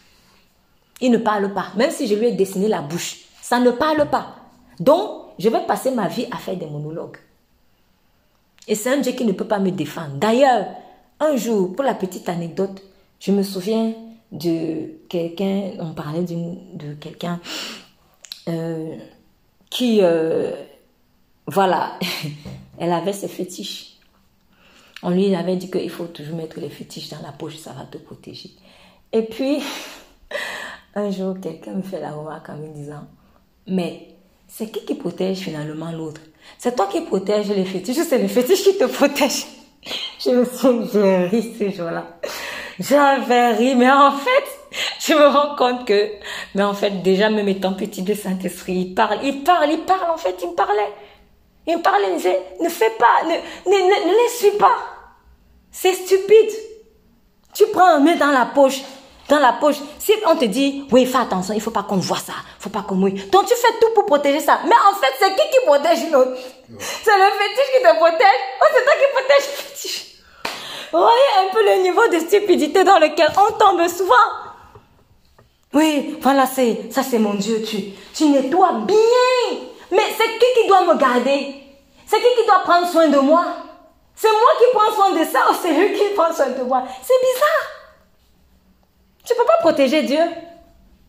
Il ne parle pas. Même si je lui ai dessiné la bouche, ça ne parle pas. Donc, je vais passer ma vie à faire des monologues. Et c'est un Dieu qui ne peut pas me défendre. D'ailleurs, un jour, pour la petite anecdote, je me souviens de quelqu'un, on parlait de quelqu'un euh, qui, euh, voilà, elle avait ses fétiches. On lui avait dit qu'il faut toujours mettre les fétiches dans la poche, ça va te protéger. Et puis, un jour, quelqu'un me fait la remarque en me disant, mais c'est qui qui protège finalement l'autre? C'est toi qui protèges les fétiches c'est les fétiches qui te protègent Je me suis j'ai ri ce jour-là. J'avais ri, mais en fait, je me rends compte que, mais en fait, déjà, même étant petit de Saint-Esprit, il parle, il parle, il parle, en fait, il me parlait. Il me parlait, il me disait, ne fais pas, ne, ne, ne, ne les suis pas. C'est stupide. Tu prends, mets dans la poche, dans la poche. Si on te dit, oui, fais attention, il faut pas qu'on voit ça, il faut pas qu'on mouille. Donc tu fais tout pour protéger ça. Mais en fait, c'est qui qui protège l'autre C'est le fétiche qui te protège ou c'est toi qui protège le fétiche voyez un peu le niveau de stupidité dans lequel on tombe souvent. Oui, voilà, c'est ça, c'est mon Dieu. Tu, tu nettoies bien. Mais c'est qui qui doit me garder? C'est qui qui doit prendre soin de moi? C'est moi qui prends soin de ça ou c'est lui qui prend soin de moi? C'est bizarre. Tu ne peux pas protéger Dieu.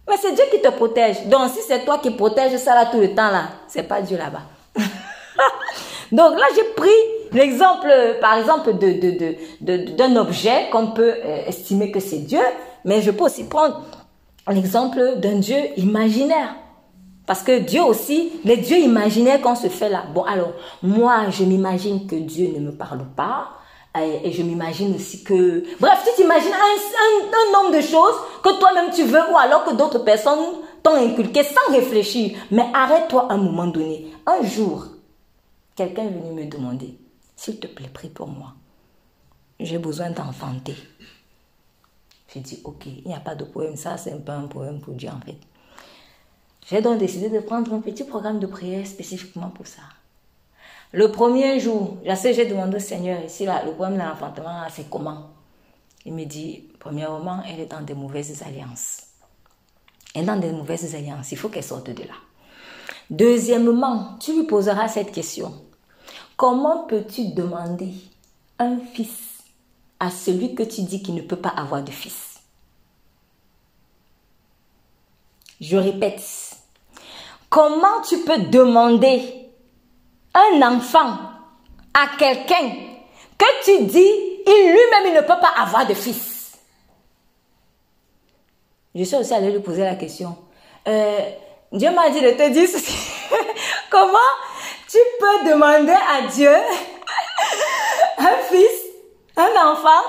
Mais c'est Dieu qui te protège. Donc, si c'est toi qui protèges ça là tout le temps, là, c'est pas Dieu là-bas. Donc là, j'ai pris l'exemple, par exemple, d'un objet qu'on peut euh, estimer que c'est Dieu, mais je peux aussi prendre l'exemple d'un Dieu imaginaire. Parce que Dieu aussi, les dieux imaginaires qu'on se fait là. Bon, alors, moi, je m'imagine que Dieu ne me parle pas. Et, je m'imagine aussi que... Bref, tu t'imagines un, nombre de choses que toi-même tu veux ou alors que d'autres personnes t'ont inculqué sans réfléchir. Mais arrête-toi un moment donné. Un jour, quelqu'un est venu me demander, s'il te plaît, prie pour moi. J'ai besoin d'enfanter. J'ai dit, ok, il n'y a pas de problème. Ça, c'est un peu un problème pour Dieu en fait. J'ai donc décidé de prendre un petit programme de prière spécifiquement pour ça. Le premier jour, j'ai demandé au Seigneur, ici, là, le problème de l'enfantement, c'est comment? Il me dit, premièrement, elle est dans des mauvaises alliances. Elle est dans des mauvaises alliances, il faut qu'elle sorte de là. Deuxièmement, tu lui poseras cette question. Comment peux-tu demander un fils à celui que tu dis qu'il ne peut pas avoir de fils? Je répète, comment tu peux demander un enfant à quelqu'un que tu dis, il lui-même, il ne peut pas avoir de fils. Je suis aussi allée lui poser la question. Euh, Dieu m'a dit de te dire Comment tu peux demander à Dieu un fils, un enfant,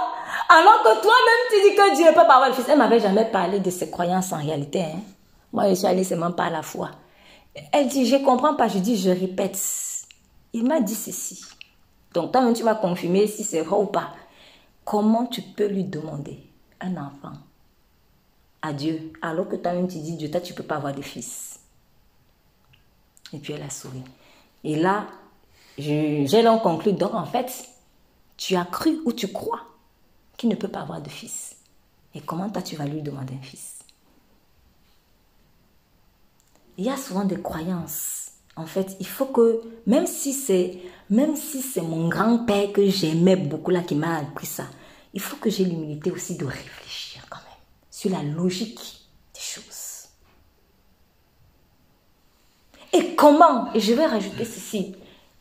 alors que toi-même tu dis que Dieu ne peut pas avoir de fils Elle m'avait jamais parlé de ses croyances en réalité. Hein. Moi, je suis allée seulement par la foi. Elle dit, je comprends pas. Je dis, je répète il m'a dit ceci. Donc, toi-même, tu vas confirmer si c'est vrai ou pas. Comment tu peux lui demander un enfant à Dieu alors que toi-même tu dis Dieu, toi, tu ne peux pas avoir de fils Et puis elle a souri. Et là, j'ai donc conclu. Donc, en fait, tu as cru ou tu crois qu'il ne peut pas avoir de fils. Et comment toi, tu vas lui demander un fils? Il y a souvent des croyances En fait, il faut que, même si c'est, même si c'est mon grand-père que j'aimais beaucoup là qui m'a appris ça, il faut que j'ai l'humilité aussi de réfléchir quand même sur la logique des choses. Et comment, et je vais rajouter ceci,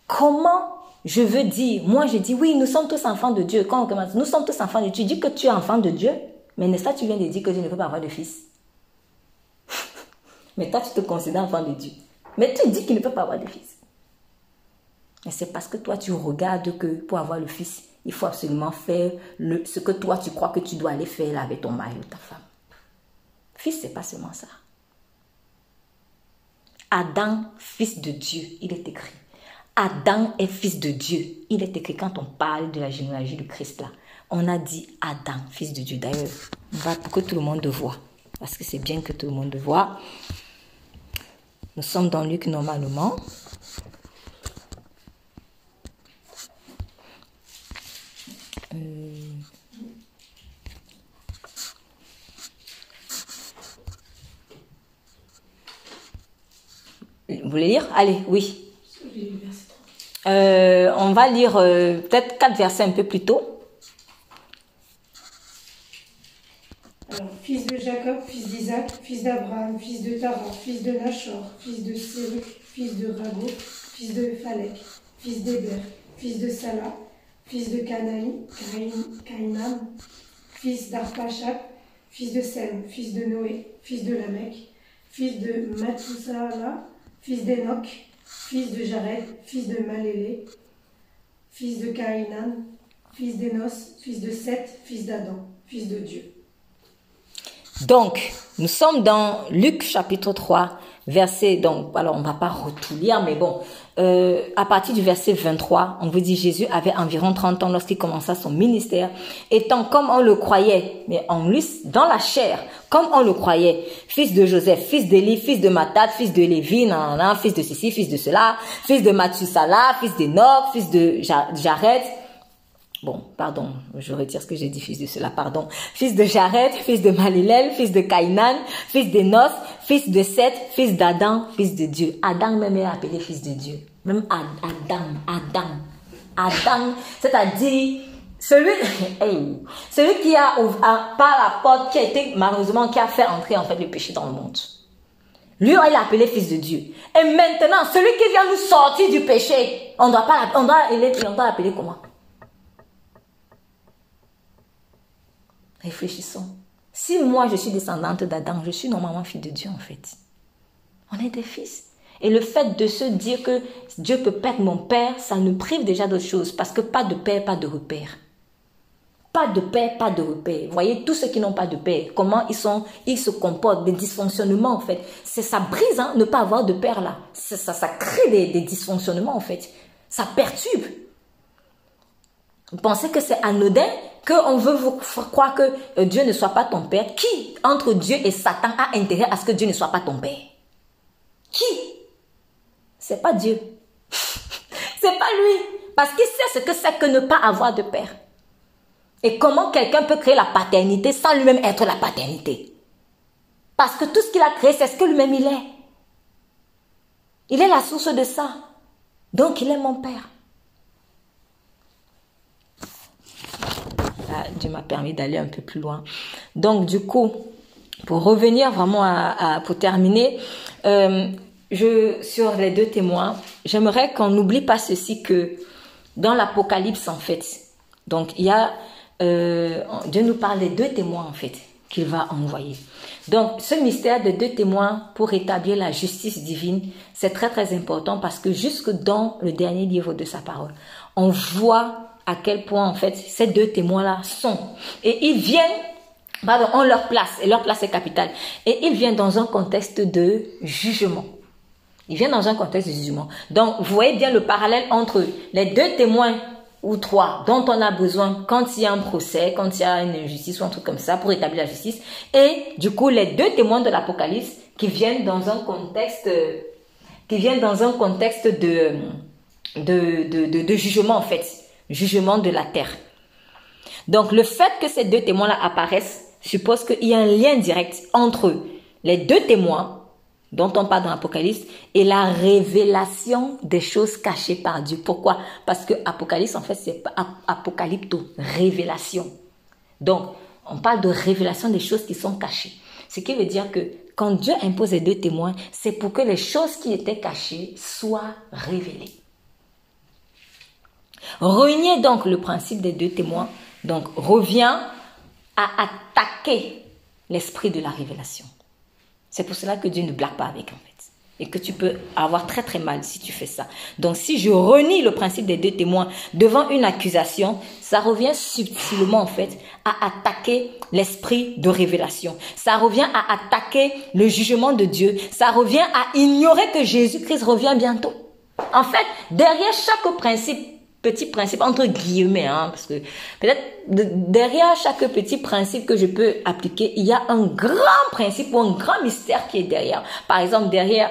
comment je veux dire, moi je dis oui, nous sommes tous enfants de Dieu. Quand on commence, nous sommes tous enfants de Dieu. Tu dis que tu es enfant de Dieu, mais n'est-ce pas, tu viens de dire que je ne peux pas avoir de fils? mais toi, tu te considères enfant de Dieu. Mais tu dis qu'il ne peut pas avoir de fils. Mais c'est parce que toi, tu regardes que pour avoir le fils, il faut absolument faire ce que toi, tu crois que tu dois aller faire avec ton mari ou ta femme. Fils, c'est pas seulement ça. Adam, fils de Dieu, il est écrit. Adam est fils de Dieu. Il est écrit quand on parle de la généalogie du Christ là. On a dit Adam, fils de Dieu. D'ailleurs, on va pour que tout le monde voit. Parce que c'est bien que tout le monde voit. Nous sommes dans Luc normalement. Euh, vous voulez lire? Allez, oui. Euh, on va lire euh, peut-être quatre versets un peu plus tôt. Alors, fils de Jacob, fils d'Isaac, fils d'Abraham, fils de Tara, fils de Nachor, fils de Séruk, fils de Rago, fils de Phalek, fils d'Héber, fils de Salah, fils de Canaï, Caïnam, fils d'Arpachap, fils de Sem, fils de Noé, fils de Lamech, fils de Mathusala, fils d'Enoch, fils de Jared, fils de Malélé, fils de Caïnan, fils d'Enos, fils de Seth, fils d'Adam, fils de Dieu. Donc, nous sommes dans Luc chapitre 3, verset, donc, alors on va pas tout lire, mais bon, euh, à partir du verset 23, on vous dit Jésus avait environ 30 ans lorsqu'il commença son ministère, étant comme on le croyait, mais en lui, dans la chair, comme on le croyait, fils de Joseph, fils d'Élie, fils de Matat, fils de Lévi, fils de ceci, fils de cela, fils de Mathusala, fils d'Enoch, fils de Jared, Bon, pardon, je retire ce que j'ai dit, fils de cela, pardon. Fils de Jared, fils de Malilel, fils de Caïnan, fils d'Enos, fils de Seth, fils d'Adam, fils de Dieu. Adam même est appelé fils de Dieu. Même Adam, Adam. Adam, c'est-à-dire celui, celui qui a, par la porte, qui a été, malheureusement, qui a fait entrer en fait le péché dans le monde. Lui, il est appelé fils de Dieu. Et maintenant, celui qui vient nous sortir du péché, on doit pas, on doit, on doit l'appeler comment? Réfléchissons. Si moi je suis descendante d'Adam, je suis normalement fille de Dieu en fait. On est des fils. Et le fait de se dire que Dieu peut perdre mon père, ça nous prive déjà d'autre chose. Parce que pas de père, pas de repère. Pas de père, pas de repère. Voyez, tous ceux qui n'ont pas de père, comment ils sont, ils se comportent, des dysfonctionnements en fait. C'est ça brise, hein, ne pas avoir de père là. Ça, ça, crée des, des dysfonctionnements en fait. Ça perturbe. Vous pensez que c'est anodin? Qu'on veut vous croire que euh, Dieu ne soit pas ton père. Qui, entre Dieu et Satan, a intérêt à ce que Dieu ne soit pas ton père? Qui? C'est pas Dieu. c'est pas lui. Parce qu'il sait ce que c'est que ne pas avoir de père. Et comment quelqu'un peut créer la paternité sans lui-même être la paternité? Parce que tout ce qu'il a créé, c'est ce que lui-même il est. Il est la source de ça. Donc il est mon père. Dieu m'a permis d'aller un peu plus loin. Donc du coup, pour revenir vraiment à, pour terminer, euh, sur les deux témoins, j'aimerais qu'on n'oublie pas ceci que dans l'Apocalypse en fait, donc il y a euh, Dieu nous parle des deux témoins en fait qu'il va envoyer. Donc ce mystère de deux témoins pour établir la justice divine, c'est très très important parce que jusque dans le dernier livre de sa parole, on voit à quel point en fait ces deux témoins-là sont. Et ils viennent, pardon, ont leur place, et leur place est capitale. Et ils viennent dans un contexte de jugement. Ils viennent dans un contexte de jugement. Donc, vous voyez bien le parallèle entre les deux témoins ou trois dont on a besoin quand il y a un procès, quand il y a une injustice ou un truc comme ça pour établir la justice. Et du coup, les deux témoins de l'Apocalypse qui viennent dans un contexte, qui viennent dans un contexte de, de, de, de jugement en fait jugement de la terre. Donc le fait que ces deux témoins-là apparaissent suppose qu'il y a un lien direct entre les deux témoins dont on parle dans l'Apocalypse est la révélation des choses cachées par Dieu. Pourquoi? Parce que Apocalypse, en fait, c'est apocalypto, révélation. Donc, on parle de révélation des choses qui sont cachées. Ce qui veut dire que quand Dieu impose les deux témoins, c'est pour que les choses qui étaient cachées soient révélées. Renier donc le principe des deux témoins, donc revient à attaquer l'esprit de la révélation. C'est pour cela que Dieu ne blague pas avec en fait. Et que tu peux avoir très très mal si tu fais ça. Donc si je renie le principe des deux témoins devant une accusation, ça revient subtilement en fait à attaquer l'esprit de révélation. Ça revient à attaquer le jugement de Dieu. Ça revient à ignorer que Jésus-Christ revient bientôt. En fait, derrière chaque principe petit principe, entre guillemets, hein, parce que peut-être derrière chaque petit principe que je peux appliquer, il y a un grand principe ou un grand mystère qui est derrière. Par exemple, derrière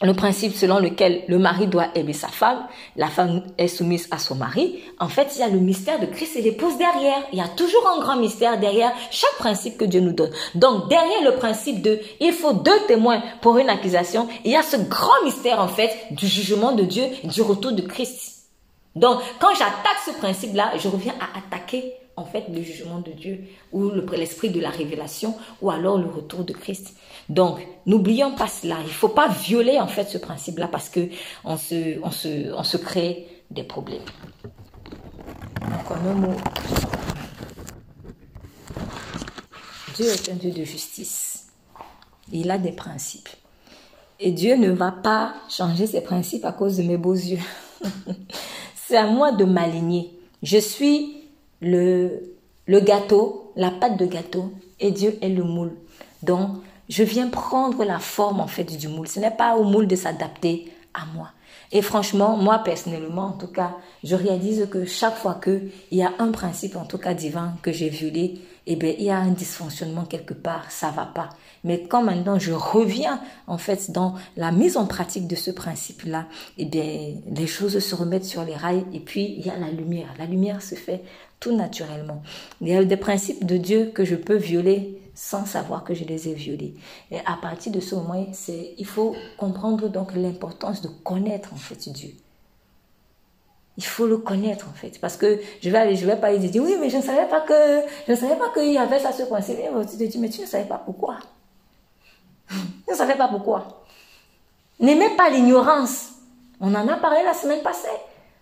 le principe selon lequel le mari doit aimer sa femme, la femme est soumise à son mari. En fait, il y a le mystère de Christ et l'épouse derrière. Il y a toujours un grand mystère derrière chaque principe que Dieu nous donne. Donc, derrière le principe de il faut deux témoins pour une accusation, il y a ce grand mystère, en fait, du jugement de Dieu du retour de Christ. Donc, quand j'attaque ce principe-là, je reviens à attaquer en fait le jugement de Dieu ou l'esprit de la révélation ou alors le retour de Christ. Donc, n'oublions pas cela. Il ne faut pas violer en fait ce principe-là parce que on se, on se, on se crée des problèmes. Donc, en un mot, Dieu est un Dieu de justice. Il a des principes. Et Dieu ne va pas changer ses principes à cause de mes beaux yeux. C'est à moi de m'aligner. Je suis le, le gâteau, la pâte de gâteau, et Dieu est le moule. Donc, je viens prendre la forme en fait du moule. Ce n'est pas au moule de s'adapter à moi. Et franchement, moi personnellement, en tout cas, je réalise que chaque fois qu'il y a un principe, en tout cas divin, que j'ai violé, eh bien, il y a un dysfonctionnement quelque part, ça va pas. Mais quand maintenant je reviens en fait dans la mise en pratique de ce principe-là, eh bien, les choses se remettent sur les rails et puis il y a la lumière. La lumière se fait tout naturellement. Il y a des principes de Dieu que je peux violer sans savoir que je les ai violés. Et à partir de ce moment, il faut comprendre donc l'importance de connaître en fait Dieu. Il faut le connaître en fait. Parce que je vais aller, je vais pas lui dire, oui, mais je ne savais pas que, je ne savais pas qu'il y avait ça, ce principe. Tu te dis, mais tu ne savais pas pourquoi. Je ne savais pas pourquoi. N'aimez pas l'ignorance. On en a parlé la semaine passée.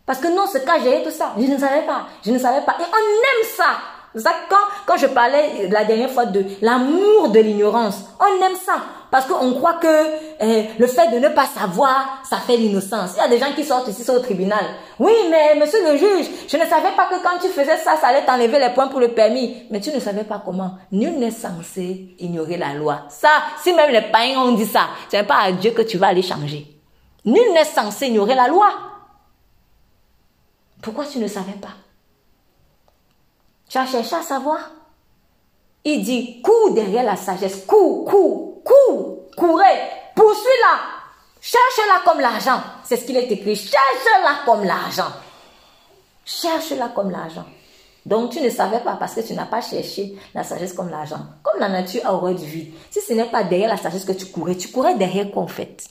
Parce que non, ce cas, j'ai tout ça. Je ne savais pas. Je ne savais pas. Et on aime ça. Ça, quand, quand je parlais la dernière fois de l'amour de l'ignorance, on aime ça. Parce qu'on croit que eh, le fait de ne pas savoir, ça fait l'innocence. Il y a des gens qui sortent ici au tribunal. Oui, mais monsieur le juge, je ne savais pas que quand tu faisais ça, ça allait t'enlever les points pour le permis. Mais tu ne savais pas comment. Nul n'est censé ignorer la loi. Ça, si même les païens ont dit ça, ce n'est pas à Dieu que tu vas aller changer. Nul n'est censé ignorer la loi. Pourquoi tu ne savais pas? Tu as cherché à savoir Il dit, cours derrière la sagesse, cours, cours, cours, courez, poursuis-la, cherche-la comme l'argent. C'est ce qu'il est écrit, cherche-la comme l'argent. Cherche-la comme l'argent. Donc tu ne savais pas parce que tu n'as pas cherché la sagesse comme l'argent. Comme la nature a horreur du vide. Si ce n'est pas derrière la sagesse que tu courais, tu courais derrière quoi en fait?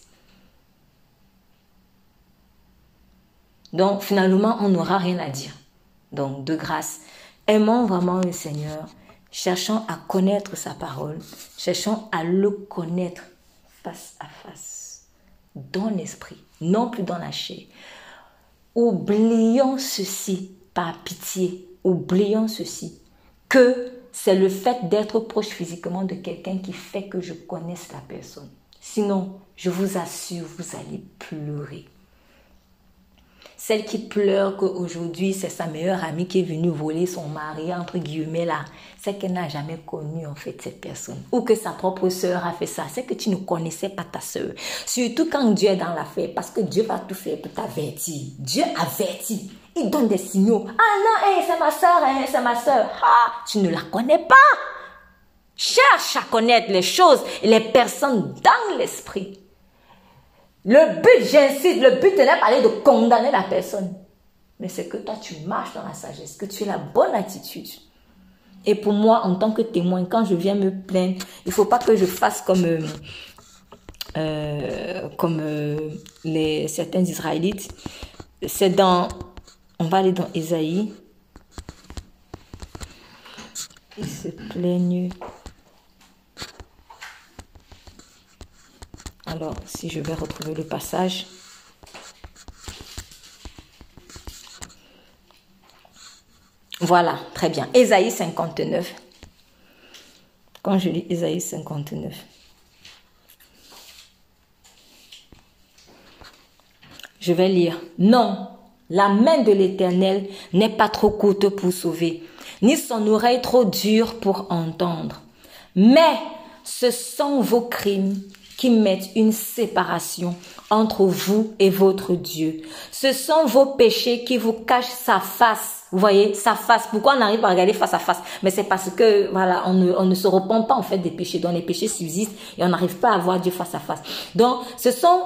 Donc finalement, on n'aura rien à dire. Donc de grâce, Aimons vraiment le Seigneur, cherchons à connaître sa parole, cherchons à le connaître face à face, dans l'esprit, non plus dans la chair. Oublions ceci par pitié, oublions ceci, que c'est le fait d'être proche physiquement de quelqu'un qui fait que je connaisse la personne. Sinon, je vous assure, vous allez pleurer. Celle qui pleure qu'aujourd'hui, c'est sa meilleure amie qui est venue voler son mari, entre guillemets, là. C'est qu'elle n'a jamais connu, en fait, cette personne. Ou que sa propre sœur a fait ça. C'est que tu ne connaissais pas ta sœur. Surtout quand Dieu est dans l'affaire. Parce que Dieu va tout faire pour t'avertir. Dieu avertit. Il donne des signaux. Ah non, c'est ma sœur, c'est ma sœur. Ah, tu ne la connais pas. Cherche à connaître les choses et les personnes dans l'esprit. Le but, j'insiste, le but n'est pas de condamner la personne. Mais c'est que toi, tu marches dans la sagesse, que tu as la bonne attitude. Et pour moi, en tant que témoin, quand je viens me plaindre, il ne faut pas que je fasse comme, euh, euh, euh, les, certains Israélites. C'est dans, on va aller dans Isaïe. Ils se plaignent. Alors, si je vais retrouver le passage. Voilà, très bien. Ésaïe 59. Quand je lis Ésaïe 59. Je vais lire. Non, la main de l'Éternel n'est pas trop courte pour sauver, ni son oreille trop dure pour entendre. Mais ce sont vos crimes qui mettent une séparation entre vous et votre Dieu. Ce sont vos péchés qui vous cachent sa face. Vous voyez, sa face. Pourquoi on arrive à regarder face à face? Mais c'est parce que, voilà, on ne, on ne se repent pas en fait des péchés. Donc les péchés subsistent et on n'arrive pas à voir Dieu face à face. Donc, ce sont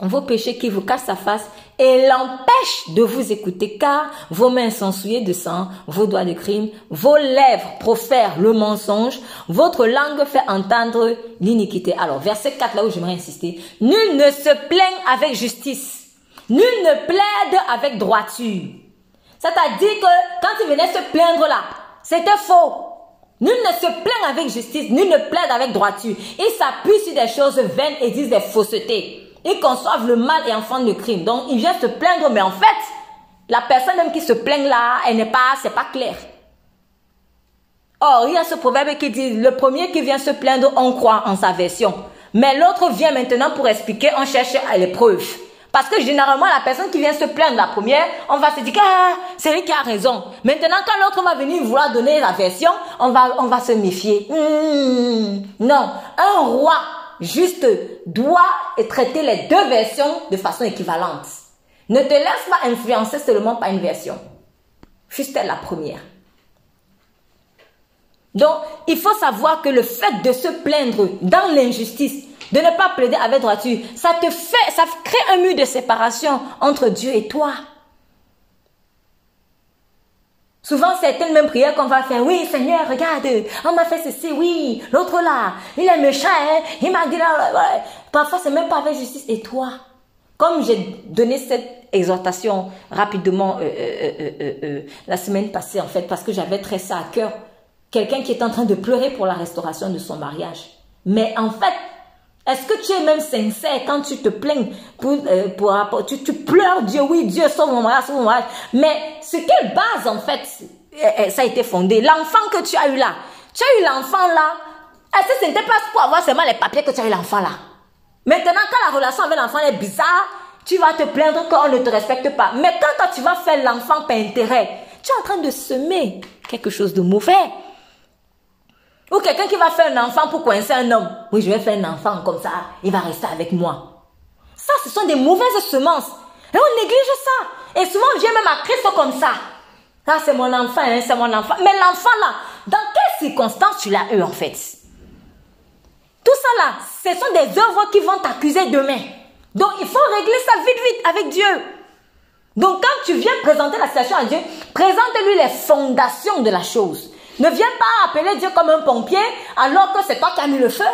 vos péchés qui vous cassent sa face et l'empêchent de vous écouter car vos mains sont souillées de sang, vos doigts de crime, vos lèvres profèrent le mensonge, votre langue fait entendre l'iniquité. Alors, verset 4 là où j'aimerais insister. Nul ne se plaigne avec justice. Nul ne plaide avec droiture. C'est-à-dire que quand il venait se plaindre là, c'était faux. Nul ne se plaint avec justice, nul ne plaide avec droiture. Il s'appuie sur des choses vaines et disent des faussetés. Ils conçoivent le mal et enfant le crime. Donc, il vient se plaindre, mais en fait, la personne même qui se plaint là, elle n'est pas, c'est pas clair. Or, il y a ce proverbe qui dit, le premier qui vient se plaindre, on croit en sa version. Mais l'autre vient maintenant pour expliquer, on cherche à l'épreuve. Parce que généralement, la personne qui vient se plaindre la première, on va se dire, ah, c'est lui qui a raison. Maintenant, quand l'autre va venir vouloir donner la version, on va, on va se méfier. Hmm, non, un roi juste doit traiter les deux versions de façon équivalente. Ne te laisse pas influencer seulement par une version. Juste la première. Donc, il faut savoir que le fait de se plaindre dans l'injustice, de ne pas plaider avec droiture, ça te fait, ça crée un mur de séparation entre Dieu et toi. Souvent, certaines mêmes prières qu'on va faire, oui, Seigneur, regarde, on m'a fait ceci, oui, l'autre là, il est méchant, hein, il m'a dit là, parfois c'est même pas avec justice. Et toi, comme j'ai donné cette exhortation rapidement euh, euh, euh, la semaine passée, en fait, parce que j'avais très ça à cœur, quelqu'un qui est en train de pleurer pour la restauration de son mariage. Mais en fait, est-ce que tu es même sincère quand tu te plains pour, euh, pour tu, tu, pleures Dieu, oui, Dieu sauve mon mariage, sauve mon mariage. Mais sur quelle base, en fait, euh, euh, ça a été fondé L'enfant que tu as eu là, tu as eu l'enfant là. Est-ce que ce n'était pas pour avoir seulement les papiers que tu as eu l'enfant là? Maintenant, quand la relation avec l'enfant est bizarre, tu vas te plaindre qu'on ne te respecte pas. Mais quand toi, tu vas faire l'enfant par intérêt, tu es en train de semer quelque chose de mauvais. Ou quelqu'un qui va faire un enfant pour coincer un homme. Oui, je vais faire un enfant comme ça, il va rester avec moi. Ça, ce sont des mauvaises semences. Et on néglige ça. Et souvent, on vient même à Christ comme ça. Ah, c'est mon enfant, hein, c'est mon enfant. Mais l'enfant là, dans quelles circonstances tu l'as eu en fait? Tout ça là, ce sont des œuvres qui vont t'accuser demain. Donc, il faut régler ça vite, vite avec Dieu. Donc, quand tu viens présenter la situation à Dieu, présente-lui les fondations de la chose. Ne viens pas appeler Dieu comme un pompier alors que c'est toi qui as mis le feu.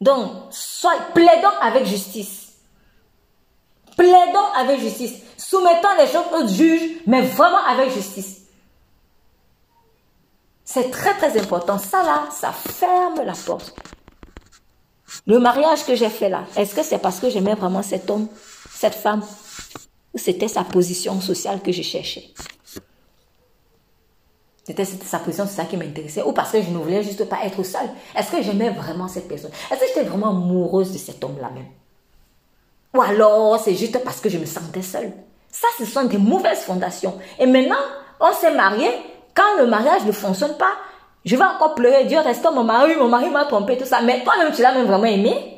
Donc, sois, plaidons avec justice. Plaidons avec justice. Soumettons les choses au juge, mais vraiment avec justice. C'est très très important. Ça là, ça ferme la porte. Le mariage que j'ai fait là, est-ce que c'est parce que j'aimais vraiment cet homme, cette femme? C'était sa position sociale que je cherchais. C'était sa position sociale qui m'intéressait. Ou parce que je ne voulais juste pas être seule. Est-ce que j'aimais vraiment cette personne? Est-ce que j'étais vraiment amoureuse de cet homme-là même? Ou alors c'est juste parce que je me sentais seule Ça, ce sont des mauvaises fondations. Et maintenant, on s'est marié. Quand le mariage ne fonctionne pas, je vais encore pleurer, Dieu reste mon mari, mon mari m'a trompé, tout ça. Mais toi-même, tu l'as même vraiment aimé?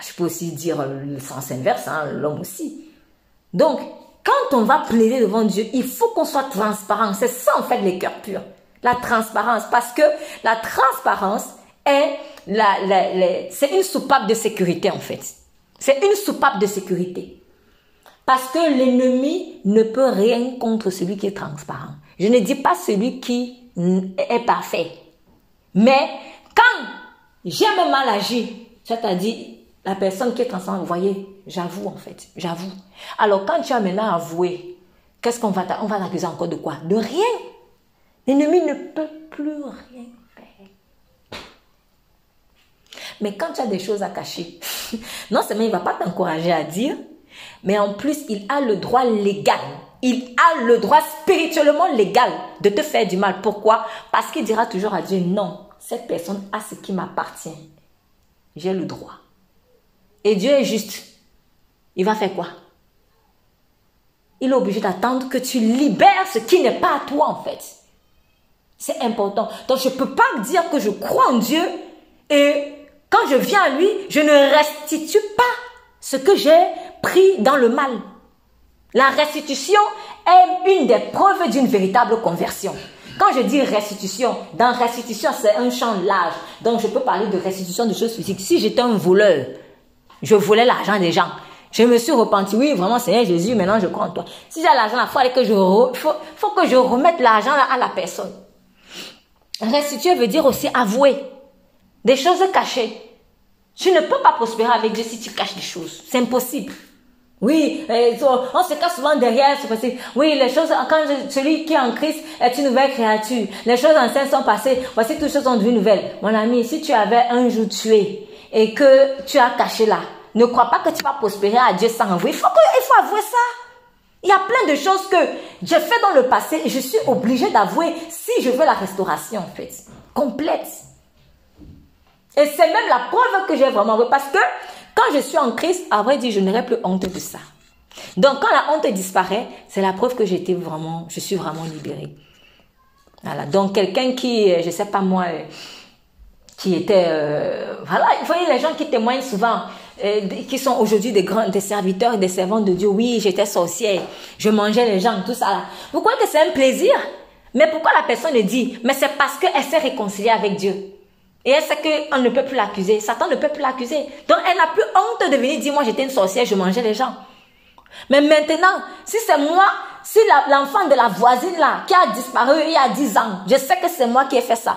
Je peux aussi dire le sens inverse, hein, l'homme aussi. Donc, quand on va plaider devant Dieu, il faut qu'on soit transparent. C'est ça en fait les cœurs purs. La transparence. Parce que la transparence est c'est une soupape de sécurité en fait. C'est une soupape de sécurité. Parce que l'ennemi ne peut rien contre celui qui est transparent. Je ne dis pas celui qui est parfait. Mais quand j'ai mal agi, dit, la personne qui est ensemble, vous voyez, j'avoue en fait, j'avoue. Alors quand tu as maintenant avoué, qu'est-ce qu'on va On va t'accuser encore de quoi? De rien. L'ennemi ne peut plus rien faire. Mais quand tu as des choses à cacher, non seulement il va pas t'encourager à dire, mais en plus il a le droit légal, il a le droit spirituellement légal de te faire du mal. Pourquoi? Parce qu'il dira toujours à Dieu, non, cette personne a ce qui m'appartient. J'ai le droit. Et Dieu est juste. Il va faire quoi? Il est obligé d'attendre que tu libères ce qui n'est pas à toi en fait. C'est important. Donc je ne peux pas dire que je crois en Dieu et quand je viens à lui, je ne restitue pas ce que j'ai pris dans le mal. La restitution est une des preuves d'une véritable conversion. Quand je dis restitution, dans restitution, c'est un champ large. Donc, je peux parler de restitution de choses physiques. Si j'étais un voleur, je volais l'argent des gens. Je me suis repenti. Oui, vraiment, Seigneur Jésus, maintenant je en toi. Si j'ai l'argent, il faut que je, faut, que je remette l'argent à la personne. Restituer veut dire aussi avouer des choses cachées. Tu ne peux pas prospérer avec Dieu si tu caches des choses. C'est impossible. Oui, on se cache souvent derrière c'est possible. Oui, les choses, quand celui qui est en Christ est une nouvelle créature. Les choses anciennes sont passées. Voici toutes choses sont devenues nouvelles. Mon ami, si tu avais un jour tué et que tu as caché là, ne crois pas que tu vas prospérer à Dieu sans avouer. Il faut, faut avouer ça. Il y a plein de choses que j'ai fait dans le passé et je suis obligée d'avouer si je veux la restauration, en fait. Complète. Et c'est même la preuve que j'ai vraiment avoué. Parce que quand je suis en Christ, à vrai dire, je n'aurai plus honte de ça. Donc, quand la honte disparaît, c'est la preuve que j'étais vraiment, je suis vraiment libérée. Voilà. Donc, quelqu'un qui, euh, je sais pas moi, euh, qui était, euh, voilà, vous voyez les gens qui témoignent souvent, qui sont aujourd'hui des grands, des serviteurs, des servants de Dieu. Oui, j'étais sorcière, je mangeais les gens, tout ça. Vous croyez que c'est un plaisir? Mais pourquoi la personne le dit Mais c'est parce qu'elle s'est réconciliée avec Dieu? Et elle sait qu'on ne peut plus l'accuser. Satan ne peut plus l'accuser. Donc elle n'a plus honte de venir dire, moi j'étais une sorcière, je mangeais les gens. Mais maintenant, si c'est moi, si l'enfant de la voisine là, qui a disparu il y a 10 ans, je sais que c'est moi qui ai fait ça.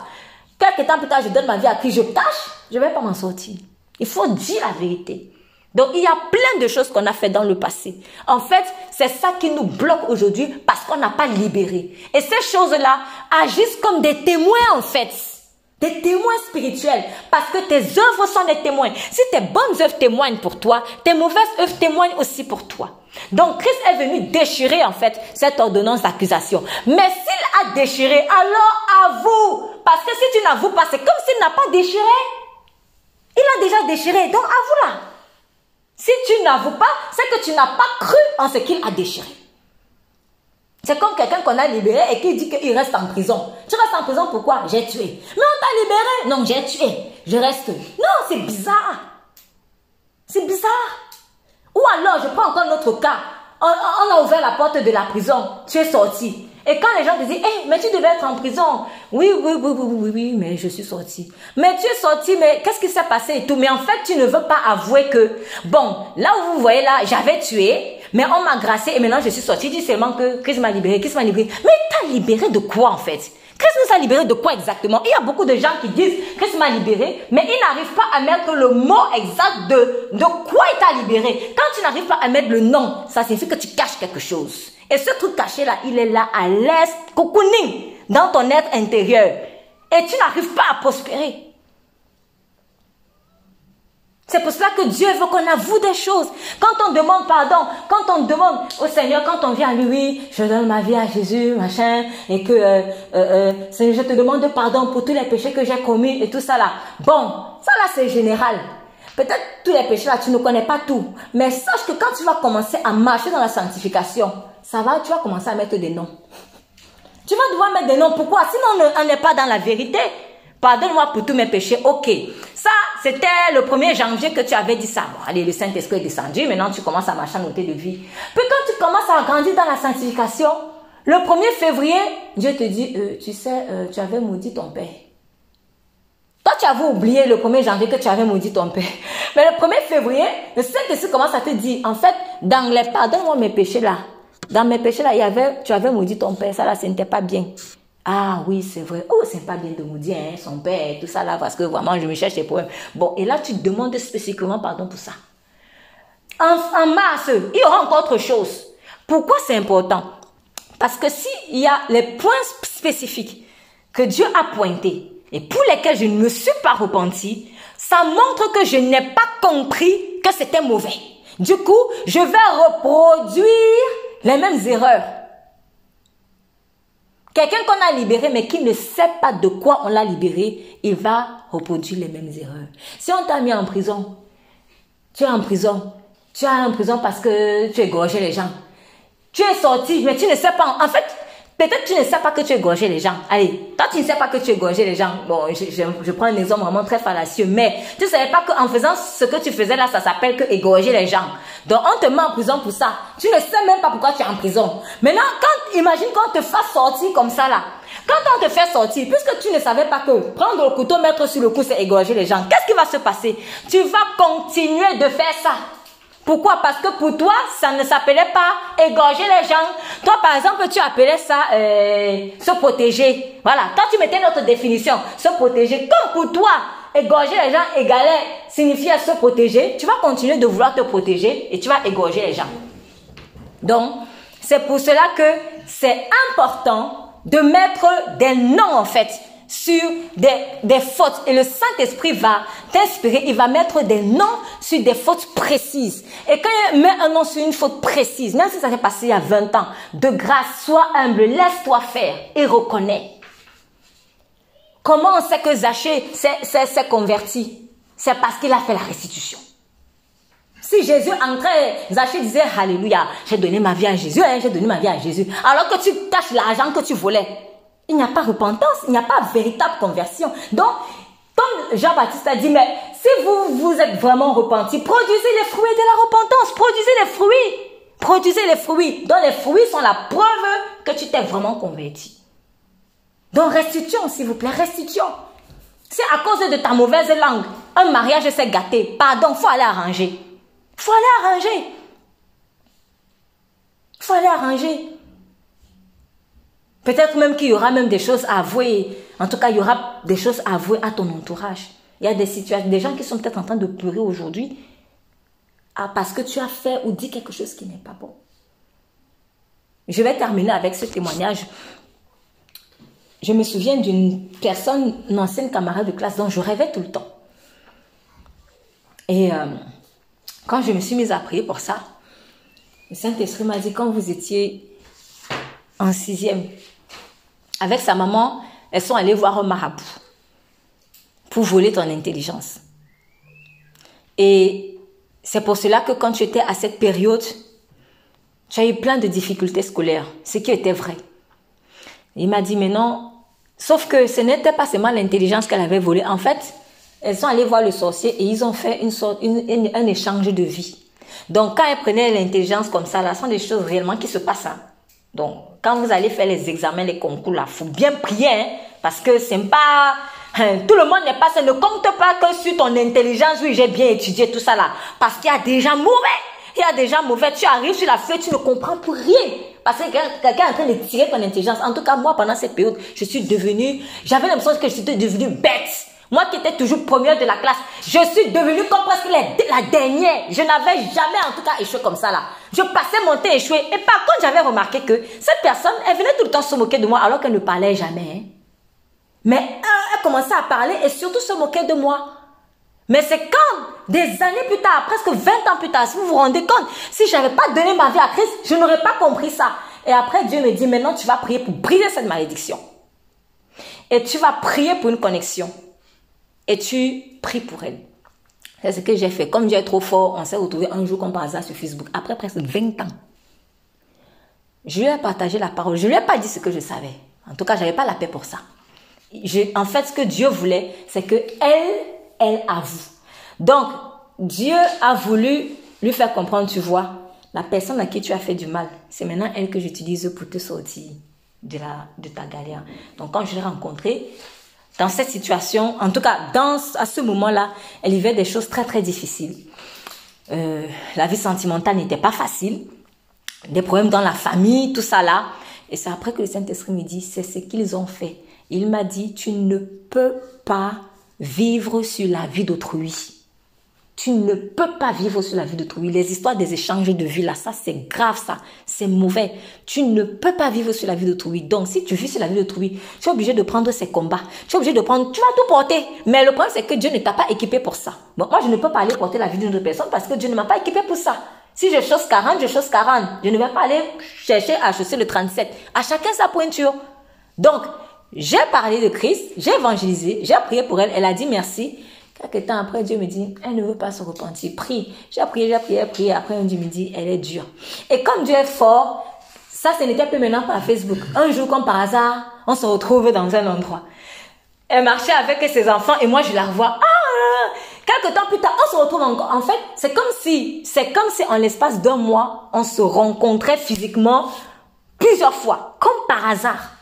Quelques temps plus tard, je donne ma vie à qui je tâche, je ne vais pas m'en sortir. Il faut dire la vérité. Donc il y a plein de choses qu'on a fait dans le passé. En fait, c'est ça qui nous bloque aujourd'hui parce qu'on n'a pas libéré. Et ces choses-là agissent comme des témoins en fait des témoins spirituels, parce que tes œuvres sont des témoins. Si tes bonnes œuvres témoignent pour toi, tes mauvaises œuvres témoignent aussi pour toi. Donc Christ est venu déchirer en fait cette ordonnance d'accusation. Mais s'il a déchiré, alors avoue. Parce que si tu n'avoues pas, c'est comme s'il n'a pas déchiré. Il a déjà déchiré, donc avoue-la. Si tu n'avoues pas, c'est que tu n'as pas cru en ce qu'il a déchiré. C'est comme quelqu'un qu'on a libéré et qui dit qu'il reste en prison. Tu restes en prison pourquoi? J'ai tué. Mais on t'a libéré. Non, j'ai tué. Je reste. Non, c'est bizarre. C'est bizarre. Ou alors, je prends encore notre cas. On, on, a ouvert la porte de la prison. Tu es sorti. Et quand les gens te disent, hey, mais tu devais être en prison. Oui, oui, oui, oui, oui, oui, mais je suis sorti. Mais tu es sorti, mais qu'est-ce qui s'est passé et tout? Mais en fait, tu ne veux pas avouer que, bon, là où vous voyez là, j'avais tué, mais on m'a gracé et maintenant je suis sorti. Dis seulement que Christ m'a libéré, Christ m'a libéré. Mais t'as libéré de quoi en fait? Christ nous a libéré de quoi exactement? Il y a beaucoup de gens qui disent Christ m'a libéré, mais ils n'arrivent pas à mettre le mot exact de, de quoi il t'a libéré. Quand tu n'arrives pas à mettre le nom, ça signifie que tu caches quelque chose. Et ce truc caché là, il est là à l'est, cocooning, dans ton être intérieur. Et tu n'arrives pas à prospérer. C'est pour cela que Dieu veut qu'on avoue des choses. Quand on demande pardon, quand on demande au Seigneur, quand on vient à lui, je donne ma vie à Jésus, machin, et que euh, euh, euh je te demande pardon pour tous les péchés que j'ai commis et tout ça là. Bon, ça là c'est général. Peut-être tous les péchés là, tu ne connais pas tout. Mais sache que quand tu vas commencer à marcher dans la sanctification, ça va, tu vas commencer à mettre des noms. Tu vas devoir mettre des noms. Pourquoi? Sinon, on n'est pas dans la vérité. Pardonne-moi pour tous mes péchés. Ok. Ça, c'était le 1er janvier que tu avais dit ça. Bon, allez, le Saint-Esprit est descendu. Maintenant, tu commences à marcher à noter de vie. Puis quand tu commences à grandir dans la sanctification, le 1er février, Dieu te dit, euh, tu sais, euh, tu avais maudit ton père. Toi, tu avais oublié le 1er janvier que tu avais maudit ton père. Mais le 1er février, le Saint-Esprit commence à te dire, en fait, dans les pardonne-moi mes péchés là, dans mes péchés là, il y avait, tu avais maudit ton père, ça là, ce n'était pas bien. Ah oui, c'est vrai. Oh, c'est pas bien de me dire, hein, son père, tout ça là, parce que vraiment, je me cherche des problèmes. Bon, et là, tu demandes spécifiquement pardon pour ça. En, en masse, il y aura encore autre chose. Pourquoi c'est important? Parce que s'il y a les points spécifiques que Dieu a pointés et pour lesquels je ne me suis pas repenti, ça montre que je n'ai pas compris que c'était mauvais. Du coup, je vais reproduire les mêmes erreurs. Quelqu'un qu'on a libéré mais qui ne sait pas de quoi on l'a libéré, il va reproduire les mêmes erreurs. Si on t'a mis en prison, tu es en prison, tu es en prison parce que tu égorgeais les gens. Tu es sorti, mais tu ne sais pas. En fait, Peut-être tu ne sais pas que tu égorgeais les gens. Allez, toi tu ne sais pas que tu égorgeais les gens. Bon, je, je, prends un exemple vraiment très fallacieux, mais tu ne savais pas qu'en faisant ce que tu faisais là, ça s'appelle que égorger les gens. Donc on te met en prison pour ça. Tu ne sais même pas pourquoi tu es en prison. Maintenant, quand, imagine quand on te fasse sortir comme ça là. Quand on te fait sortir, puisque tu ne savais pas que prendre le couteau, mettre sur le cou, c'est égorger les gens, qu'est-ce qui va se passer? Tu vas continuer de faire ça. Pourquoi? Parce que pour toi, ça ne s'appelait pas égorger les gens. Toi, par exemple, tu appelais ça euh, se protéger. Voilà. Toi, tu mettais notre définition, se protéger. Comme pour toi, égorger les gens égalait, signifiait se protéger, tu vas continuer de vouloir te protéger et tu vas égorger les gens. Donc, c'est pour cela que c'est important de mettre des noms, en fait, sur des, fautes et le Saint-Esprit va t'inspirer, il va mettre des noms sur des fautes précises. Et quand il met un nom sur une faute précise, même si ça s'est passé il y a 20 ans, de grâce, sois humble, laisse-toi faire et reconnais. Comment on sait que Zachée s'est converti? C'est parce qu'il a fait la restitution. Si Jésus entrait, Zachée disait Alléluia, j'ai donné ma vie à Jésus, hein, j'ai donné ma vie à Jésus. Alors que tu caches l'argent que tu volais. Il n'y a pas repentance, il n'y a pas véritable conversion. Donc, comme Jean-Baptiste a dit, mais si vous vous êtes vraiment repenti, produisez les fruits de la repentance, produisez les fruits. Produisez les fruits. Donc les fruits sont la preuve que tu t'es vraiment converti. Donc restituons, s'il vous plaît, restituons. C'est à cause de ta mauvaise langue, un mariage s'est gâté. Pardon, faut aller arranger. Faut aller arranger. Faut aller arranger. Peut-être même qu'il y aura même des choses à avouer. En tout cas, il y aura des choses à avouer à ton entourage. Il y a des situations, des gens qui sont peut-être en train de pleurer aujourd'hui ah, parce que tu as fait ou dit quelque chose qui n'est pas bon. Je vais terminer avec ce témoignage. Je me souviens d'une personne, une ancienne camarade de classe dont je rêvais tout le temps. Et euh, quand je me suis mise à prier pour ça, le Saint-Esprit m'a dit, quand vous étiez en sixième, avec sa maman, elles sont allées voir un marabout pour voler ton intelligence. Et c'est pour cela que quand tu étais à cette période, tu as eu plein de difficultés scolaires, ce qui était vrai. Il m'a dit, mais non, sauf que ce n'était pas seulement l'intelligence qu'elle avait volée. En fait, elles sont allées voir le sorcier et ils ont fait un échange de vie. Donc, quand elles prenaient l'intelligence comme ça, là, ce sont des choses réellement qui se passent. Hein. Donc, quand vous allez faire les examens, les concours, là, faut bien prier, hein, parce que c'est pas, hein, tout le monde n'est pas, ça ne compte pas que sur ton intelligence, oui, j'ai bien étudié tout ça là, parce qu'il y a des gens mauvais, il y a des gens mauvais, tu arrives sur la feuille, tu ne comprends plus rien, parce que quelqu'un est en train de tirer ton intelligence. En tout cas, moi, pendant cette période, je suis devenue, j'avais l'impression que j'étais devenue bête. Moi qui étais toujours première de la classe, je suis devenue comme presque la, dernière. Je n'avais jamais en tout cas échoué comme ça là. Je passais mon temps échoué. Et par contre, j'avais remarqué que cette personne, elle venait tout le temps se moquer de moi alors qu'elle ne parlait jamais. Hein. Mais elle commençait à parler et surtout se moquer de moi. Mais c'est quand, des années plus tard, presque 20 ans plus tard, si vous vous rendez compte, si je n'avais pas donné ma vie à Christ, je n'aurais pas compris ça. Et après, Dieu me dit, maintenant tu vas prier pour briser cette malédiction. Et tu vas prier pour une connexion et tu pries pour elle. C'est ce que j'ai fait. Comme Dieu est trop fort, on s'est retrouvé un jour comme par hasard sur Facebook, après presque 20 ans. Je lui ai partagé la parole. Je lui ai pas dit ce que je savais. En tout cas, j'avais pas la paix pour ça. en fait, ce que Dieu voulait, c'est que elle, elle avoue. Donc, Dieu a voulu lui faire comprendre, tu vois, la personne à qui tu as fait du mal, c'est maintenant elle que j'utilise pour te sortir de, la, de ta galère. Donc, quand je l'ai rencontrée, dans cette situation, en tout cas dans, à ce moment-là, elle vivait des choses très très difficiles. Euh, la vie sentimentale n'était pas facile, des problèmes dans la famille, tout ça là. Et c'est après que le Saint-Esprit me dit, c'est ce qu'ils ont fait. Il m'a dit, tu ne peux pas vivre sur la vie d'autrui. Tu ne peux pas vivre sur la vie d'autrui. Les histoires des échanges de vie, là, ça, c'est grave, ça. C'est mauvais. Tu ne peux pas vivre sur la vie d'autrui. Donc, si tu vis sur la vie d'autrui, tu es obligé de prendre ces combats. Tu es obligé de prendre, tu vas tout porter. Mais le problème, c'est que Dieu ne t'a pas équipé pour ça. Moi, je ne peux pas aller porter la vie d'une autre personne parce que Dieu ne m'a pas équipé pour ça. Si je chose 40, je chose 40. Je ne vais pas aller chercher à chausser le 37. À chacun sa pointure. Donc, j'ai parlé de Christ, j'ai évangélisé, j'ai prié pour elle, elle a dit merci. Quelques temps après, Dieu me dit, elle ne veut pas se repentir. Prie. J'ai prié, j'ai prié, j'ai prié. Après, Dieu me dit, elle est dure. Et comme Dieu est fort, ça, ce n'était plus maintenant par Facebook. Un jour, comme par hasard, on se retrouve dans un endroit. Elle marchait avec ses enfants et moi, je la revois. Ah! Quelques temps plus tard, on se retrouve encore. En fait, c'est comme si, c'est comme si en l'espace d'un mois, on se rencontrait physiquement plusieurs fois, comme par hasard.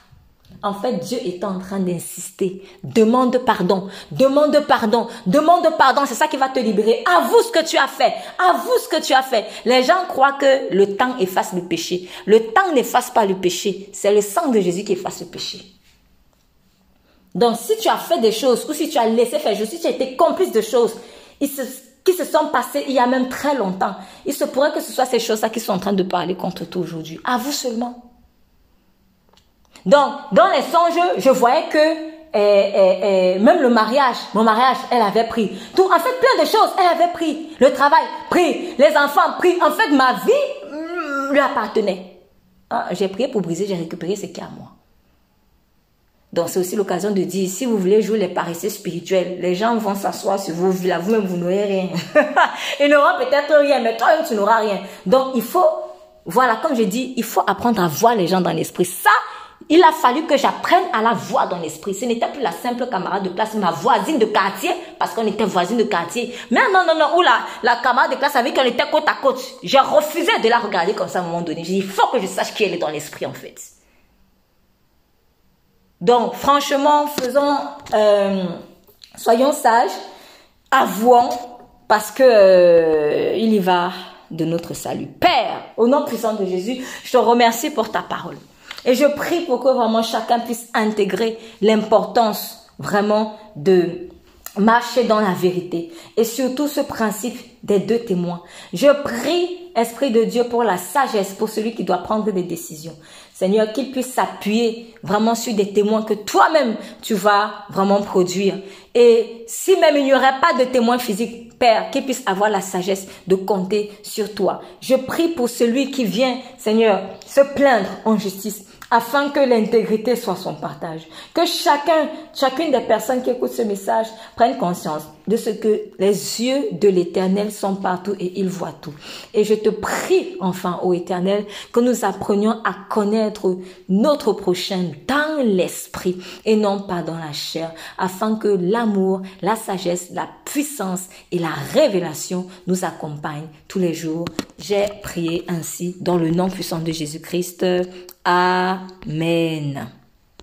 En fait, Dieu est en train d'insister. Demande pardon, demande pardon, demande pardon. C'est ça qui va te libérer. Avoue ce que tu as fait. Avoue ce que tu as fait. Les gens croient que le temps efface le péché. Le temps n'efface pas le péché. C'est le sang de Jésus qui efface le péché. Donc, si tu as fait des choses ou si tu as laissé faire, si tu as été complice de choses qui se sont passées il y a même très longtemps, il se pourrait que ce soit ces choses-là qui sont en train de parler contre toi aujourd'hui. Avoue seulement. Donc, dans les songes, je voyais que eh, eh, eh, même le mariage, mon mariage, elle avait pris. Tout, en fait, plein de choses, elle avait pris. Le travail, pris. Les enfants, pris. En fait, ma vie lui appartenait. Ah, j'ai prié pour briser, j'ai récupéré ce qui est à moi. Donc, c'est aussi l'occasion de dire, si vous voulez jouer les paresseux spirituels, les gens vont s'asseoir sur vous, là, vous-même, vous n'aurez rien. Ils n'auront peut-être rien, mais toi, tu n'auras rien. Donc, il faut, voilà, comme je dis, il faut apprendre à voir les gens dans l'esprit. Ça, il a fallu que j'apprenne à la voir dans l'esprit. Ce n'était plus la simple camarade de classe, ma voisine de quartier, parce qu'on était voisine de quartier. Mais non, non, non, ou la, camarade de classe avec on était côte à côte. J'ai refusé de la regarder comme ça à un moment donné. J'ai dit, il faut que je sache qui elle est dans l'esprit, en fait. Donc, franchement, faisons, euh, soyons sages, avouons, parce que euh, il y va de notre salut. Père, au nom puissant de Jésus, je te remercie pour ta parole. Et je prie pour que vraiment chacun puisse intégrer l'importance vraiment de marcher dans la vérité et surtout ce principe des deux témoins. Je prie, Esprit de Dieu, pour la sagesse, pour celui qui doit prendre des décisions. Seigneur, qu'il puisse s'appuyer vraiment sur des témoins que toi-même tu vas vraiment produire. Et si même il n'y aurait pas de témoins physiques, Père, qu'il puisse avoir la sagesse de compter sur toi. Je prie pour celui qui vient, Seigneur, se plaindre en justice afin que l'intégrité soit son partage. Que chacun, chacune des personnes qui écoutent ce message prenne conscience de ce que les yeux de l'éternel sont partout et il voit tout. Et je te prie enfin, ô éternel, que nous apprenions à connaître notre prochain dans l'esprit et non pas dans la chair, afin que l'amour, la sagesse, la puissance et la révélation nous accompagnent tous les jours. J'ai prié ainsi dans le nom puissant de Jésus-Christ. Amen.